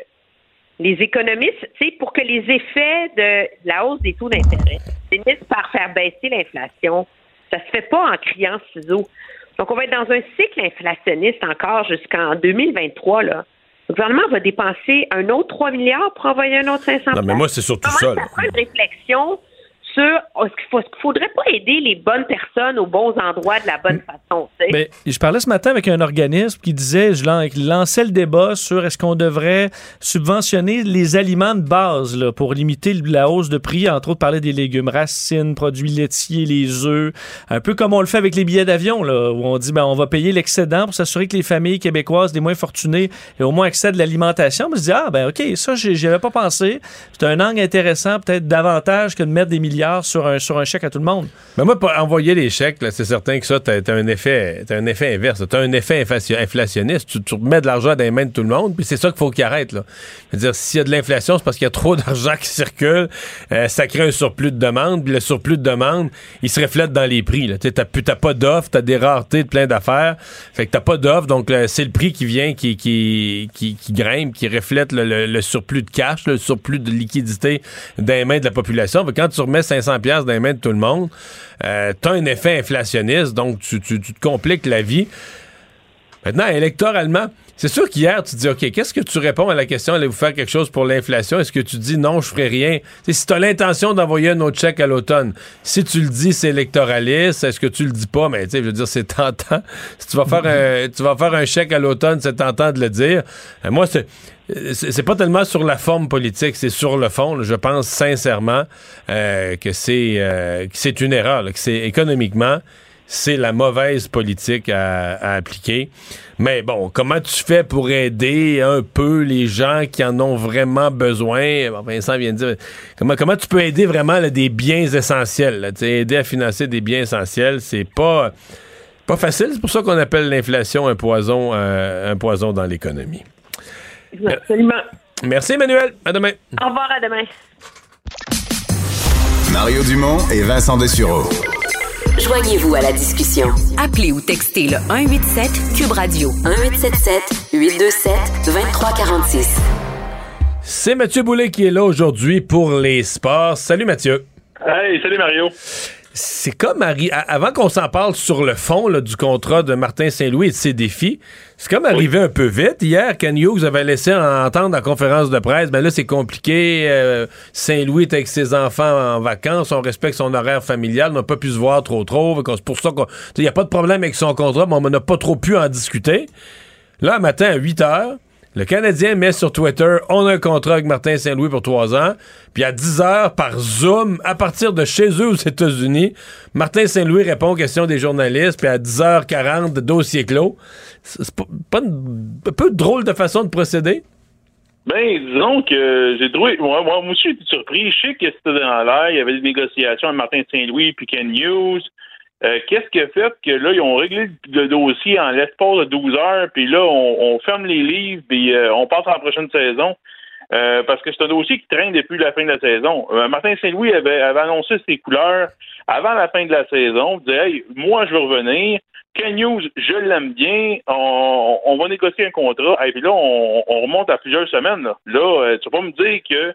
les économistes, tu sais, pour que les effets de la hausse des taux d'intérêt finissent par faire baisser l'inflation, ça se fait pas en criant ciseaux. Donc, on va être dans un cycle inflationniste encore jusqu'en 2023. Là. Le gouvernement va dépenser un autre 3 milliards pour envoyer un autre 500 Non, mais moi, c'est surtout ça. Ça prend une réflexion sur est-ce qu'il est-ce qu'il faudrait pas aider les bonnes personnes aux bons endroits de la bonne façon. je parlais ce matin avec un organisme qui disait, je lançait le débat sur est-ce qu'on devrait subventionner les aliments de base là, pour limiter la hausse de prix, entre autres parler des légumes racines, produits laitiers, les œufs, un peu comme on le fait avec les billets d'avion, là, où on dit ben, on va payer l'excédent pour s'assurer que les familles québécoises, les moins fortunées, aient au moins accès à de l'alimentation. Je me dis, ah ben ok, ça, j'y avais pas pensé. C'est un angle intéressant, peut-être davantage que de mettre des sur un, sur un chèque à tout le monde. Mais moi, pour envoyer les chèques, c'est certain que ça, t'as t'as un effet, t'as un effet inverse. Un effet inflation- inflationniste. Tu, tu remets de l'argent dans les mains de tout le monde, puis c'est ça qu'il faut qu'il arrête. Là. Dire, s'il y a de l'inflation, c'est parce qu'il y a trop d'argent qui circule. Euh, ça crée un surplus de demande, puis le surplus de demande, il se reflète dans les prix. Tu T'as pas d'offres, t'as des raretés de plein d'affaires. Fait que t'as pas d'offres, donc là, c'est le prix qui vient, qui, qui, grimpe, qui reflète le, surplus de cash, le surplus de liquidité dans les mains de la population. Quand tu remets 500 pièces dans les mains de tout le monde, euh, t'as un effet inflationniste, donc tu, te compliques la vie. Maintenant, électoralement, c'est sûr qu'hier, tu dis, OK, qu'est-ce que tu réponds à la question, allez-vous faire quelque chose pour l'inflation? Est-ce que tu dis, non, je ferai rien? Si tu as l'intention d'envoyer un autre chèque à l'automne, si tu le dis, c'est électoraliste. Est-ce que tu le dis pas? Mais tu sais, je veux dire, c'est tentant. Si tu vas faire un, tu vas faire un chèque à l'automne, c'est tentant de le dire. Euh, moi, c'est, c'est c'est pas tellement sur la forme politique, c'est sur le fond. Je pense sincèrement euh, que c'est euh, une erreur, que c'est économiquement c'est la mauvaise politique à, à appliquer. Mais bon, comment tu fais pour aider un peu les gens qui en ont vraiment besoin? Bon, Vincent vient de dire, comment, comment tu peux aider vraiment là, des biens essentiels? là? Aider à financer des biens essentiels, c'est pas, pas facile. C'est pour ça qu'on appelle l'inflation un poison, euh, un poison dans l'économie. Absolument. Merci Emmanuel. À demain. Au revoir, à demain. Mario Dumont et Vincent Dessureau. Joignez-vous à la discussion. Appelez ou textez le 187 Cube Radio 1877 827 2346. C'est Mathieu Boulet qui est là aujourd'hui pour les sports. Salut Mathieu. Hey, salut Mario. C'est comme arri- avant qu'on s'en parle sur le fond là, du contrat de Martin Saint-Louis et de ses défis, c'est comme arrivé un peu vite. Hier, Ken Hughes avait laissé entendre en conférence de presse, ben là c'est compliqué, euh, Saint-Louis est avec ses enfants en vacances, on respecte son horaire familial, on n'a pas pu se voir trop trop, c'est pour ça qu'il n'y a pas de problème avec son contrat, mais on n'a pas trop pu en discuter. Là, un matin à 8 heures, le Canadien met sur Twitter on a un contrat avec Martin Saint-Louis pour trois ans. Puis à 10 heures, par Zoom, à partir de chez eux aux États-Unis, Martin Saint-Louis répond aux questions des journalistes. Puis à 10h40, dossier clos. C'est pas, une- un peu drôle de façon de procéder? Ben, disons que j'ai trouvé. Moi, moi, aussi, été surpris. Je sais que c'était dans l'air. Il y avait des négociations avec Martin Saint-Louis puis Ken Hughes. Euh, Qu'est-ce qui a fait que là, ils ont réglé le dossier en l'espace de 12 heures, puis là, on, ferme les livres, puis euh, on passe à la prochaine saison. Euh, parce que c'est un dossier qui traîne depuis la fin de la saison. Martin Saint-Louis avait, annoncé ses couleurs avant la fin de la saison. Il disait Hey, moi, je veux revenir. Ken Hughes, je l'aime bien. On, va négocier un contrat. Et puis là, on, on remonte à plusieurs semaines. Là, tu vas pas me dire que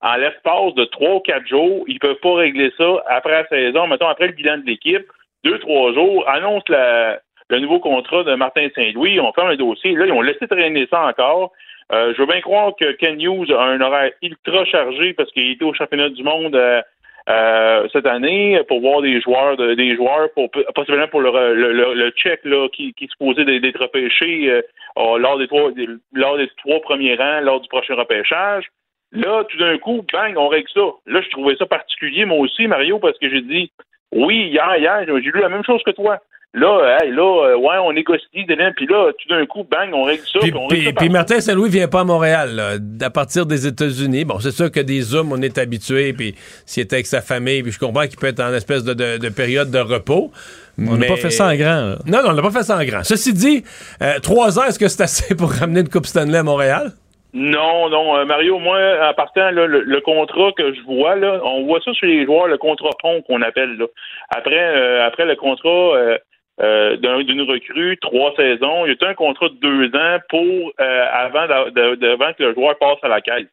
en l'espace de trois ou quatre jours, ils peuvent pas régler ça après la saison, mettons après le bilan de l'équipe, deux, trois jours, annonce la, le nouveau contrat de Martin Saint-Louis, on ferme le dossier. Là, ils ont laissé traîner ça encore. Euh, je veux bien croire que Ken Hughes a un horaire ultra chargé parce qu'il était au championnat du monde euh, euh, cette année pour voir des joueurs, de- des joueurs pour possiblement pour le, le, le, le check là, qui, qui est supposé d'être repêché euh, euh, lors des trois lors des trois premiers rangs lors du prochain repêchage. Là, tout d'un coup, bang, on règle ça. Là, je trouvais ça particulier, moi aussi, Mario, parce que j'ai dit, oui, hier, hier, j'ai lu la même chose que toi. Là, hey, là, euh, ouais, on négocie, dedans, puis là, tout d'un coup, bang, on règle ça. Puis, puis on règle puis- ça puis par- Martin Saint-Louis vient pas à Montréal, là, à partir des États-Unis. Bon, c'est sûr que des Zooms, on est habitué, puis s'il était avec sa famille, puis je comprends qu'il peut être en espèce de, de- de période de repos. On n'a mais- pas fait ça en grand. là. Non, non, on n'a pas fait ça en grand. Ceci dit, euh, trois ans, est-ce que c'est assez pour ramener une Coupe Stanley à Montréal? Non, non, euh, Mario, moi, en partant, là, le, le contrat que je vois, là, on voit ça chez les joueurs, le contrat pont qu'on appelle. Là. Après, euh, après le contrat euh, euh, d'un- d'une recrue, trois saisons, il y a un contrat de deux ans pour euh, avant, de- de- avant que le joueur passe à la caisse.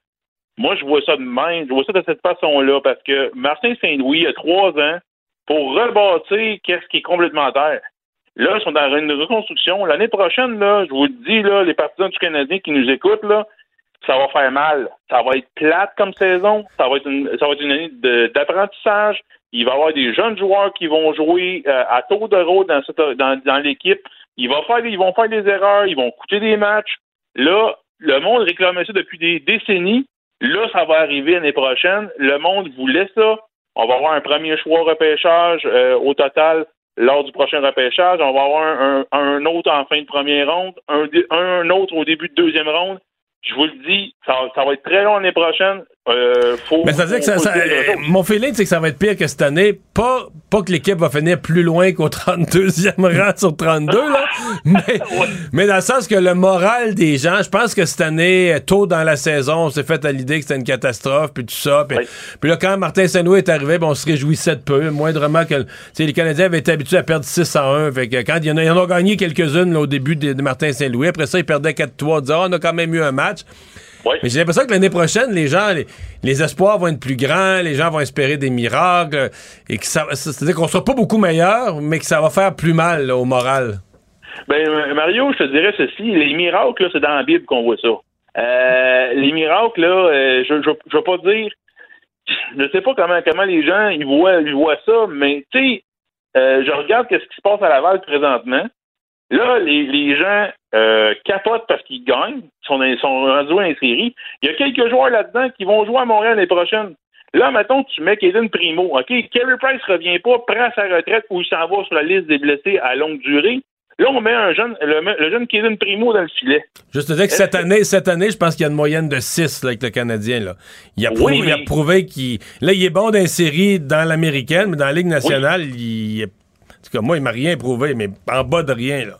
Moi, je vois ça de même, je vois ça de cette façon-là, parce que Martin Saint-Louis a trois ans pour rebâtir qu'est-ce qui est complètement terre. Là, ils sont dans une reconstruction. L'année prochaine, là, je vous le dis, là, les partisans du Canadien qui nous écoutent, là, ça va faire mal. Ça va être plate comme saison. Ça va être une, ça va être une année d'apprentissage. Il va y avoir des jeunes joueurs qui vont jouer euh, à tour de rôle dans, dans, dans l'équipe. Ils vont faire, ils vont faire des erreurs. Ils vont coûter des matchs. Là, le monde réclamait ça depuis des décennies. Là, ça va arriver l'année prochaine. Le monde voulait ça. On va avoir un premier choix repêchage euh, au total lors du prochain repêchage. On va avoir un, un- un autre en fin de première ronde, un, un autre au début de deuxième ronde. Je vous le dis, ça, ça va être très long l'année prochaine. Euh, faut, Mais ça veut dire que ça, euh, mon feeling, c'est que ça va être pire que cette année. Pas, pas que l'équipe va finir plus loin qu'au 32e rang sur 32, là. Mais, mais dans le sens que le moral des gens, je pense que cette année, tôt dans la saison, on s'est fait à l'idée que c'était une catastrophe, puis tout ça. Puis, puis là, quand Martin Saint-Louis est arrivé, ben, on se réjouissait de peu. Moindrement que. les Canadiens avaient été habitués à perdre 6 à 1. Fait que quand il y en a, ils en ont gagné quelques-unes là, au début de, de Martin Saint-Louis. Après ça, ils perdaient 4-3. On Ah, on a quand même eu un match. Mais j'ai l'impression que l'année prochaine, les gens, les, les espoirs vont être plus grands, les gens vont espérer des miracles, et que ça, c'est-à-dire qu'on sera pas beaucoup meilleur, mais que ça va faire plus mal là, au moral. Ben, euh, Mario, je te dirais ceci. Les miracles, là, c'est dans la Bible qu'on voit ça. Euh, les miracles, là, euh, je, je, je veux pas dire. Je sais pas comment, comment les gens ils voient, ils voient ça, mais tu sais, euh, je regarde ce qui se passe à Laval présentement. Là, les, les gens euh, capotent parce qu'ils gagnent, sont, sont rendus les séries. Il y a quelques joueurs là-dedans qui vont jouer à Montréal l'année prochaine. Là, mettons, tu mets Kaden Primo. OK, Kerry Price revient pas, prend sa retraite ou il s'en va sur la liste des blessés à longue durée. Là, on met un jeune, le, le jeune Kaden Primo dans le filet. Juste te dire que cette année, cette année, je pense qu'il y a une moyenne de 6 là, avec le Canadien. Là. Il, a prouvé, Oui, il a mais- prouvé qu'il. Là, il est bon dans les séries dans l'américaine, mais dans la Ligue nationale, il. est- En tout cas, moi, il m'a rien prouvé, mais en bas de rien. Là.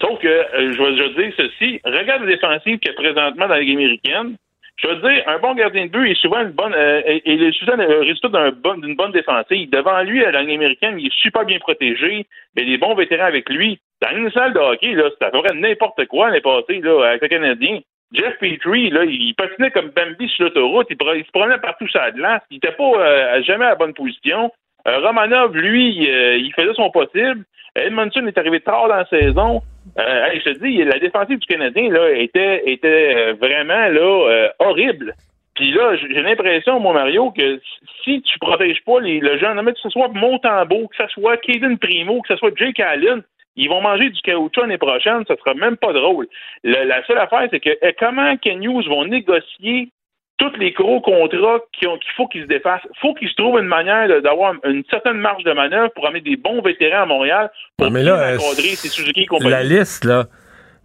Sauf que, euh, je vais dire ceci, regarde la défensive qu'il y a présentement dans la Ligue américaine. Je veux dire, un bon gardien de but est souvent une bonne, euh, est- est le souvent le résultat d'un d'une bonne défensive. Devant lui, à la Ligue américaine, il est super bien protégé. A des bons vétérans avec lui. Dans une salle de hockey, là, c'est à n'importe quoi l'année passée, là, avec le Canadien. Jeff Petrie, là, il patinait comme Bambi sur l'autoroute. Il se promenait partout sur la glace. Il n'était pas euh, jamais à la bonne position. Euh, Romanov, lui, euh, il faisait son possible. Edmondson est arrivé tard dans la saison. Euh, je te dis, la défensive du Canadien là était était euh, vraiment là horrible. Puis là, j'ai l'impression, moi, Mario, que si tu protèges pas les, le jeune, que ce soit Montembeau, que ce soit Caden Primo, que ce soit Jake Allen, ils vont manger du caoutchouc l'année prochaine, ça sera même pas drôle. Le- la seule affaire, c'est que comment Ken Hughes vont négocier tous les gros contrats qui ont- qu'il faut qu'ils se défassent. Il faut qu'ils se trouvent une manière d'avoir une certaine marge de manœuvre pour amener des bons vétérans à Montréal pour Non, mais bien là, euh, encadrer ces Suzuki et compagnie. La liste, là,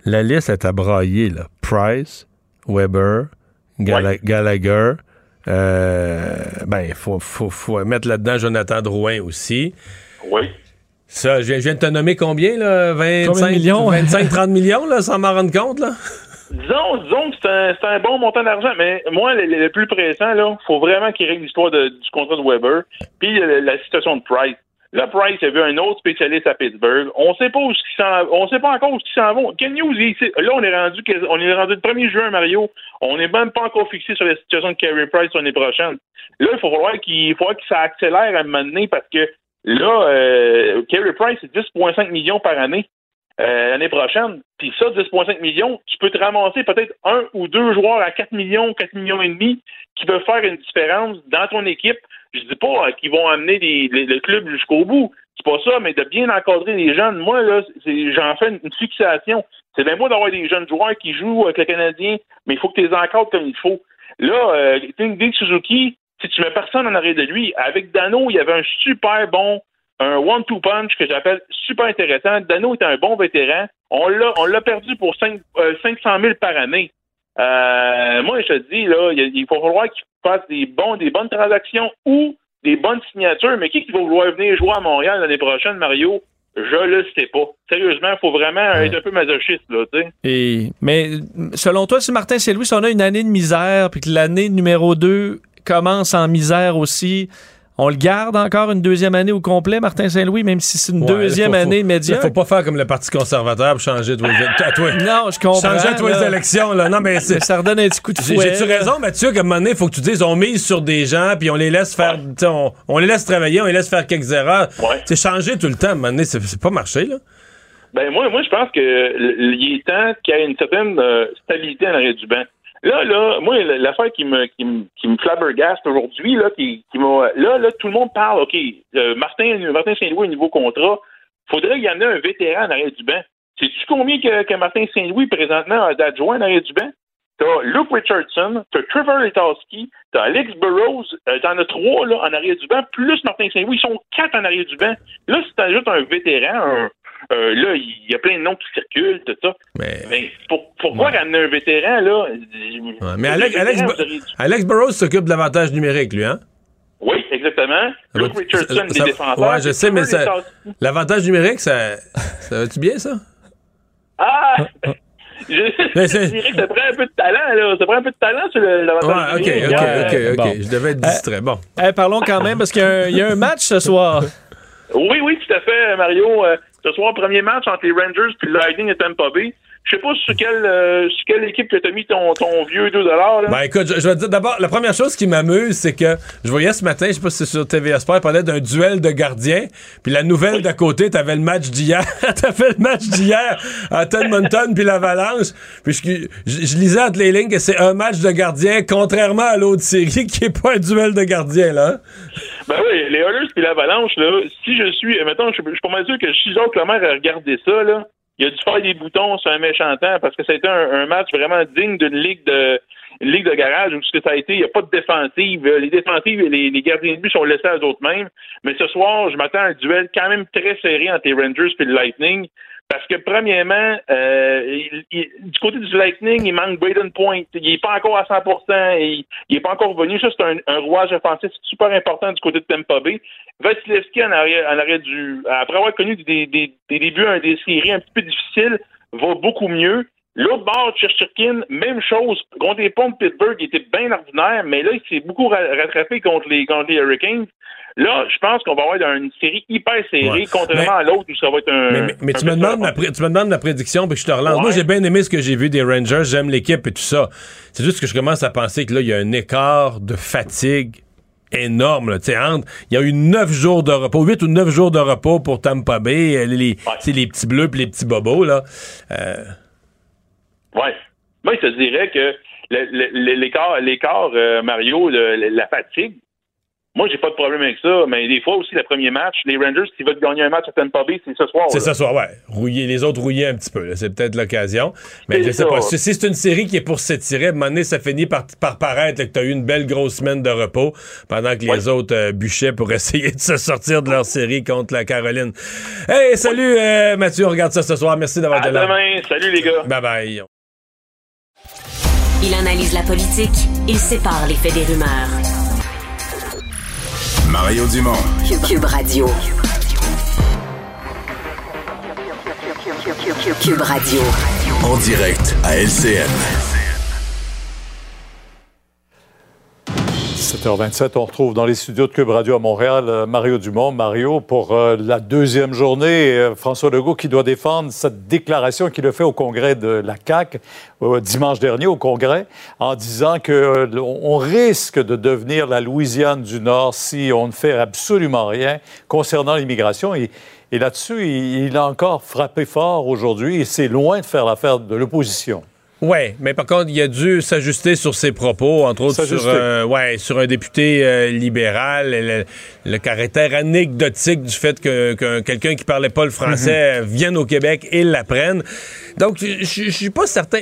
la liste est à brailler, là. Price, Weber, Galla- Gallagher. Euh, ben, il faut, faut, faut mettre là-dedans Jonathan Drouin aussi. Oui. Ça, je viens, je viens de te nommer combien, là? 25, Combien de millions? 25, 30 millions, là, sans m'en rendre compte, là? Disons, disons que c'est un, un bon montant d'argent, mais moi, le, le plus pressant, là, faut vraiment qu'il règle l'histoire du contrat de Weber, puis euh, la situation de Price. Là, Price a vu un autre spécialiste à Pittsburgh. On sait pas où on sait pas encore où ce qui s'en va. Ken sait- là, on est rendu, on est rendu le 1er juin, Mario. On n'est même pas encore fixé sur la situation de Carey Price l'année prochaine. Là, il faut falloir qu'il, il faudra que ça accélère à un moment donné parce que là, euh, Carey Price, c'est 10,5 millions par année euh, l'année prochaine. Puis ça, 10,5 millions, tu peux te ramasser peut-être un ou deux joueurs à 4 millions, 4 millions et demi qui peuvent faire une différence dans ton équipe. Je dis pas euh, qu'ils vont amener les- les- le club jusqu'au bout. C'est pas ça, mais de bien encadrer les jeunes. Moi, là, j'en fais une, fixation. C'est bien beau d'avoir des jeunes joueurs qui jouent avec le Canadien, mais il faut que tu les encadres comme il faut. Là, euh, Dick Suzuki, si tu mets personne en arrière de lui, avec Dano, il y avait un super bon un one-two punch que j'appelle super intéressant. Dano est un bon vétéran. On l'a, on l'a perdu pour cinq- euh, 500 000 par année. Euh, moi, je te dis, là, il, faut falloir qu'il fasse des, bons, des bonnes transactions ou des bonnes signatures. Mais qui, qui va vouloir venir jouer à Montréal l'année prochaine, Mario? Je le sais pas. Sérieusement, il faut vraiment être un peu masochiste, là, tu sais. Et, mais selon toi, si Martin Saint-Louis, si on a une année de misère, puis que l'année numéro 2 commence en misère aussi, on le garde encore une deuxième année au complet, Martin Saint-Louis, même si c'est une Ouais, deuxième faut- année là, médiocre? faut pas faire comme le Parti conservateur pour changer de à toi. Non, je comprends. Changer à toi les élections, là. Non, mais c'est. Ça redonne un petit coup de J'ai- fouet. J'ai-tu raison, Mathieu, qu'à un moment donné, il faut que tu dises on mise sur des gens, puis on les laisse faire. On, on les laisse travailler, on les laisse faire quelques erreurs. C'est changer tout le temps, à un moment donné, c'est pas marché, là. Ben moi, moi je pense que il est temps qu'il y ait une certaine euh, stabilité en arrière du banc. Là, là, moi, l'affaire qui me qui me qui me flabbergaste aujourd'hui, là, qui, qui m'a là, là, tout le monde parle, OK, euh, Martin, Martin Saint-Louis au niveau contrat, faudrait y en ait un vétéran en arrière du banc. Sais-tu combien que, Martin Saint-Louis présentement a d'adjoints en arrière du banc? T'as Luke Richardson, t'as Trevor Letowski, t'as Alex Burrows, euh, t'en as trois là, en arrière du banc, plus Martin Saint-Louis, ils sont quatre en arrière du banc. Là, si t'ajoutes un vétéran, un- euh, là, il y a plein de noms qui circulent, tout ça. Mais, pour, pourquoi ramener un vétéran, là? Ouais, mais Alex, Alex, Bo- auriez Burrows s'occupe de l'avantage numérique, lui, hein? Oui, exactement. Luke Richardson, ça- des ça- défenseurs. Ouais, je sais, mais l'avantage numérique, ça, ça va-tu bien, ça? Ah! Je, je dirais que ça prend un peu de talent, là. Ça prend un peu de talent sur le- l'avantage. Ouais, ok, numérique. ok, Euh, ok, ok. Je devais être distrait. Bon. Eh, parlons quand même, parce qu'il y a un- il y, a un match ce soir. Oui, oui, tout à fait, Mario. Euh, ce soir, premier match entre les Rangers puis le Lightning et Tampa Bay. Je sais pas sur quelle, euh, sur quelle équipe que t'as mis ton, ton vieux 2 là. Ben écoute, je, je vais te dire d'abord, la première chose qui m'amuse, c'est que je voyais ce matin, je sais pas si c'est sur TVA Sport, il parlait d'un duel de gardiens, puis la nouvelle d'à côté, t'avais le match d'hier, t'avais le match d'hier à Edmonton puis l'Avalanche, puis je, je- je lisais entre les lignes que c'est un match de gardiens, contrairement à l'autre série qui est pas un duel de gardiens, là. Ben oui, les Oilers puis l'Avalanche, là, si je suis, mettons, je, suis pas mal sûr que si Jacques Lemaire a regardé ça, là, il a dû faire des boutons sur un méchant temps parce que ça a été un, match vraiment digne d'une ligue de ligue de garage où ce que ça a été, il n'y a pas de défensive. Les défensives et les, les gardiens de but sont laissés à eux-mêmes. Mais ce soir, je m'attends à un duel quand même très serré entre les Rangers et le Lightning. Parce que, premièrement, euh, il- du côté du Lightning, il manque Braden Point. Il n'est pas encore à 100 et il n'est pas encore revenu. Ça, c'est un, rouage offensif super important du côté de Tampa Bay. Vasilevski, en arrière, en du, après avoir connu des, des, des débuts, un- des séries un petit peu difficiles, va beaucoup mieux. L'autre bord, Chesterkin, même chose. Contre les de Pittsburgh, il était bien ordinaire, mais là, il s'est beaucoup ra- rattrapé contre les, contre les Hurricanes. Là, je pense qu'on va avoir une série hyper serrée, Ouais. contrairement à l'autre où ça va être un. Mais, mais- mais un tu, me demandes ma tu me demandes ma prédiction, puis je te relance. Ouais. Moi, j'ai bien aimé ce que j'ai vu des Rangers, j'aime l'équipe et tout ça. C'est juste que je commence à penser que là, il y a un écart de fatigue énorme. Il y a eu neuf jours de repos, huit ou neuf jours de repos pour Tampa Bay, les, les petits bleus puis les petits bobos. Là. Euh, Ouais. Moi, je te dirais que l'écart, l'écart euh, Mario, le- la fatigue, moi, j'ai pas de problème avec ça, mais des fois aussi, le premier match, les Rangers, s'ils veulent gagner un match à Tampa Bay, c'est ce soir. c'est ce soir, ouais. Rouiller, les autres rouiller un petit peu. là. C'est peut-être l'occasion. Mais je sais ça. pas. Si, c'est une série qui est pour s'étirer, à un moment donné, ça finit par, par paraître là, que tu as eu une belle grosse semaine de repos pendant que les autres euh, bûchaient pour essayer de se sortir de leur série contre la Caroline. Hey, salut euh, Mathieu, on regarde ça ce soir. Merci d'avoir été là. demain. Salut, les gars. Bye bye. Il analyse la politique, il sépare les faits des rumeurs. Mario Dumont. Cube, Cube Radio. Cube Radio. En direct à LCN. 7h27, on retrouve dans les studios de Cube Radio à Montréal euh, Mario Dumont. Mario, pour euh, la deuxième journée, euh, François Legault qui doit défendre cette déclaration qu'il a fait au congrès de la CAQ dimanche dernier au congrès en disant que on risque de devenir la Louisiane du Nord si on ne fait absolument rien concernant l'immigration. Et, là-dessus, il a encore frappé fort aujourd'hui et c'est loin de faire l'affaire de l'opposition. Ouais, mais par contre, il a dû s'ajuster sur ses propos, entre autres sur, euh, ouais, sur un député euh, libéral, le, le caractère anecdotique du fait que, que quelqu'un qui parlait pas le français vienne au Québec et l'apprenne. Donc, je suis pas certain.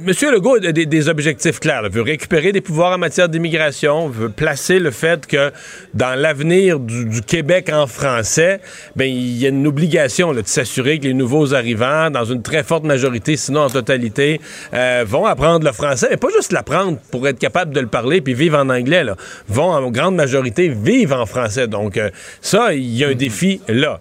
Monsieur Legault a des, objectifs clairs. Il veut récupérer des pouvoirs en matière d'immigration, veut placer le fait que dans l'avenir du, du Québec en français, ben il y a une obligation là, de s'assurer que les nouveaux arrivants, dans une très forte majorité, sinon en totalité, euh, vont apprendre le français, mais pas juste l'apprendre pour être capable de le parler puis vivre en anglais. Là. Vont en grande majorité vivre en français. Donc euh, ça, il y a un défi là.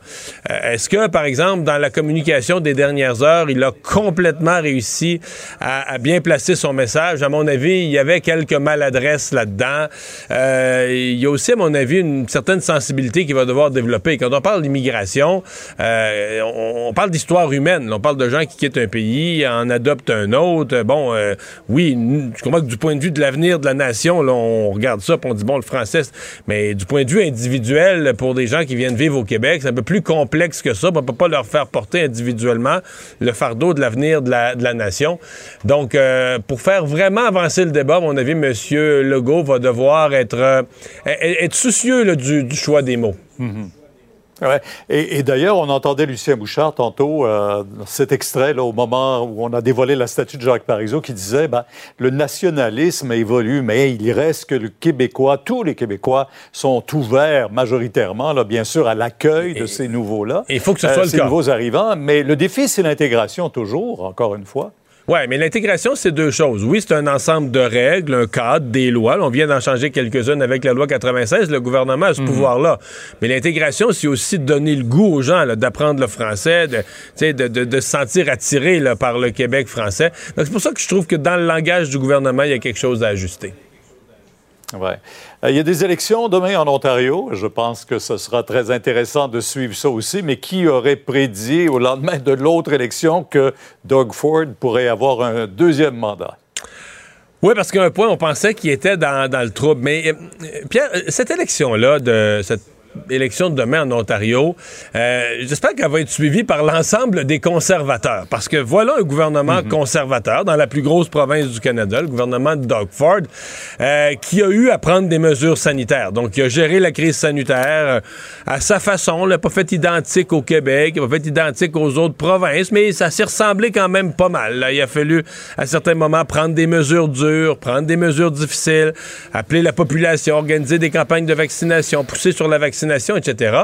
Euh, Est-ce que, par exemple, dans la communication des dernières heures, il a complètement réussi à, à bien placer son message? À mon avis, il y avait quelques maladresses là-dedans. Euh, il y a aussi, à mon avis, une certaine sensibilité qu'il va devoir développer. Quand on parle d'immigration, euh, on, parle d'histoire humaine. On parle de gens qui quittent un pays, en adoptent un autre. Bon, euh, oui, je comprends que du point de vue de l'avenir de la nation, là, on regarde ça puis on dit, bon, le français, mais du point de vue individuel, pour des gens qui viennent vivre au Québec, c'est un peu plus complexe que ça. On peut pas leur faire porter individuellement le fardeau de l'avenir de la, de la nation. Donc, euh, pour faire vraiment avancer le débat, à mon avis, M. Legault va devoir être, euh, être soucieux là, du, du choix des mots. Ouais. Et, et d'ailleurs, on entendait Lucien Bouchard tantôt, euh, cet extrait, là, au moment où on a dévoilé la statue de Jacques Parizeau, qui disait ben, le nationalisme évolue, mais il reste que le Québécois, tous les Québécois sont ouverts majoritairement, là, bien sûr, à l'accueil de ces nouveaux-là. Il faut que ce soit le ces cas. nouveaux arrivants. Mais le défi, c'est l'intégration, toujours, encore une fois. Oui, mais l'intégration, c'est deux choses. Oui, c'est un ensemble de règles, un cadre, des lois. On vient d'en changer quelques-unes avec la loi 96. Le gouvernement a ce pouvoir-là. Mais l'intégration, c'est aussi donner le goût aux gens d'apprendre le français, de, de, de- de se sentir attiré là, par le Québec français. Donc, c'est pour ça que je trouve que dans le langage du gouvernement, il y a quelque chose à ajuster. Euh, Il y a des élections demain en Ontario. Je pense que ce sera très intéressant de suivre ça aussi. Mais qui aurait prédit au lendemain de l'autre élection que Doug Ford pourrait avoir un deuxième mandat? Oui, parce qu'à un point, on pensait qu'il était dans, dans le trouble. Mais, euh, Pierre, euh, cette élection-là, de cette élection de demain en Ontario, euh, j'espère qu'elle va être suivie par l'ensemble des conservateurs. Parce que voilà un gouvernement conservateur dans la plus grosse province du Canada, le gouvernement de Doug Ford, euh, qui a eu à prendre des mesures sanitaires. Donc, il a géré la crise sanitaire euh, à sa façon, là, pas fait identique au Québec, pas fait identique aux autres provinces, mais ça s'est ressemblé quand même pas mal. là. Il a fallu, à certains moments, prendre des mesures dures, prendre des mesures difficiles, appeler la population, organiser des campagnes de vaccination, pousser sur la vaccination, etc.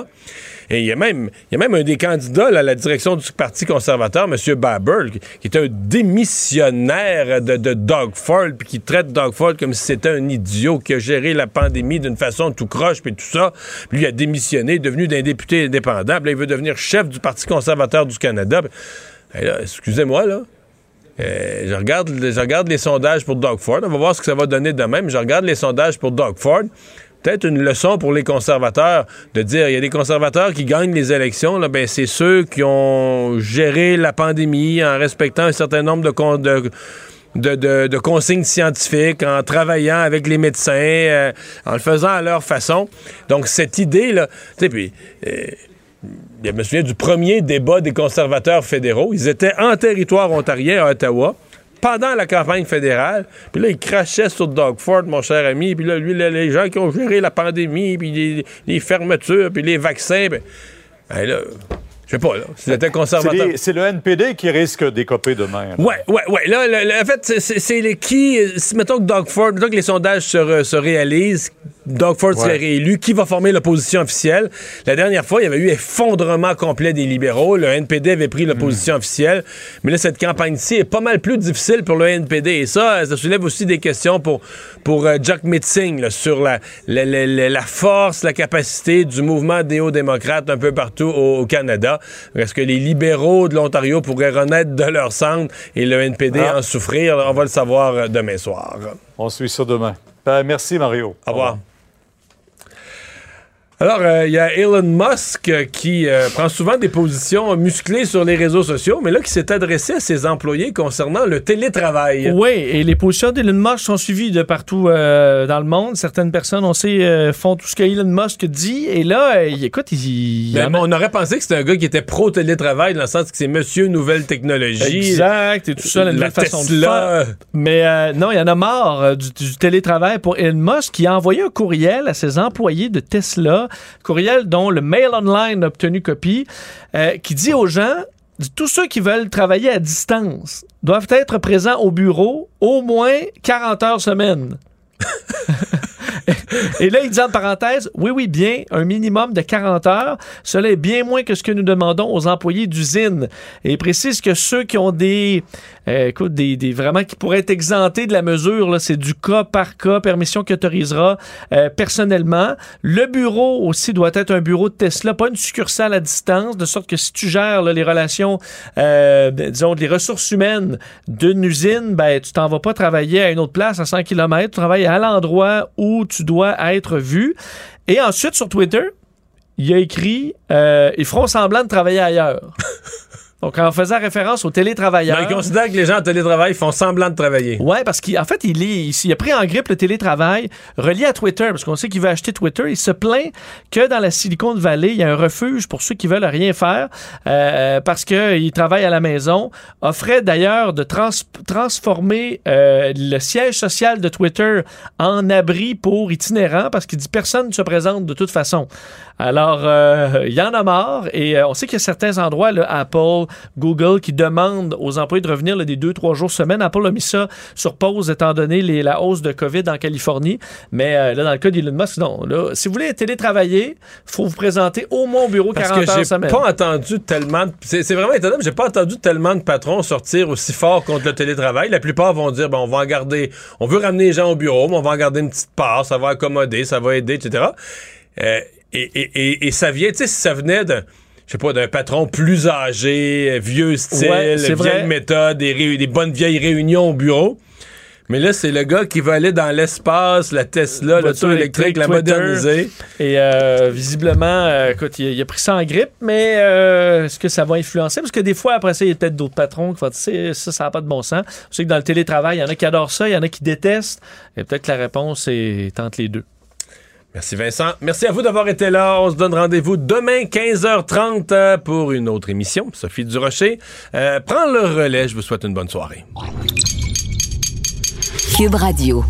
Et il y a même, il y a même un des candidats à la direction du Parti conservateur, M. Baber, qui, est un démissionnaire de, de Doug Ford, puis qui traite Doug Ford comme si c'était un idiot qui a géré la pandémie d'une façon tout croche, puis tout ça. Puis lui a démissionné, devenu d'un député indépendant, puis là, il veut devenir chef du Parti conservateur du Canada. Excusez-moi, là. Euh, je, regarde, je regarde les sondages pour Doug Ford. On va voir ce que ça va donner demain, mais je regarde les sondages pour Doug Ford. Peut-être une leçon pour les conservateurs de dire il y a des conservateurs qui gagnent les élections, ben, c'est ceux qui ont géré la pandémie en respectant un certain nombre de, con- de, de, de- de consignes scientifiques, en travaillant avec les médecins, euh, en le faisant à leur façon. Donc, cette idée-là, tu puis... euh, je me souviens du premier débat des conservateurs fédéraux. Ils étaient en territoire ontarien à Ottawa pendant la campagne fédérale. Puis là, ils crachaient sur Doug Ford, mon cher ami. Puis là, lui, là, les gens qui ont géré la pandémie, puis les, les fermetures, puis les vaccins. Ben, ben là, je sais pas, là. C'était conservateur. c'est le NPD qui risque d'écoper demain. là. Ouais, ouais, ouais. Là, le- le- en fait, c'est- les qui. si, mettons que Doug Ford, mettons que les sondages se, re- se réalisent, Doug Ford serait Ouais. réélu, qui va former l'opposition officielle? La dernière fois, il y avait eu effondrement complet des libéraux. Le NPD avait pris l'opposition officielle. Mais là, cette campagne-ci est pas mal plus difficile pour le NPD. Et ça, ça soulève aussi des questions pour, pour euh, Jack Mitzing là, sur la, la, la- la- la force, la capacité du mouvement néo-démocrate un peu partout au, au Canada. Est-ce que les libéraux de l'Ontario pourraient renaître de leur centre et le NPD Ah. en souffrir? On va le savoir euh, demain soir. On suit ça demain. Ben, merci, Mario. Au revoir. Alors, euh, il y a Elon Musk qui euh, prend souvent des positions musclées sur les réseaux sociaux, mais là, qui s'est adressé à ses employés concernant le télétravail. Oui, et les positions d'Elon Musk sont suivies de partout euh, dans le monde. Certaines personnes, on sait, font tout ce qu'Elon Musk dit. Et là, il- écoute, il... amène- on aurait pensé que c'était un gars qui était pro-télétravail, dans le sens que c'est monsieur nouvelle technologie. Exact, et tout ça, la, La nouvelle façon de Tesla. faire. Mais non, il y en a marre du, du télétravail pour Elon Musk qui a envoyé un courriel à ses employés de Tesla, courriel dont le Mail Online a obtenu copie, euh, qui dit aux gens, tous ceux qui veulent travailler à distance doivent être présents au bureau au moins 40 heures semaine. Et là, il dit en parenthèse, oui, oui, bien, un minimum de 40 heures. Cela est bien moins que ce que nous demandons aux employés d'usine. Et il précise que ceux qui ont des, euh, écoute, des, des- vraiment qui pourraient être exemptés de la mesure, c'est du cas par cas, permission qu'il autorisera euh, personnellement. Le bureau aussi doit être un bureau de Tesla, pas une succursale à distance, de sorte que si tu gères les relations, euh, disons, les ressources humaines d'une usine, ben, tu t'en vas pas travailler à une autre place à 100 km, tu travailles à l'endroit où tu dois être vu. Et ensuite, sur Twitter, il a écrit euh, Ils feront semblant de travailler ailleurs. Donc, en faisant référence aux télétravailleurs. Ben, il considère que les gens en télétravail font semblant de travailler. Ouais, parce qu'en fait, il, est, il a pris en grippe le télétravail relié à Twitter, parce qu'on sait qu'il veut acheter Twitter. Il se plaint que dans la Silicon Valley, il y a un refuge pour ceux qui veulent rien faire euh, parce qu'il travaille à la maison. Offrait d'ailleurs de trans- transformer euh, le siège social de Twitter en abri pour itinérants parce qu'il dit personne ne se présente de toute façon. Alors, euh, il y en a marre et euh, on sait qu'il y a certains endroits, là, Apple, Google, qui demandent aux employés de revenir là, des deux, trois jours semaine. Apple a mis ça sur pause étant donné les- la hausse de COVID en Californie. Mais euh, là, dans le cas d'Elon Musk, non. Là, si vous voulez télétravailler, il faut vous présenter au moins au bureau Parce 40 que heures semaine. pas entendu tellement. de- C'est c'est vraiment étonnant, mais j'ai pas entendu tellement de patrons sortir aussi fort contre le télétravail. La plupart vont dire, ben, on va en garder, on veut ramener les gens au bureau, mais on va en garder une petite part, ça va accommoder, ça va aider, etc. Euh, et, et- et- et ça vient, tu sais, si ça venait de. Je sais pas, d'un patron plus âgé, vieux style, Ouais, vieille vrai. méthode, des, bonnes vieilles réunions au bureau. Mais là, c'est le gars qui va aller dans l'espace, la Tesla, l'auto électrique, la moderniser. Et euh, visiblement, euh, écoute, il, a- il a pris ça en grippe, mais euh, est-ce que ça va influencer? Parce que des fois, après ça, il y a peut-être d'autres patrons qui vont dire, ça, ça n'a pas de bon sens. Je sais que dans le télétravail, il y en a qui adorent ça, il y en a qui détestent. Et peut-être que la réponse est entre les deux. Merci Vincent. Merci à vous d'avoir été là. On se donne rendez-vous demain 15h30 euh, pour une autre émission. Sophie Durocher euh, prend le relais. Je vous souhaite une bonne soirée. Cube Radio.